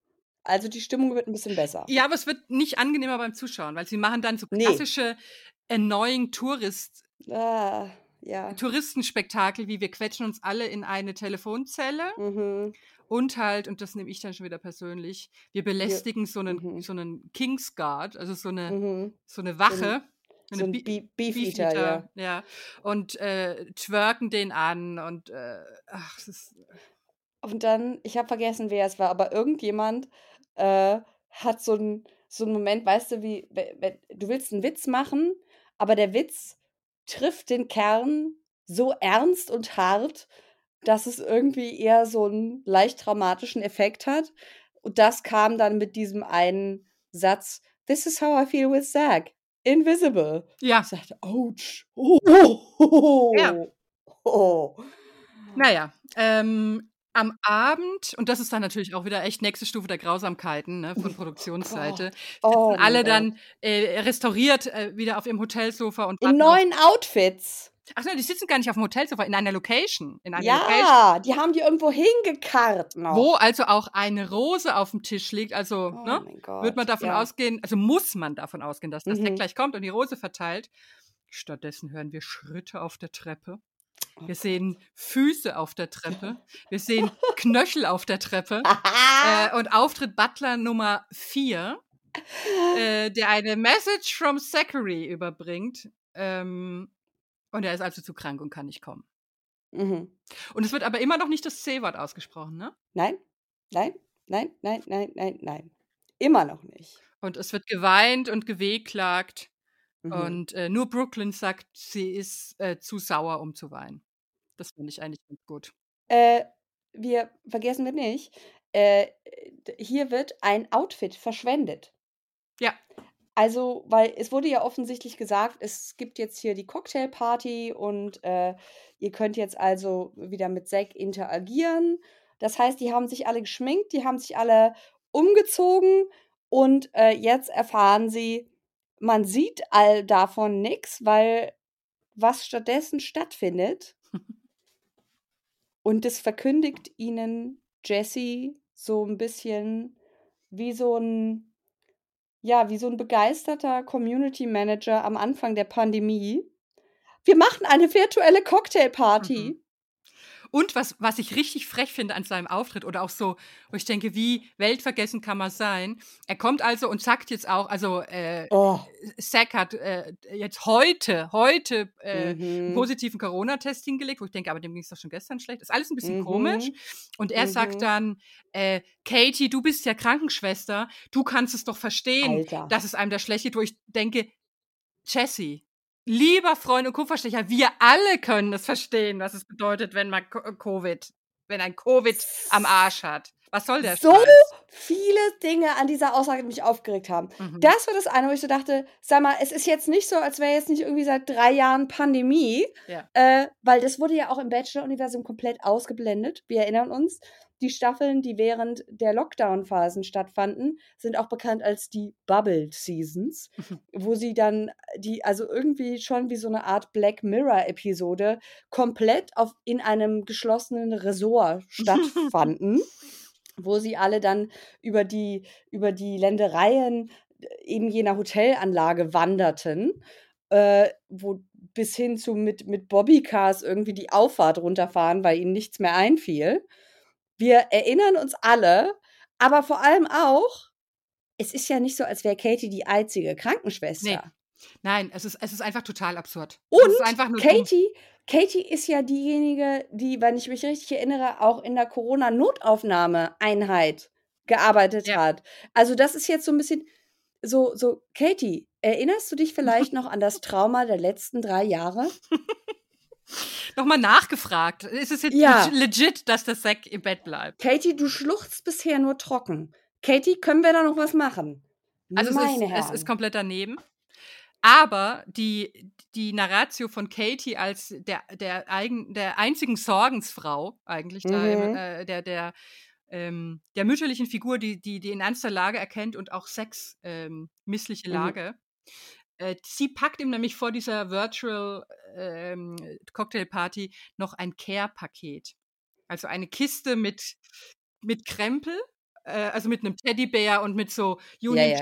Also die Stimmung wird ein bisschen besser. ja, aber es wird nicht angenehmer beim Zuschauen, weil sie machen dann so Nee. klassische Annoying Tourist, Ah, ja. Touristenspektakel, wie wir quetschen uns alle in eine Telefonzelle Mhm. und halt, und das nehme ich dann schon wieder persönlich, wir belästigen so einen, mhm. so einen Kingsguard, also so eine, Mhm. so eine Wache. So ein Be- Be Beef Eater, ja. ja. Und äh, twerken den an und äh, ach, es ist. Und dann, ich habe vergessen, wer es war, aber irgendjemand äh, hat so einen so einen Moment, weißt du, wie, du willst einen Witz machen, aber der Witz trifft den Kern so ernst und hart, dass es irgendwie eher so einen leicht traumatischen Effekt hat. Und das kam dann mit diesem einen Satz, This is how I feel with Zach. Invisible. Ja, Ich sagte, ouch. Oh, Ja. oh. naja. Ähm, am Abend, und das ist dann natürlich auch wieder echt nächste Stufe der Grausamkeiten ne, von Produktionsseite, Oh sitzen mein alle dann äh, restauriert äh, wieder auf ihrem Hotelsofa und In warten auf- neuen Outfits. Ach nein, die sitzen gar nicht auf dem Hotelsofa, in einer Location. In einer Location. Ja, die haben die irgendwo hingekarrt noch. Wo also auch eine Rose auf dem Tisch liegt. Also, Oh ne? Wird man davon ja. ausgehen, also muss man davon ausgehen, dass das Mhm. Deck gleich kommt und die Rose verteilt. Stattdessen hören wir Schritte auf der Treppe. Oh Wir sehen Füße auf der Treppe. Wir sehen [laughs] Knöchel auf der Treppe. Äh, [laughs] und Auftritt Butler Nummer 4, äh, der eine Message from Zachary überbringt. Ähm, und er ist also zu krank und kann nicht kommen. mhm. Und es wird aber immer noch nicht das C-Wort ausgesprochen, ne? Nein, nein, nein, nein, nein, nein, nein. Immer noch nicht. Und es wird geweint und gewehklagt. Mhm. Und äh, nur Brooklyn sagt, sie ist äh, zu sauer, um zu weinen. Das finde ich eigentlich ganz gut. Äh, wir vergessen wir nicht, äh, hier wird ein Outfit verschwendet. Ja. Also, weil es wurde ja offensichtlich gesagt, es gibt jetzt hier die Cocktailparty und äh, ihr könnt jetzt also wieder mit Zack interagieren. Das heißt, die haben sich alle geschminkt, die haben sich alle umgezogen und äh, jetzt erfahren sie, man sieht all davon nichts, weil was stattdessen stattfindet, und das verkündigt ihnen Jesse so ein bisschen wie so ein, ja, wie so ein begeisterter Community Manager am Anfang der Pandemie. Wir machen eine virtuelle Cocktailparty. Mhm. Und was, was ich richtig frech finde an seinem Auftritt oder auch so, wo ich denke, wie weltvergessen kann man sein? Er kommt also und sagt jetzt auch, also äh, Oh. Zack hat äh, jetzt heute, heute äh, einen Mhm. positiven Corona-Test hingelegt, wo ich denke, aber dem ging es doch schon gestern schlecht. Ist alles ein bisschen Mhm. komisch. Und er Mhm. sagt dann, äh, Katie, du bist ja Krankenschwester, du kannst es doch verstehen, Alter. dass es einem da schlecht geht, wo ich denke, Jesse, lieber Freund und Co-Verstecher, wir alle können es verstehen, was es bedeutet, wenn man Co- Covid, wenn ein Covid am Arsch hat. Was soll der So Scheiß? viele Dinge an dieser Aussage, die mich aufgeregt haben. Mhm. Das war das eine, wo ich so dachte, sag mal, es ist jetzt nicht so, als wäre jetzt nicht irgendwie seit drei Jahren Pandemie, Ja. äh, weil das wurde ja auch im Bachelor-Universum komplett ausgeblendet. Wir erinnern uns, die Staffeln, die während der Lockdown-Phasen stattfanden, sind auch bekannt als die Bubble Seasons, wo sie dann die, also irgendwie schon wie so eine Art Black Mirror-Episode komplett auf, in einem geschlossenen Resort [laughs] stattfanden wo sie alle dann über die, über die Ländereien äh, eben jener Hotelanlage wanderten, äh, wo bis hin zu mit, mit Bobbycars irgendwie die Auffahrt runterfahren, weil ihnen nichts mehr einfiel. Wir erinnern uns alle, aber vor allem auch, es ist ja nicht so, als wäre Katie die einzige Krankenschwester. Nein, es ist, es ist einfach total absurd. Und nur dumm. Katie, Katie ist ja diejenige, die, wenn ich mich richtig erinnere, auch in der Corona-Notaufnahmeeinheit gearbeitet Ja. hat. Also das ist jetzt so ein bisschen so, so, Katie, erinnerst du dich [laughs] vielleicht noch an das Trauma der letzten drei Jahre? [laughs] Nochmal nachgefragt. Ist es jetzt Ja. leg- legit, dass der Zack im Bett bleibt? Katie, du schluchzt bisher nur trocken. Katie, können wir da noch was machen? Also es Meine ist, es ist komplett daneben. Aber die, die Narratio von Katie als der, der, eigen, der einzigen Sorgensfrau eigentlich, da Mhm. äh, der, der, ähm, der mütterlichen Figur, die, die, die in ernster Lage erkennt und auch Sex ähm, missliche Mhm. Äh, sie packt ihm nämlich vor dieser Virtual ähm, Cocktailparty noch ein Care-Paket. Also eine Kiste mit, mit Krempel, äh, also mit einem Teddybär und mit so Ja, ja,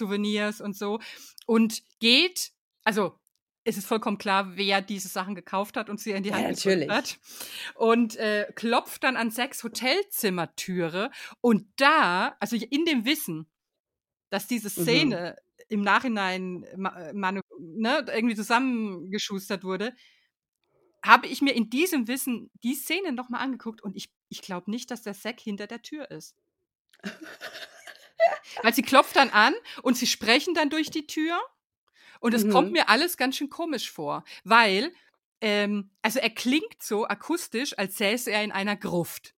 Union ja. Und so. Und geht, also es ist vollkommen klar, wer diese Sachen gekauft hat und sie in die Ja, Hand gedrückt natürlich. hat. Und äh, klopft dann an sechs Hotelzimmertüre. Und da, also in dem Wissen, dass diese Mhm. Szene im Nachhinein äh, ne, irgendwie zusammengeschustert wurde, habe ich mir in diesem Wissen die Szene nochmal angeguckt und ich, ich glaube nicht, dass der Zack hinter der Tür ist. [laughs] Weil sie klopft dann an und sie sprechen dann durch die Tür und es kommt Mhm. mir alles ganz schön komisch vor, weil, ähm, also er klingt so akustisch, als säße er in einer Gruft.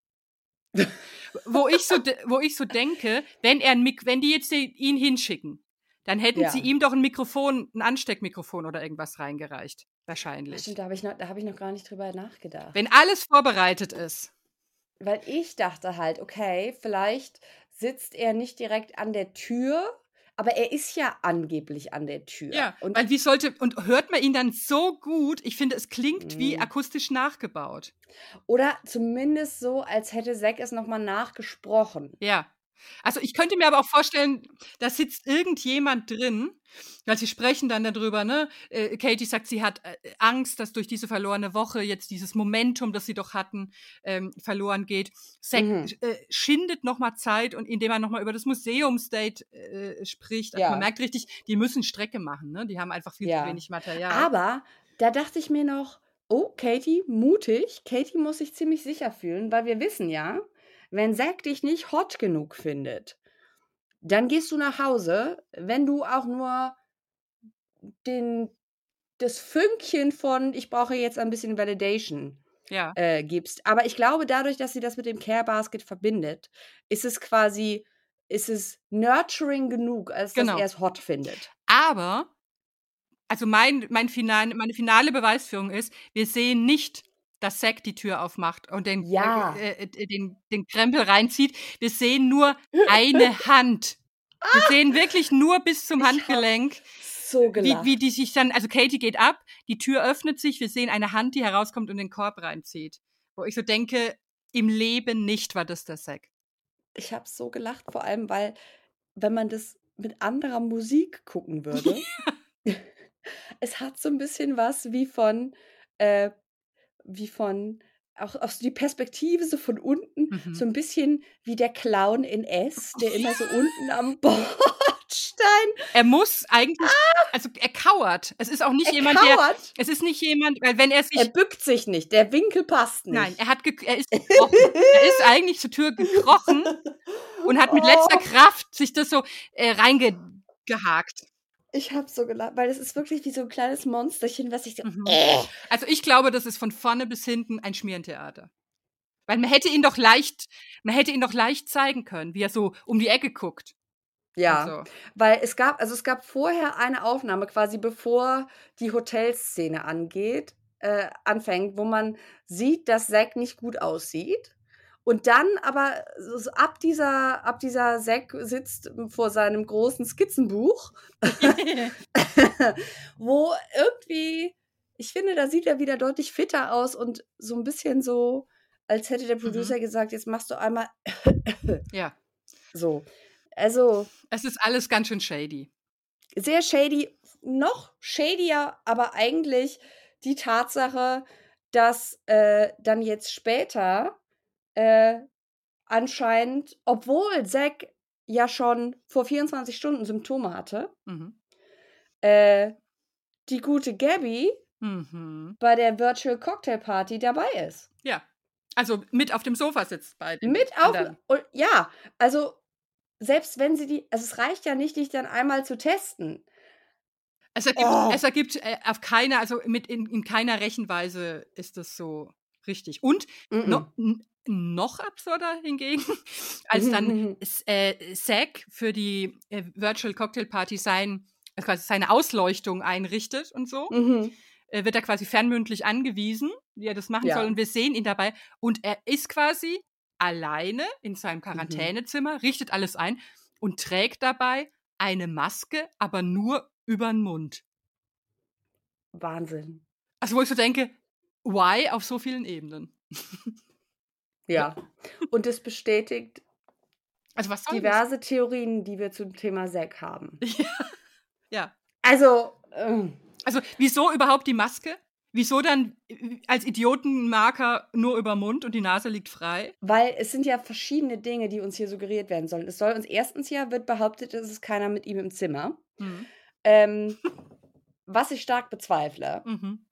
wo, ich so, wo ich so denke, wenn, er wenn die jetzt ihn hinschicken, dann hätten Ja. sie ihm doch ein Mikrofon, ein Ansteckmikrofon oder irgendwas reingereicht. Wahrscheinlich. Stimmt, da habe ich, noch- da hab ich noch gar nicht drüber nachgedacht. Wenn alles vorbereitet ist. Weil ich dachte halt, okay, vielleicht sitzt er nicht direkt an der Tür, aber er ist ja angeblich an der Tür. Ja, und weil wie sollte, und hört man ihn dann so gut? Ich finde, es klingt wie Mhm. akustisch nachgebaut. Oder zumindest so, als hätte Zack es nochmal nachgesprochen. Ja. Also ich könnte mir aber auch vorstellen, da sitzt irgendjemand drin, weil sie sprechen dann darüber, ne? Äh, Katie sagt, sie hat äh, Angst, dass durch diese verlorene Woche jetzt dieses Momentum, das sie doch hatten, ähm, verloren geht. Zack Mhm. äh, schindet nochmal Zeit und indem er nochmal über das Museumsdate äh, spricht. Also Ja. man merkt richtig, die müssen Strecke machen, ne? Die haben einfach viel Ja. zu wenig Material. Aber da dachte ich mir noch, oh, Katie, mutig. Katie muss sich ziemlich sicher fühlen, weil wir wissen ja, wenn Zack dich nicht hot genug findet, dann gehst du nach Hause, wenn du auch nur den, das Fünkchen von, ich brauche jetzt ein bisschen Validation ja. äh, gibst. Aber ich glaube, dadurch, dass sie das mit dem Care Basket verbindet, ist es quasi, ist es nurturing genug, als Genau. dass er es hot findet. Aber, also mein, mein final, meine finale Beweisführung ist, wir sehen nicht, dass Zack die Tür aufmacht und den, Ja. äh, äh, den, den Krempel reinzieht. Wir sehen nur eine [laughs] Hand. Wir sehen wirklich nur bis zum Handgelenk, So wie, gelacht. wie die sich dann, also Katie geht ab, die Tür öffnet sich, wir sehen eine Hand, die herauskommt und den Korb reinzieht. Wo ich so denke, im Leben nicht war das der Zack. ich habe so gelacht, vor allem, weil, wenn man das mit anderer Musik gucken [laughs] würde, [laughs] es hat so ein bisschen was wie von, äh, wie von, auch aus die Perspektive so von unten, Mhm. so ein bisschen wie der Clown in S, der immer so [laughs] unten am [laughs] Bordstein Er muss eigentlich, also er kauert. Es ist auch nicht Ah! er jemand, der, kauert. es ist nicht jemand, weil wenn er sich Er bückt sich nicht, der Winkel passt nicht. Nein, er hat er ist gekrochen. er ist [laughs] eigentlich zur Tür gekrochen und hat mit letzter Oh. Kraft sich das so äh, reingehakt. Ich habe so gelacht, weil das ist wirklich wie so ein kleines Monsterchen, was sich so. Mhm. Äh. Also ich glaube, das ist von vorne bis hinten ein Schmierentheater. Weil man hätte ihn doch leicht, man hätte ihn doch leicht zeigen können, wie er so um die Ecke guckt. Ja, So. weil es gab, also es gab vorher eine Aufnahme, quasi bevor die Hotelszene angeht, äh, anfängt, wo man sieht, dass Zack nicht gut aussieht. Und dann aber so, ab dieser, ab dieser Zack sitzt vor seinem großen Skizzenbuch, [laughs] [laughs] wo irgendwie, ich finde, da sieht er wieder deutlich fitter aus und so ein bisschen so, als hätte der Producer gesagt, jetzt machst du einmal [laughs] ja. so. Also, Es ist alles ganz schön shady. sehr shady, noch shadier, aber eigentlich die Tatsache, dass äh, dann jetzt später äh, anscheinend, obwohl Zack ja schon vor 24 Stunden Symptome hatte, Mhm. äh, die gute Gabby Mhm. bei der Virtual Cocktail Party dabei ist. Ja. Also mit auf dem Sofa sitzt bei den Mit auf. Und ja, also selbst wenn sie die, also es reicht ja nicht, dich dann einmal zu testen. Es ergibt, Oh. es ergibt äh, auf keiner, also mit in, in keiner Rechenweise ist das so richtig. Und Mhm. no, n- noch absurder hingegen, [laughs] als dann Mhm. Äh, Zack für die äh, Virtual Cocktail Party sein, äh, quasi seine Ausleuchtung einrichtet und so, Mhm. äh, wird er quasi fernmündlich angewiesen, wie er das machen Ja. soll. Und wir sehen ihn dabei. Und er ist quasi alleine in Mhm. seinem Quarantänezimmer, richtet alles ein und trägt dabei eine Maske, aber nur über den Mund. Wahnsinn. Also wo ich so denke, why auf so vielen Ebenen? [laughs] Ja. Und es bestätigt Also was soll das? diverse Theorien, die wir zum Thema Zack haben. [laughs] Ja. Also, ähm, Also wieso überhaupt die Maske? Wieso dann äh, als Idiotenmarker nur über Mund und die Nase liegt frei? weil es sind ja verschiedene Dinge, die uns hier suggeriert werden sollen. Es soll uns erstens ja, wird behauptet, es ist keiner mit ihm im Zimmer. Mhm. Ähm, was ich stark bezweifle. Mhm.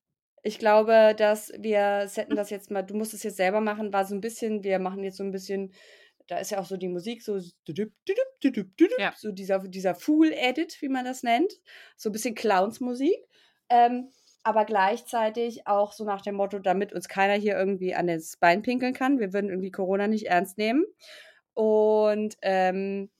Ich glaube, dass wir setten das jetzt mal, du musst es jetzt selber machen, war so ein bisschen, wir machen jetzt so ein bisschen, da ist ja auch so die Musik, so, Ja. so dieser, dieser Fool-Edit, wie man das nennt. So ein bisschen Clowns-Musik. Ähm, aber gleichzeitig auch so nach dem Motto, damit uns keiner hier irgendwie an das Bein pinkeln kann. Wir würden irgendwie Corona nicht ernst nehmen. Und ähm,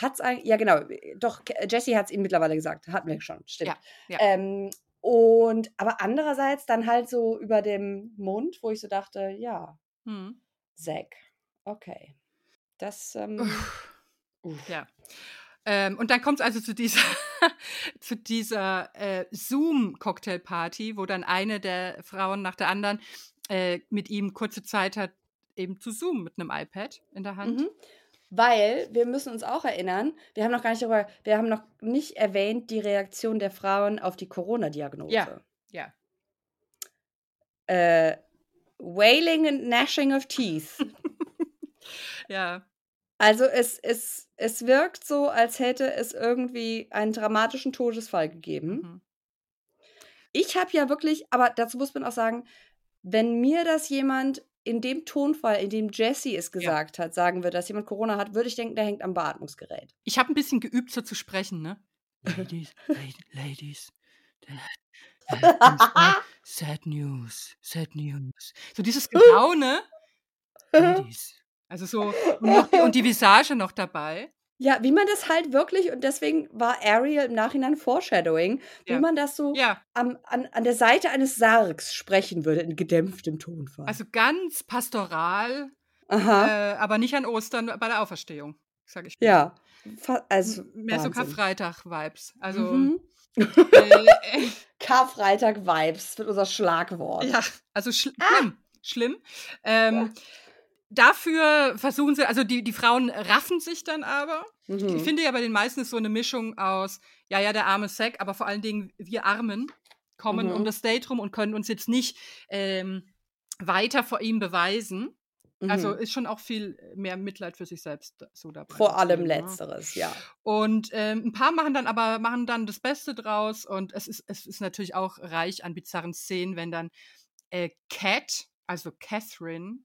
hat's eigentlich, ja genau, doch, Jesse hat es ihm mittlerweile gesagt, hatten wir schon, stimmt. Ja, ja. Ähm, und aber andererseits dann halt so über dem Mund, wo ich so dachte, ja, Mhm. Zack, okay. Das, ähm, Uff. uff. Ja. Ähm, und dann kommt es also zu dieser, [laughs] zu dieser äh, Zoom-Cocktailparty, wo dann eine der Frauen nach der anderen äh, mit ihm kurze Zeit hat, eben zu zoomen mit einem iPad in der Hand. Mhm. Weil wir müssen uns auch erinnern, wir haben noch gar nicht darüber, wir haben noch nicht erwähnt die Reaktion der Frauen auf die Corona-Diagnose. Ja. Ja. Äh, wailing and gnashing of teeth. [laughs] Ja. Also es, es, es wirkt so, als hätte es irgendwie einen dramatischen Todesfall gegeben. Mhm. Ich habe ja wirklich, aber dazu muss man auch sagen, wenn mir das jemand in dem Tonfall, in dem Jesse es gesagt hat, sagen würde, dass jemand Corona hat, würde ich denken, der hängt am Beatmungsgerät. Ich habe ein bisschen geübt, so zu sprechen, ne? Ladies, la- ladies. [laughs] sad- news, sad news. So dieses Gelaune. [laughs] Ladies. Also so, und, die- und die Visage noch dabei. Ja, wie man das halt wirklich, und deswegen war Ariel im Nachhinein Foreshadowing, wie Ja. man das so Ja, am, an, an der Seite eines Sargs sprechen würde, in gedämpftem Tonfall. also ganz pastoral, äh, aber nicht an Ostern bei der Auferstehung, sage ich. ja. Also, Mehr so Wahnsinn. Karfreitag-Vibes. Also, Mhm. äh, äh, [laughs] Karfreitag-Vibes, wird unser Schlagwort. ja, also schl Ah. schlimm, schlimm. Ähm, Dafür versuchen sie, also die, die Frauen raffen sich dann aber. Mhm. Ich finde ja bei den meisten ist so eine Mischung aus, ja, ja, der arme Sack, aber vor allen Dingen wir Armen kommen Mhm. um das Date rum und können uns jetzt nicht ähm, weiter vor ihm beweisen. Also Mhm. ist schon auch viel mehr Mitleid für sich selbst so dabei. Vor allem ne? Letzteres, ja. Und ähm, ein paar machen dann aber machen dann das Beste draus und es ist, es ist natürlich auch reich an bizarren Szenen, wenn dann äh, Cat, also Catherine,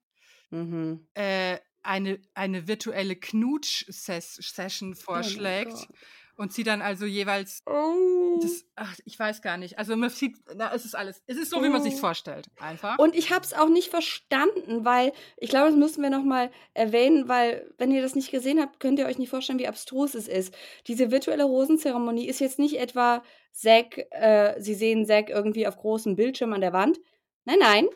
Mhm. äh, eine, eine virtuelle Knutsch-Session vorschlägt Gott. und sie dann also jeweils Oh. das, ach, ich weiß gar nicht. Also man sieht, na, es ist alles, es ist so, wie man sich Oh. vorstellt, einfach. Und ich habe es auch nicht verstanden, weil ich glaube, das müssen wir noch mal erwähnen, weil wenn ihr das nicht gesehen habt, könnt ihr euch nicht vorstellen, wie abstrus es ist. Diese virtuelle Rosenzeremonie ist jetzt nicht etwa Zack, äh, sie sehen Zack irgendwie auf großem Bildschirm an der Wand. Nein, nein.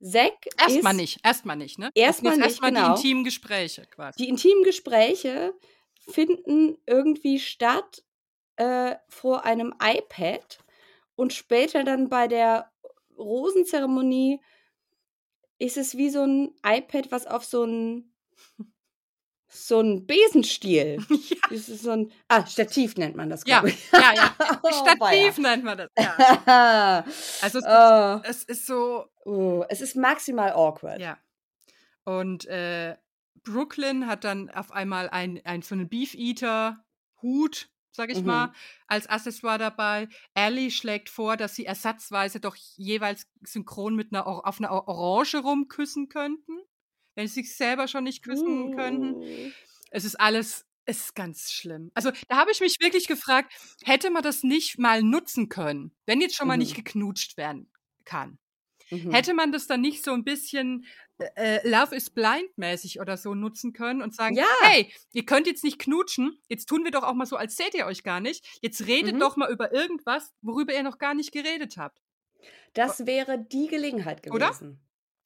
Zack Erstmal nicht, erstmal nicht, ne? Erstmal nicht, erstmal genau. die intimen Gespräche quasi. Die intimen Gespräche finden irgendwie statt äh, vor einem iPad und später dann bei der Rosenzeremonie ist es wie so ein iPad, was auf so ein so ein Besenstiel. [laughs] ja, Das ist so ein ah Stativ nennt man das. ja, ich. ja, ja. [laughs] Oh, Stativ nennt man das. Ja. [laughs] Also es, oh, es ist so, oh, es ist maximal awkward. ja. Und äh, Brooklyn hat dann auf einmal ein, ein so einen Beef Eater Hut, sag ich Mhm. mal, als Accessoire dabei. Ellie schlägt vor, dass sie ersatzweise doch jeweils synchron mit einer auf einer Or- Orange rumküssen könnten, wenn sie sich selber schon nicht küssen könnten. Uh. Es ist alles Es ist ganz schlimm. Also, da habe ich mich wirklich gefragt, hätte man das nicht mal nutzen können, wenn jetzt schon mal nicht Mhm. geknutscht werden kann? Mhm. Hätte man das dann nicht so ein bisschen, äh, Love is Blind mäßig oder so nutzen können und sagen: Ja. „Hey, ihr könnt jetzt nicht knutschen, jetzt tun wir doch auch mal so, als seht ihr euch gar nicht. Jetzt redet Mhm. doch mal über irgendwas, worüber ihr noch gar nicht geredet habt.“ Das wäre die Gelegenheit Oder?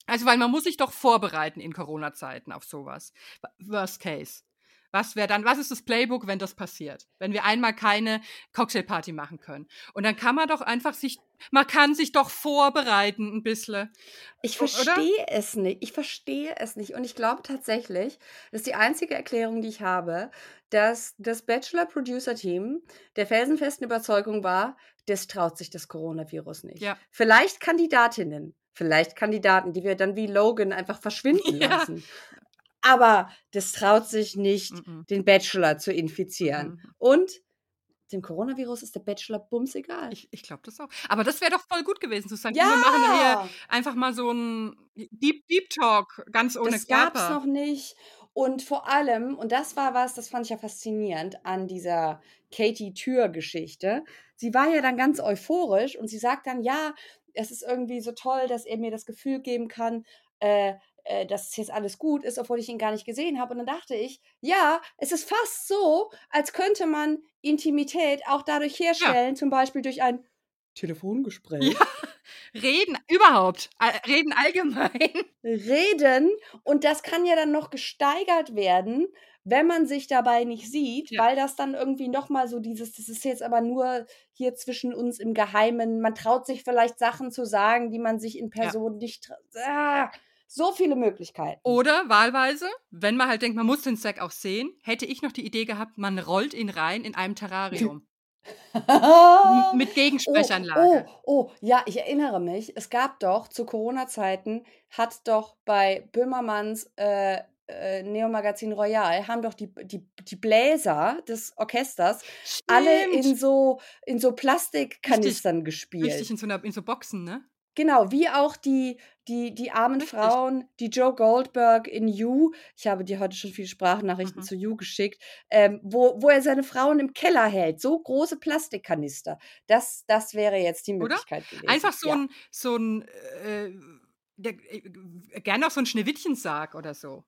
Also, weil man muss sich doch vorbereiten in Corona-Zeiten auf sowas. Worst case. Was wäre dann was ist das Playbook, wenn das passiert? Wenn wir einmal keine Cocktailparty machen können. Und dann kann man doch einfach sich man kann sich doch vorbereiten 'n bissle. Ich verstehe es nicht. Ich verstehe es nicht. Und ich glaube tatsächlich, das ist die einzige Erklärung, die ich habe, dass das Bachelor-Producer-Team der felsenfesten Überzeugung war, das traut sich das Coronavirus nicht. Ja. Vielleicht Kandidatinnen, vielleicht Kandidaten, die wir dann wie Logan einfach [laughs] verschwinden Ja. lassen. Aber das traut sich nicht, Mhm. den Bachelor zu infizieren. Mhm. Und dem Coronavirus ist der Bachelor bums egal. Ich ich glaube das auch. Aber das wäre doch voll gut gewesen zu sagen: „Wir machen hier ja! einfach mal so 'n Deep Deep Talk, ganz ohne Das gab's Körper.“ noch nicht. Und vor allem, und das war was, das fand ich ja faszinierend an dieser Katie-Tür-Geschichte. Sie war ja dann ganz euphorisch und sie sagt dann, ja, es ist irgendwie so toll, dass er mir das Gefühl geben kann, äh, äh, dass es jetzt alles gut ist, obwohl ich ihn gar nicht gesehen habe. Und dann dachte ich, ja, es ist fast so, als könnte man Intimität auch dadurch herstellen, zum Beispiel durch ein Telefongespräch. Ja. Reden überhaupt, reden allgemein. reden und das kann ja dann noch gesteigert werden, wenn man sich dabei nicht sieht, Ja. weil das dann irgendwie noch mal so dieses das ist jetzt aber nur hier zwischen uns im Geheimen. Man traut sich vielleicht Sachen zu sagen, die man sich in Person nicht tra ah, so viele Möglichkeiten. Oder wahlweise, wenn man halt denkt, man muss den Zack auch sehen, hätte ich noch die Idee gehabt, man rollt ihn rein in einem Terrarium. [laughs] Mit Oh, Gegensprechanlage. oh, oh, ja, ich erinnere mich, es gab doch zu Corona-Zeiten hat doch bei Böhmermanns, äh, äh, Neo-Magazin Royal haben doch die die die Bläser des Orchesters alle in Stimmt. so in so Richtig. Plastikkanistern Richtig, gespielt. in so 'ner in so Boxen, ne? Genau, wie auch die die die armen Richtig. Frauen, die Joe Goldberg in You ich habe dir heute schon viele Sprachnachrichten Mhm. zu You geschickt, ähm, wo wo er seine Frauen im Keller hält, so große Plastikkanister. Das das wäre jetzt die Oder? Möglichkeit gewesen. Einfach so Ja. 'n so 'n, äh, der äh, gerne auch so 'n Schneewittchensarg oder so.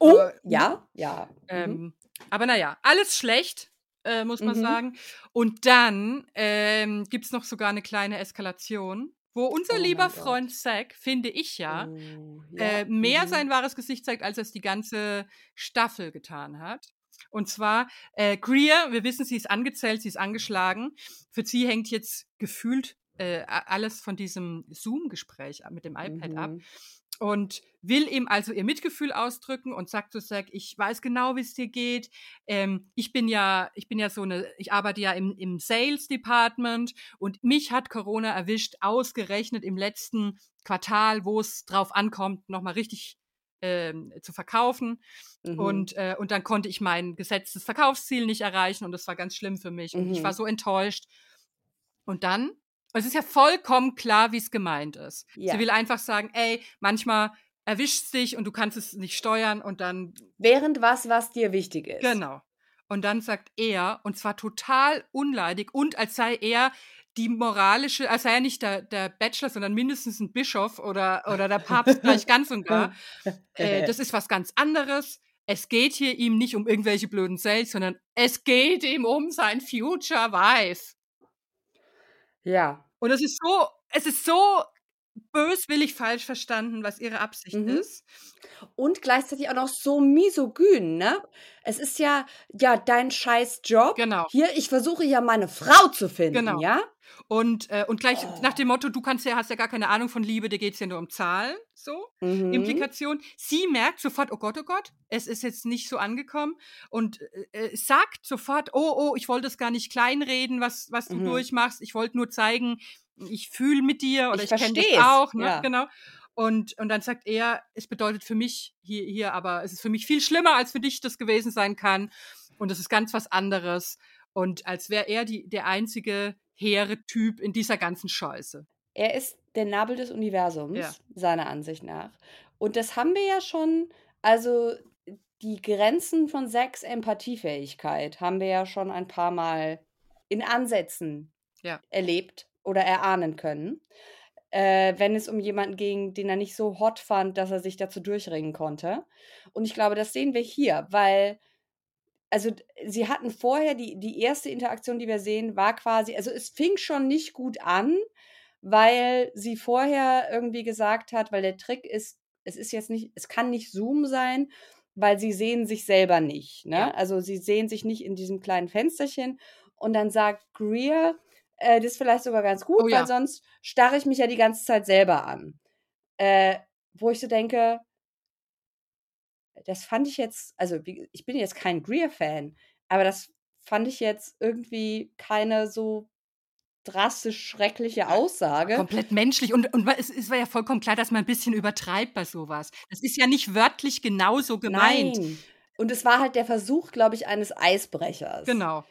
Oh, Also, ne? ja, ja. Mhm. Ähm, aber na ja, alles schlecht, äh, muss man Mhm. sagen. Und dann, ähm, gibt's noch sogar 'ne kleine Eskalation, wo unser Oh lieber. Freund Zack, finde ich ja, Oh, äh, ja, mehr mhm. sein wahres Gesicht zeigt, als er's die ganze Staffel getan hat. Und zwar, äh, Greer, wir wissen, sie ist angezählt, sie ist angeschlagen. Für sie hängt jetzt gefühlt, äh, alles von diesem Zoom-Gespräch mit dem iPad ab Mhm. Und will ihm also ihr Mitgefühl ausdrücken und sagt zu Zack: „Ich weiß genau, wie's dir geht. Ähm, ich bin ja ich bin ja so 'ne ich arbeite ja im im Sales Department und mich hat Corona erwischt, ausgerechnet im letzten Quartal, wo's drauf ankommt, noch mal richtig, ähm, zu verkaufen. Mhm. Und, äh und dann konnte ich mein gesetztes Verkaufsziel nicht erreichen und das war ganz schlimm für mich und ich war Mhm. so enttäuscht.“ Und dann es ist ja vollkommen klar, wie's gemeint ist. Sie Ja. will einfach sagen: „Ey, manchmal erwischt's dich und du kannst es nicht steuern und dann“ Während was, was dir wichtig ist. Genau. Und dann sagt er, und zwar total unleidig und als sei er die moralische als sei er nicht der der Bachelor, sondern mindestens 'n Bischof oder oder der Papst gleich ganz und gar. Äh, [laughs] das ist was ganz anderes. Es geht hier ihm nicht um irgendwelche blöden Sales, sondern es geht ihm um sein Future Wife. Ja. Und es ist so es ist so böswillig falsch verstanden, was ihre Absicht Mhm. ist. Und gleichzeitig auch noch so misogyn, ne? Es ist ja ja, dein scheiß Job. Genau. Hier, ich versuche ja meine Frau zu finden, Genau. ja? Und, äh, und gleich nach Oh. dem Motto: „Du kannst ja hast ja gar keine Ahnung von Liebe, dir geht's ja nur um Zahlen“, so, Mhm. Implikation. Sie merkt sofort: „Oh Gott, oh Gott, es ist jetzt nicht so angekommen“ und, äh, sagt sofort: „Oh, oh, ich wollte es gar nicht kleinreden, was was du Mhm. durchmachst. Ich wollte nur zeigen, ich fühle mit dir oder Ich ich kenne es, auch“, ne? ja. Genau. Und und dann sagt er: „Es bedeutet für mich hier hier aber es ist für mich viel schlimmer, als für dich das gewesen sein kann und es ist ganz was anderes.“ Und als wäre er die der einzige hehre Typ in dieser ganzen Scheiße. Er ist der Nabel des Universums, Ja. seiner Ansicht nach. Und das haben wir ja schon also, die Grenzen von Sex Empathiefähigkeit haben wir ja schon ein paar Mal in Ansätzen Ja. erlebt oder erahnen können. Äh, wenn es um jemanden ging, den er nicht so hot fand, dass er sich dazu durchringen konnte. Und ich glaube, das sehen wir hier, weil, also sie hatten vorher, die, die erste Interaktion, die wir sehen, war quasi, also es fing schon nicht gut an, weil sie vorher irgendwie gesagt hat, weil der Trick ist, es ist jetzt nicht, es kann nicht Zoom sein, weil sie sehen sich selber nicht. Ne? Ja. Also sie sehen sich nicht in diesem kleinen Fensterchen. Und dann sagt Greer, äh, das ist vielleicht sogar ganz gut, Oh ja. weil sonst starre ich mich ja die ganze Zeit selber an. Äh, wo ich so denke, das fand ich jetzt, also ich bin jetzt kein Greer-Fan, aber das fand ich jetzt irgendwie keine so drastisch schreckliche Aussage. Komplett menschlich. Und, und es, es war ja vollkommen klar, dass man ein bisschen übertreibt bei sowas. Das ist ja nicht wörtlich genauso gemeint. Nein. Und es war halt der Versuch, glaube ich, eines Eisbrechers. Genau.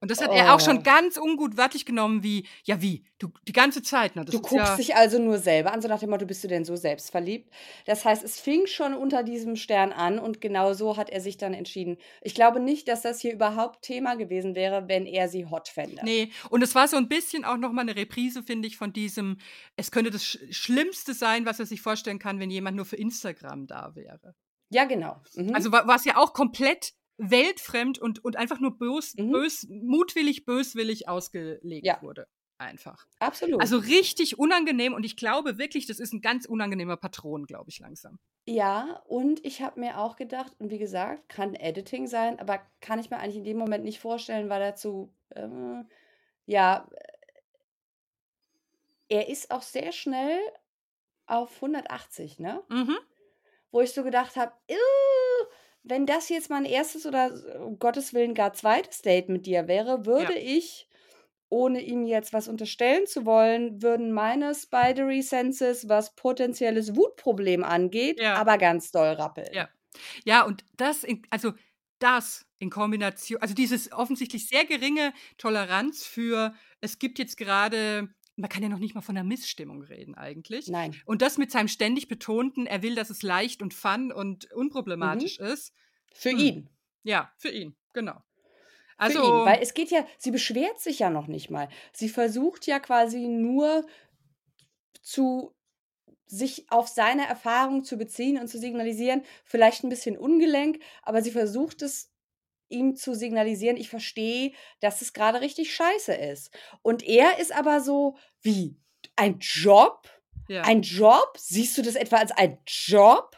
Und das hat er auch schon Oh. ganz ungut wörtlich genommen, wie, ja, wie? Du die ganze Zeit, ne? Du guckst ja, dich also nur selber an, so nach dem Motto, bist du denn so selbstverliebt? Das heißt, es fing schon unter diesem Stern an und genau so hat er sich dann entschieden. Ich glaube nicht, dass das hier überhaupt Thema gewesen wäre, wenn er sie hot fände. Nee, und es war so ein bisschen auch nochmal eine Reprise, finde ich, von diesem, es könnte das Sch Schlimmste sein, was er sich vorstellen kann, wenn jemand nur für Instagram da wäre. Ja, genau. Mhm. Also wa- was ja auch komplett weltfremd und, und einfach nur bös, Mhm. bös, mutwillig, böswillig ausgelegt Ja. wurde. Einfach. Absolut. Also richtig unangenehm und ich glaube wirklich, das ist ein ganz unangenehmer Patron, glaube ich langsam. Ja, und ich habe mir auch gedacht, und wie gesagt, kann Editing sein, aber kann ich mir eigentlich in dem Moment nicht vorstellen, weil dazu, äh, ja, er ist auch sehr schnell auf 180, ne? Mhm. Wo ich so gedacht habe, wenn das jetzt mein erstes oder um Gottes Willen gar zweites Date mit dir wäre, würde ich, ohne ihm jetzt was unterstellen zu wollen, würden meine Spidery Senses, was potenzielles Wutproblem angeht, Ja. aber ganz doll rappeln. Ja. Ja, und das, in, also das in Kombination, also dieses offensichtlich sehr geringe Toleranz für, es gibt jetzt gerade, man kann ja noch nicht mal von einer Missstimmung reden eigentlich. Nein. Und das mit seinem ständig betonten, er will, dass es leicht und fun und unproblematisch ist. Für Hm. ihn. Ja, für ihn, genau. Für Also, ihn. Weil es geht ja, sie beschwert sich ja noch nicht mal. Sie versucht ja quasi nur zu sich auf seine Erfahrung zu beziehen und zu signalisieren, vielleicht ein bisschen ungelenk, aber sie versucht es ihm zu signalisieren, ich verstehe, dass es gerade richtig scheiße ist. Und er ist aber so, wie, ein Job? ja. Ein Job? Siehst du das etwa als ein Job?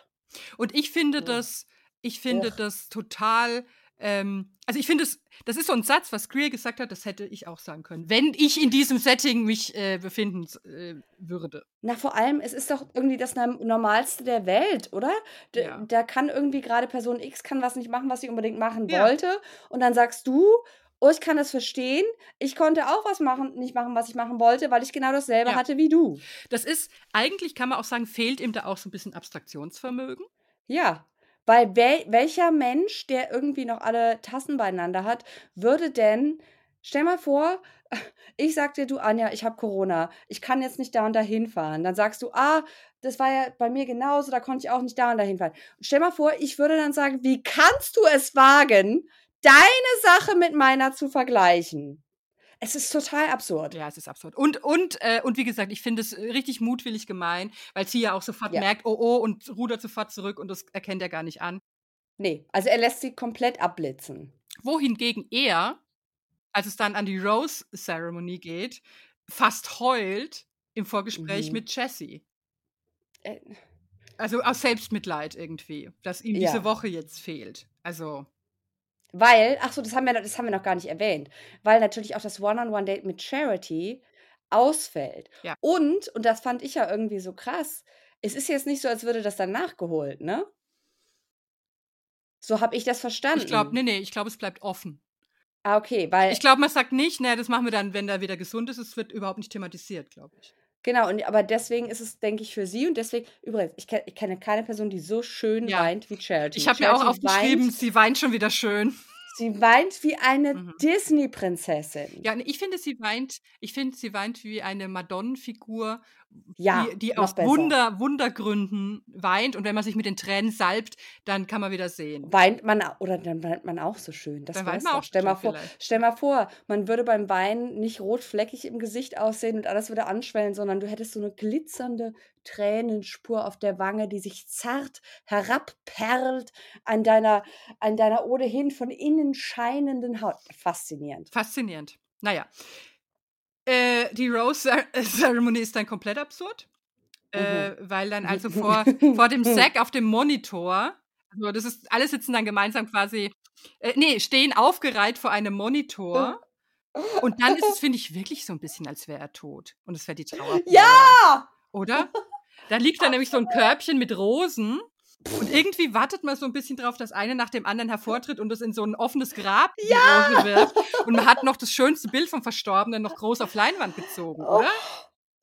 Und ich finde Ugh. das, ich finde Ugh. das total, ähm, also ich finde es, das ist so ein Satz, was Greer gesagt hat, das hätte ich auch sagen können, wenn ich in diesem Setting mich äh, befinden äh, würde. Na, vor allem, es ist doch irgendwie das Normalste der Welt, oder? D Ja. Da kann irgendwie gerade Person X kann was nicht machen, was sie unbedingt machen Ja. wollte. Und dann sagst du, oh, ich kann das verstehen. Ich konnte auch was machen, nicht machen, was ich machen wollte, weil ich genau dasselbe Ja. hatte wie du. Das ist, eigentlich kann man auch sagen, fehlt ihm da auch so ein bisschen Abstraktionsvermögen. Ja. Weil wel welcher Mensch, der irgendwie noch alle Tassen beieinander hat, würde denn, stell mal vor, [laughs] ich sag dir, du Anja, ich habe Corona, ich kann jetzt nicht da und da hinfahren. Dann sagst du, ah, das war ja bei mir genauso, da konnte ich auch nicht da und da hinfahren. Stell mal vor, ich würde dann sagen, wie kannst du es wagen, deine Sache mit meiner zu vergleichen? Es ist total absurd. Ja, es ist absurd. Und, und, äh, und wie gesagt, ich finde es äh, richtig mutwillig gemein, weil sie ja auch sofort Ja. merkt, oh, oh, und rudert sofort zurück und das erkennt er gar nicht an. Nee, also er lässt sie komplett abblitzen. Wohingegen er, als es dann an die Rose-Ceremony geht, fast heult im Vorgespräch Mhm. mit Jessie. Äh, Also aus Selbstmitleid irgendwie, dass ihm Ja. diese Woche jetzt fehlt. Also, Weil, ach so, das haben wir, noch- das haben wir noch gar nicht erwähnt, weil natürlich auch das One-on-One-Date mit Charity ausfällt. Ja. Und, und das fand ich ja irgendwie so krass, es ist jetzt nicht so, als würde das dann nachgeholt, ne? So habe ich das verstanden. ich glaube, nee, nee, ich glaube, es bleibt offen. Ah, okay, weil, Ich glaube, man sagt nicht, naja, das machen wir dann, wenn er wieder gesund ist. Es wird überhaupt nicht thematisiert, glaube ich. Genau, und, aber deswegen ist es, denke ich, für sie und deswegen, übrigens, ich, ich kenne keine Person, die so schön Ja. weint wie Charity. Ich habe mir auch aufgeschrieben, Weint, sie weint schon wieder schön. sie weint wie eine Mhm. Disney-Prinzessin. Ja, nee, ich finde, sie weint, ich finde, sie weint wie eine Madonnenfigur Ja, die, die besser. Wunder, Wundergründen weint und wenn man sich mit den Tränen salbt, dann kann man wieder sehen. Weint man, oder dann weint man auch so schön. Das Dann weint man auch Stell mal, vor, vielleicht. stell mal vor, man würde beim Weinen nicht rotfleckig im Gesicht aussehen und alles würde anschwellen, sondern du hättest so eine glitzernde Tränenspur auf der Wange, die sich zart herabperlt an deiner, an deiner ohnehin von innen scheinenden Haut. Faszinierend. Faszinierend. Naja. Äh, die Rose-Zeremonie ist dann komplett absurd. Äh, weil dann also [laughs] vor, vor dem Sack [laughs] auf dem Monitor, also das ist, alle sitzen dann gemeinsam quasi, äh, nee, stehen aufgereiht vor einem Monitor. Und dann ist es, [laughs] finde ich, wirklich so ein bisschen, als wäre er tot. Und es wäre die Trauer. Ja! Oder? Da liegt dann nämlich so ein Körbchen mit Rosen. Und irgendwie wartet man so ein bisschen drauf, dass eine nach dem anderen hervortritt und es in so ein offenes Grab Rose wird. Und man hat noch das schönste Bild vom Verstorbenen noch groß auf Leinwand gezogen, Oh, oder?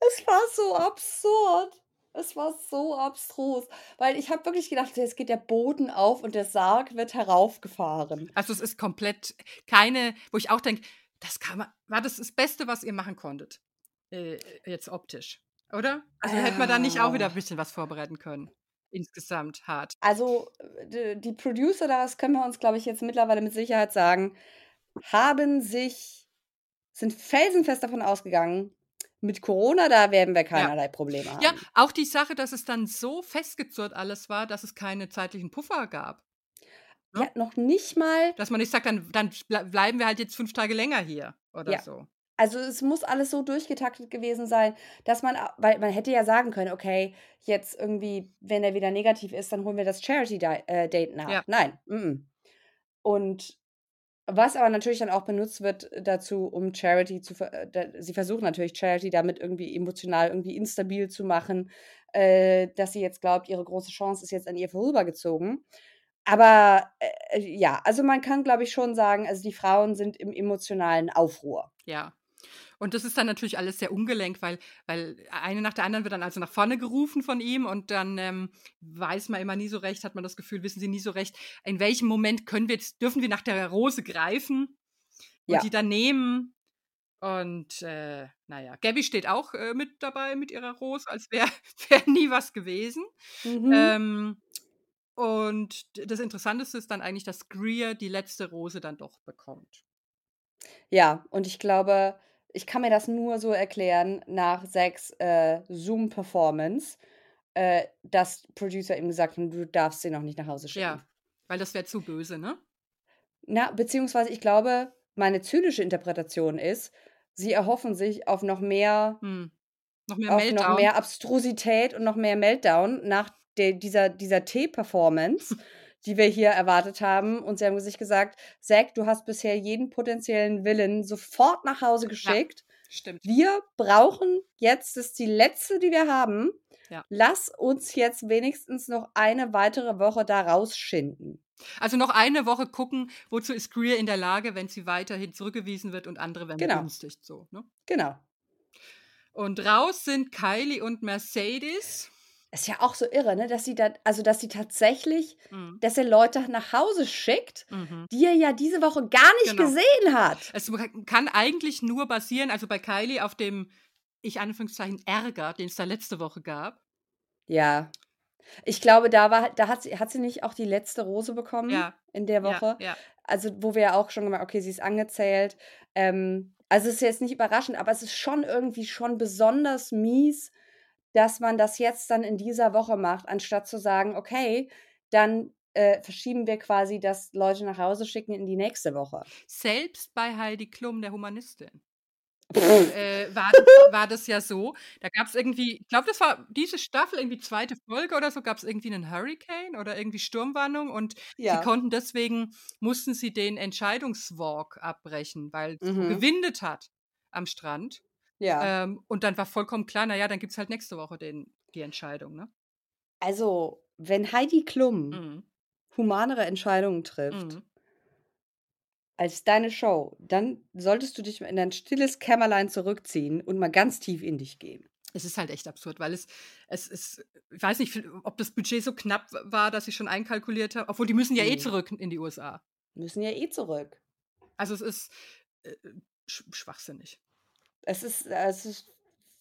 es war so absurd. Es war so abstrus. Weil ich habe wirklich gedacht, jetzt geht der Boden auf und der Sarg wird heraufgefahren. Also es ist komplett keine, wo ich auch denke, das kann man, war das das Beste, was ihr machen konntet. Äh, jetzt optisch, oder? Also hätte man da nicht auch wieder Ah. ein bisschen was vorbereiten können. Insgesamt hart. Also d- die Producer, das können wir uns, glaube ich, jetzt mittlerweile mit Sicherheit sagen, haben sich, sind felsenfest davon ausgegangen, mit Corona, da werden wir keinerlei Probleme haben. Ja, auch die Sache, dass es dann so festgezurrt alles war, dass es keine zeitlichen Puffer gab. Ja, noch nicht mal, Dass man nicht sagt, dann, dann ble- bleiben wir halt jetzt fünf Tage länger hier oder Ja. so. Also es muss alles so durchgetaktet gewesen sein, dass man, weil man hätte ja sagen können, okay, jetzt irgendwie, wenn er wieder negativ ist, dann holen wir das Charity-Date nach. Ja. Nein. mm, mm. Und was aber natürlich dann auch benutzt wird dazu, um Charity zu, ver- äh, sie versuchen natürlich Charity damit irgendwie emotional irgendwie instabil zu machen, äh, dass sie jetzt glaubt, ihre große Chance ist jetzt an ihr vorübergezogen. Aber äh, ja, also man kann, glaube ich, schon sagen, also die Frauen sind im emotionalen Aufruhr. Ja. Und das ist dann natürlich alles sehr ungelenkt, weil, weil eine nach der anderen wird dann also nach vorne gerufen von ihm und dann ähm, weiß man immer nie so recht, hat man das Gefühl, wissen sie nie so recht, in welchem Moment können wir jetzt, dürfen wir nach der Rose greifen und Ja. die dann nehmen. Und äh, naja, Gabby steht auch äh, mit dabei mit ihrer Rose, als wäre [laughs] wär nie was gewesen. Mhm. Ähm, und das Interessanteste ist dann eigentlich, dass Greer die letzte Rose dann doch bekommt. Ja, und ich glaube, ich kann mir das nur so erklären nach sechs äh, Zoom-Performance, äh, dass Producer ihm gesagt haben, du darfst sie noch nicht nach Hause schicken. Ja, weil das wäre zu böse, ne? Na, beziehungsweise ich glaube, meine zynische Interpretation ist, sie erhoffen sich auf noch mehr, Hm. Noch mehr auf Meltdown. noch mehr Abstrusität und noch mehr Meltdown nach der, dieser, dieser T-Performance, [laughs] die wir hier erwartet haben. Und sie haben sich gesagt, Zack, du hast bisher jeden potenziellen Willen sofort nach Hause geschickt. Stimmt. Wir brauchen jetzt, das ist die letzte, die wir haben. Ja. Lass uns jetzt wenigstens noch eine weitere Woche da rausschinden. Also noch eine Woche gucken, wozu ist Greer in der Lage, wenn sie weiterhin zurückgewiesen wird und andere werden Genau. begünstigt. So, ne? Genau. Und raus sind Kylie und Mercedes. Ist ja auch so irre, ne? Dass sie da, also dass sie tatsächlich, Mhm. dass er Leute nach Hause schickt, Mhm. die er ja diese Woche gar nicht Genau. gesehen hat. Es kann eigentlich nur basieren, also bei Kylie auf dem, ich Anführungszeichen, Ärger, den es da letzte Woche gab. Ja. Ich glaube, da war, da hat sie, hat sie nicht auch die letzte Rose bekommen Ja. in der Woche. Ja, ja. Also, wo wir ja auch schon gemerkt, okay, sie ist angezählt. Ähm, also es ist jetzt nicht überraschend, aber es ist schon irgendwie schon besonders mies, dass man das jetzt dann in dieser Woche macht, anstatt zu sagen, okay, dann äh, verschieben wir quasi das Leute nach Hause schicken in die nächste Woche. Selbst bei Heidi Klum, der Humanistin. Äh, war, das, war das ja so. Da gab es irgendwie, ich glaube, das war diese Staffel, irgendwie zweite Folge oder so, gab es irgendwie einen Hurricane oder irgendwie Sturmwarnung und ja. sie konnten deswegen, mussten sie den Entscheidungswalk abbrechen, weil es Mhm. gewindet hat am Strand. Ja. Ähm, und dann war vollkommen klar, naja, dann gibt es halt nächste Woche den, die Entscheidung. Ne? Also, wenn Heidi Klum Mhm. humanere Entscheidungen trifft Mhm. als deine Show, dann solltest du dich in dein stilles Kämmerlein zurückziehen und mal ganz tief in dich gehen. Es ist halt echt absurd, weil es, es ist, ich weiß nicht, ob das Budget so knapp war, dass ich schon einkalkuliert habe, obwohl die müssen ja eh Nee. zurück in die USA. Müssen ja eh zurück. Also es ist äh, sch schwachsinnig. Es ist, es ist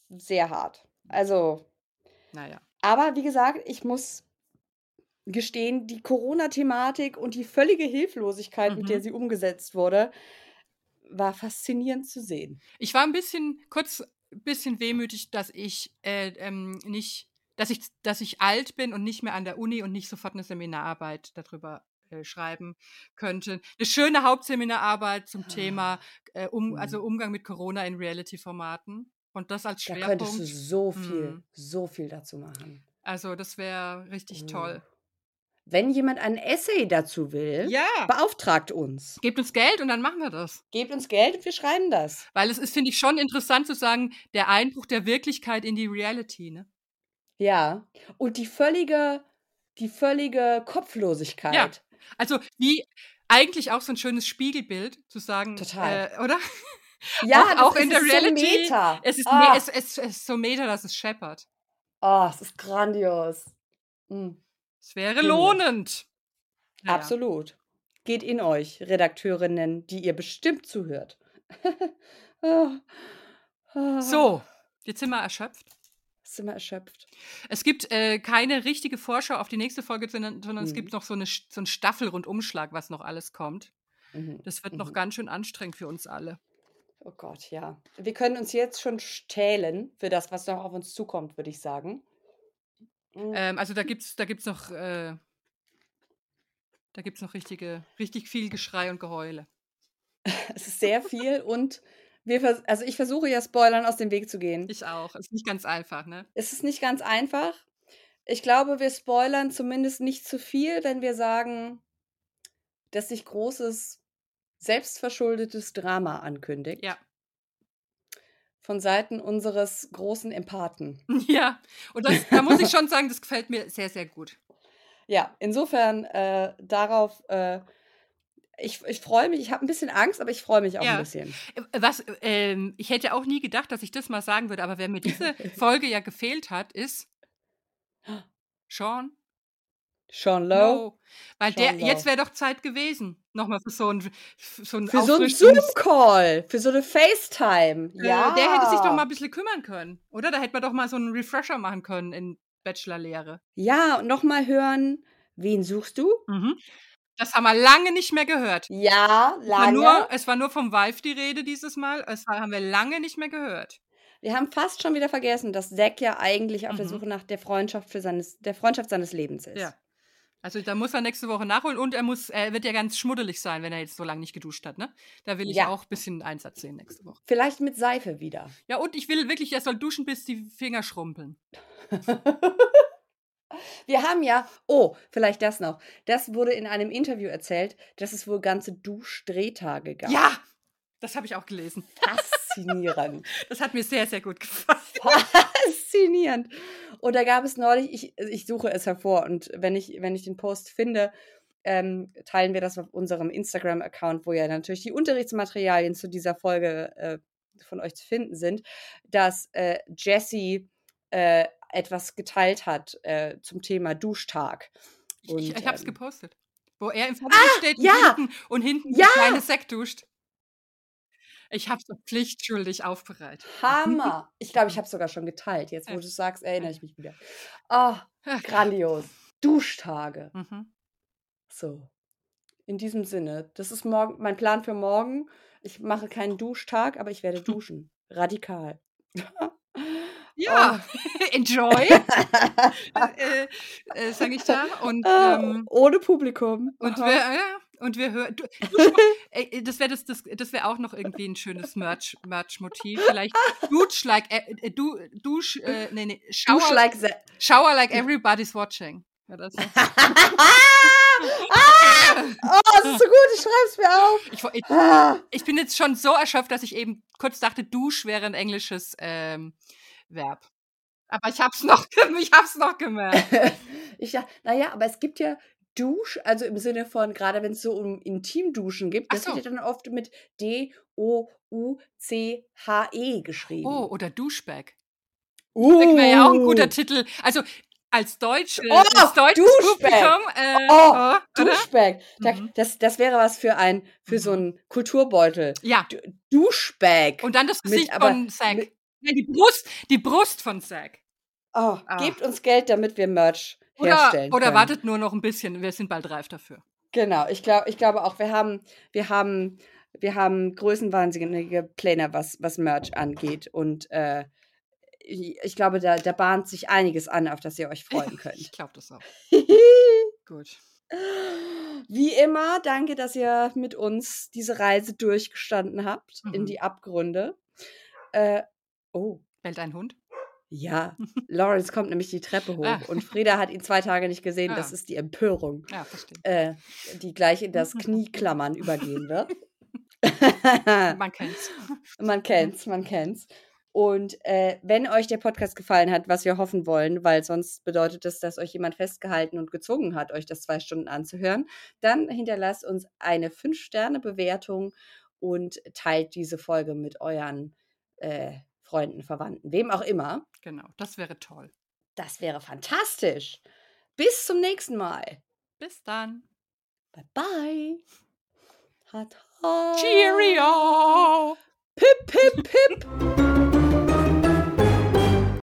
sehr hart. Also, Naja. aber wie gesagt, ich muss gestehen, die Corona-Thematik und die völlige Hilflosigkeit, mit der Mhm. sie umgesetzt wurde, war faszinierend zu sehen. Ich war ein bisschen, kurz ein bisschen wehmütig, dass ich äh, ähm, nicht, dass ich, dass ich alt bin und nicht mehr an der Uni und nicht sofort eine Seminararbeit darüber äh, schreiben könnte. Eine schöne Hauptseminararbeit zum Thema äh, um, Mhm. also Umgang mit Corona in Reality-Formaten. Und das als Da könntest du Schwerpunkt. so viel, Mhm. so viel dazu machen. Also das wäre richtig toll. Oh. Wenn jemand ein Essay dazu will, Ja. beauftragt uns. Gebt uns Geld und dann machen wir das. Gebt uns Geld und wir schreiben das. Weil es ist, finde ich, schon interessant zu sagen, der Einbruch der Wirklichkeit in die Reality, ne? Ja. Und die völlige, die völlige Kopflosigkeit. Also wie eigentlich auch so ein schönes Spiegelbild zu sagen, Total. Äh, oder? [laughs] Ja, Auch- auch in es der ist so Reality, Meta. Es ist, ah, es, es, es ist so meta, dass es scheppert. oh, es ist grandios. Mm, Es wäre Himmlisch. lohnend. Naja. Absolut. Geht in euch, Redakteurinnen, die ihr bestimmt zuhört. Ah, [laughs] ah, So, jetzt sind wir erschöpft. Sind wir erschöpft. Es gibt äh, keine richtige Vorschau auf die nächste Folge, sondern, sondern es Mhm. gibt noch so, eine, so einen Staffelrundumschlag, was noch alles kommt. Mhm. Das wird noch Mhm. ganz schön anstrengend für uns alle. Oh Gott, ja. Wir können uns jetzt schon stählen für das, was noch auf uns zukommt, würde ich sagen. Mm. Ähm, also da gibt's, da gibt's noch, äh, da gibt's noch richtige, richtig viel Geschrei und Geheule. [laughs] Es ist sehr viel und wir also ich versuche ja Spoilern aus dem Weg zu gehen. Ich auch. Ist nicht ganz einfach, ne? Es ist nicht ganz einfach. Ich glaube, wir spoilern zumindest nicht zu viel, wenn wir sagen, dass sich großes selbstverschuldetes Drama ankündigt. Ja. Von Seiten unseres großen Empathen. [laughs] Ja. Und das, da muss ich schon sagen, das gefällt mir sehr, sehr gut. Ja, insofern äh, darauf, äh, ich, ich freue mich, ich habe ein bisschen Angst, aber ich freue mich auch Ja. ein bisschen. Äh, Was, ähm, ich hätte auch nie gedacht, dass ich das mal sagen würde, aber wer mir diese [laughs] Folge ja gefehlt hat, ist Sean Sean Lowe. Lowe. Weil der, Sean Lowe. jetzt wäre doch Zeit gewesen. Nochmal für so ein, für so ein Für so einen Zoom-Call, für so eine FaceTime. Äh, Ja. Der hätte sich doch mal ein bisschen kümmern können. Oder? Da hätte man doch mal so einen Refresher machen können in Bachelorlehre. Ja, und nochmal hören, wen suchst du? Mhm. Das haben wir lange nicht mehr gehört. Ja, Es war, lange. nur, es war nur vom Vive die Rede dieses Mal. Es war, haben wir lange nicht mehr gehört. Wir haben fast schon wieder vergessen, dass Zack ja eigentlich auf der Mhm. Suche nach der Freundschaft für seines, der Freundschaft seines Lebens ist. Ja. Also da muss er nächste Woche nachholen und er muss, er wird ja ganz schmuddelig sein, wenn er jetzt so lange nicht geduscht hat, ne? Da will ich Ja. auch ein bisschen Einsatz sehen nächste Woche. Vielleicht mit Seife wieder. Ja, und ich will wirklich, er soll duschen, bis die Finger schrumpeln. [laughs] Wir haben ja, oh, vielleicht das noch. Das wurde in einem Interview erzählt, dass es wohl ganze Duschdrehtage gab. Ja! Das habe ich auch gelesen. [laughs] Faszinierend. Das hat mir sehr, sehr gut gefallen. Faszinierend. Und da gab es neulich, ich, ich suche es hervor und wenn ich, wenn ich den Post finde, ähm, teilen wir das auf unserem Instagram-Account, wo ja natürlich die Unterrichtsmaterialien zu dieser Folge äh, von euch zu finden sind, dass äh, Jessie äh, etwas geteilt hat äh, zum Thema Duschtag. Ich, ich, Und, ich habe es ähm, gepostet. Wo er im Fernsehen steht und ja! hinten, und hinten Ja! der kleine Sekt duscht. Ich habe es pflichtschuldig aufbereitet. Hammer. Ich glaube, ich [laughs] habe es sogar schon geteilt. Jetzt, wo Ja. du es sagst, erinnere ich mich wieder. Ah, Ach. grandios. Duschtage. Mhm. So. In diesem Sinne, das ist morgen mein Plan für morgen. Ich mache keinen Duschtag, aber ich werde [laughs] duschen. Radikal. [laughs] Ja, [laughs] enjoy, [laughs] äh, äh, sage ich da. Und, Ah, ähm, Ohne Publikum. und Aha. wir, ja, und wir hören. Du, du, ey, das wäre das, das, das wär auch noch irgendwie ein schönes Merch, Merch-Motiv. Vielleicht Dusch like, äh, du, Dusch, äh, nee, nee, Shower, Dusch like the shower like everybody's watching. Oder so. [laughs] oh, das ist so gut, ich schreib's mir auf. Ich, ich, Ah. ich bin jetzt schon so erschöpft, dass ich eben kurz dachte, Dusch wäre ein englisches ähm, Verb. Aber ich hab's noch, [laughs] ich hab's noch gemerkt. [laughs] Ich ja, naja, aber es gibt ja Dusch, also im Sinne von, gerade wenn es so um Intimduschen gibt, das so. wird ja dann oft mit D-O-U-C-H-E geschrieben. Oh, oder Duschbag. uh. Das wäre ja auch ein guter Titel. Also als Deutsch, äh, Oh, als deutsches Duschbag. Publikum. Äh, Oh, oder? Duschbag. Mhm. das, das wäre was für ein für so Mhm. einen Kulturbeutel. Ja. Du, Duschbag. Und dann das Mit- Gesicht aber von Zack. Nein, die Brust, die Brust von Zack. Oh, Ah. gebt uns Geld, damit wir Merch Oder, herstellen oder können. wartet nur noch ein bisschen, wir sind bald reif dafür. Genau, ich glaube, ich glaube auch, wir haben, wir haben, wir haben größenwahnsinnige Pläne, was, was Merch angeht. Und äh, ich glaube, da, da bahnt sich einiges an, auf das ihr euch freuen könnt. Ich glaube das auch. [laughs] Gut. Wie immer, danke, dass ihr mit uns diese Reise durchgestanden habt in Mhm. die Abgründe. Äh, oh, Bellt ein Hund? ja. [laughs] Lawrence kommt nämlich die Treppe hoch Ah. und Frieda hat ihn zwei Tage nicht gesehen. Das Ah. ist die Empörung, Ja, äh, die gleich in das [laughs] Knieklammern übergehen wird. [laughs] Man kennt's. Man kennt's, man kennt's. Und äh, wenn euch der Podcast gefallen hat, was wir hoffen wollen, weil sonst bedeutet es, dass euch jemand festgehalten und gezwungen hat, euch das zwei Stunden anzuhören, dann hinterlasst uns eine 5-Sterne-Bewertung und teilt diese Folge mit euren äh, Freunden, Verwandten, wem auch immer. Genau, das wäre toll. Das wäre fantastisch. Bis zum nächsten Mal. Bis dann. Bye bye. Hat. Cheerio! Pip, pip, pip.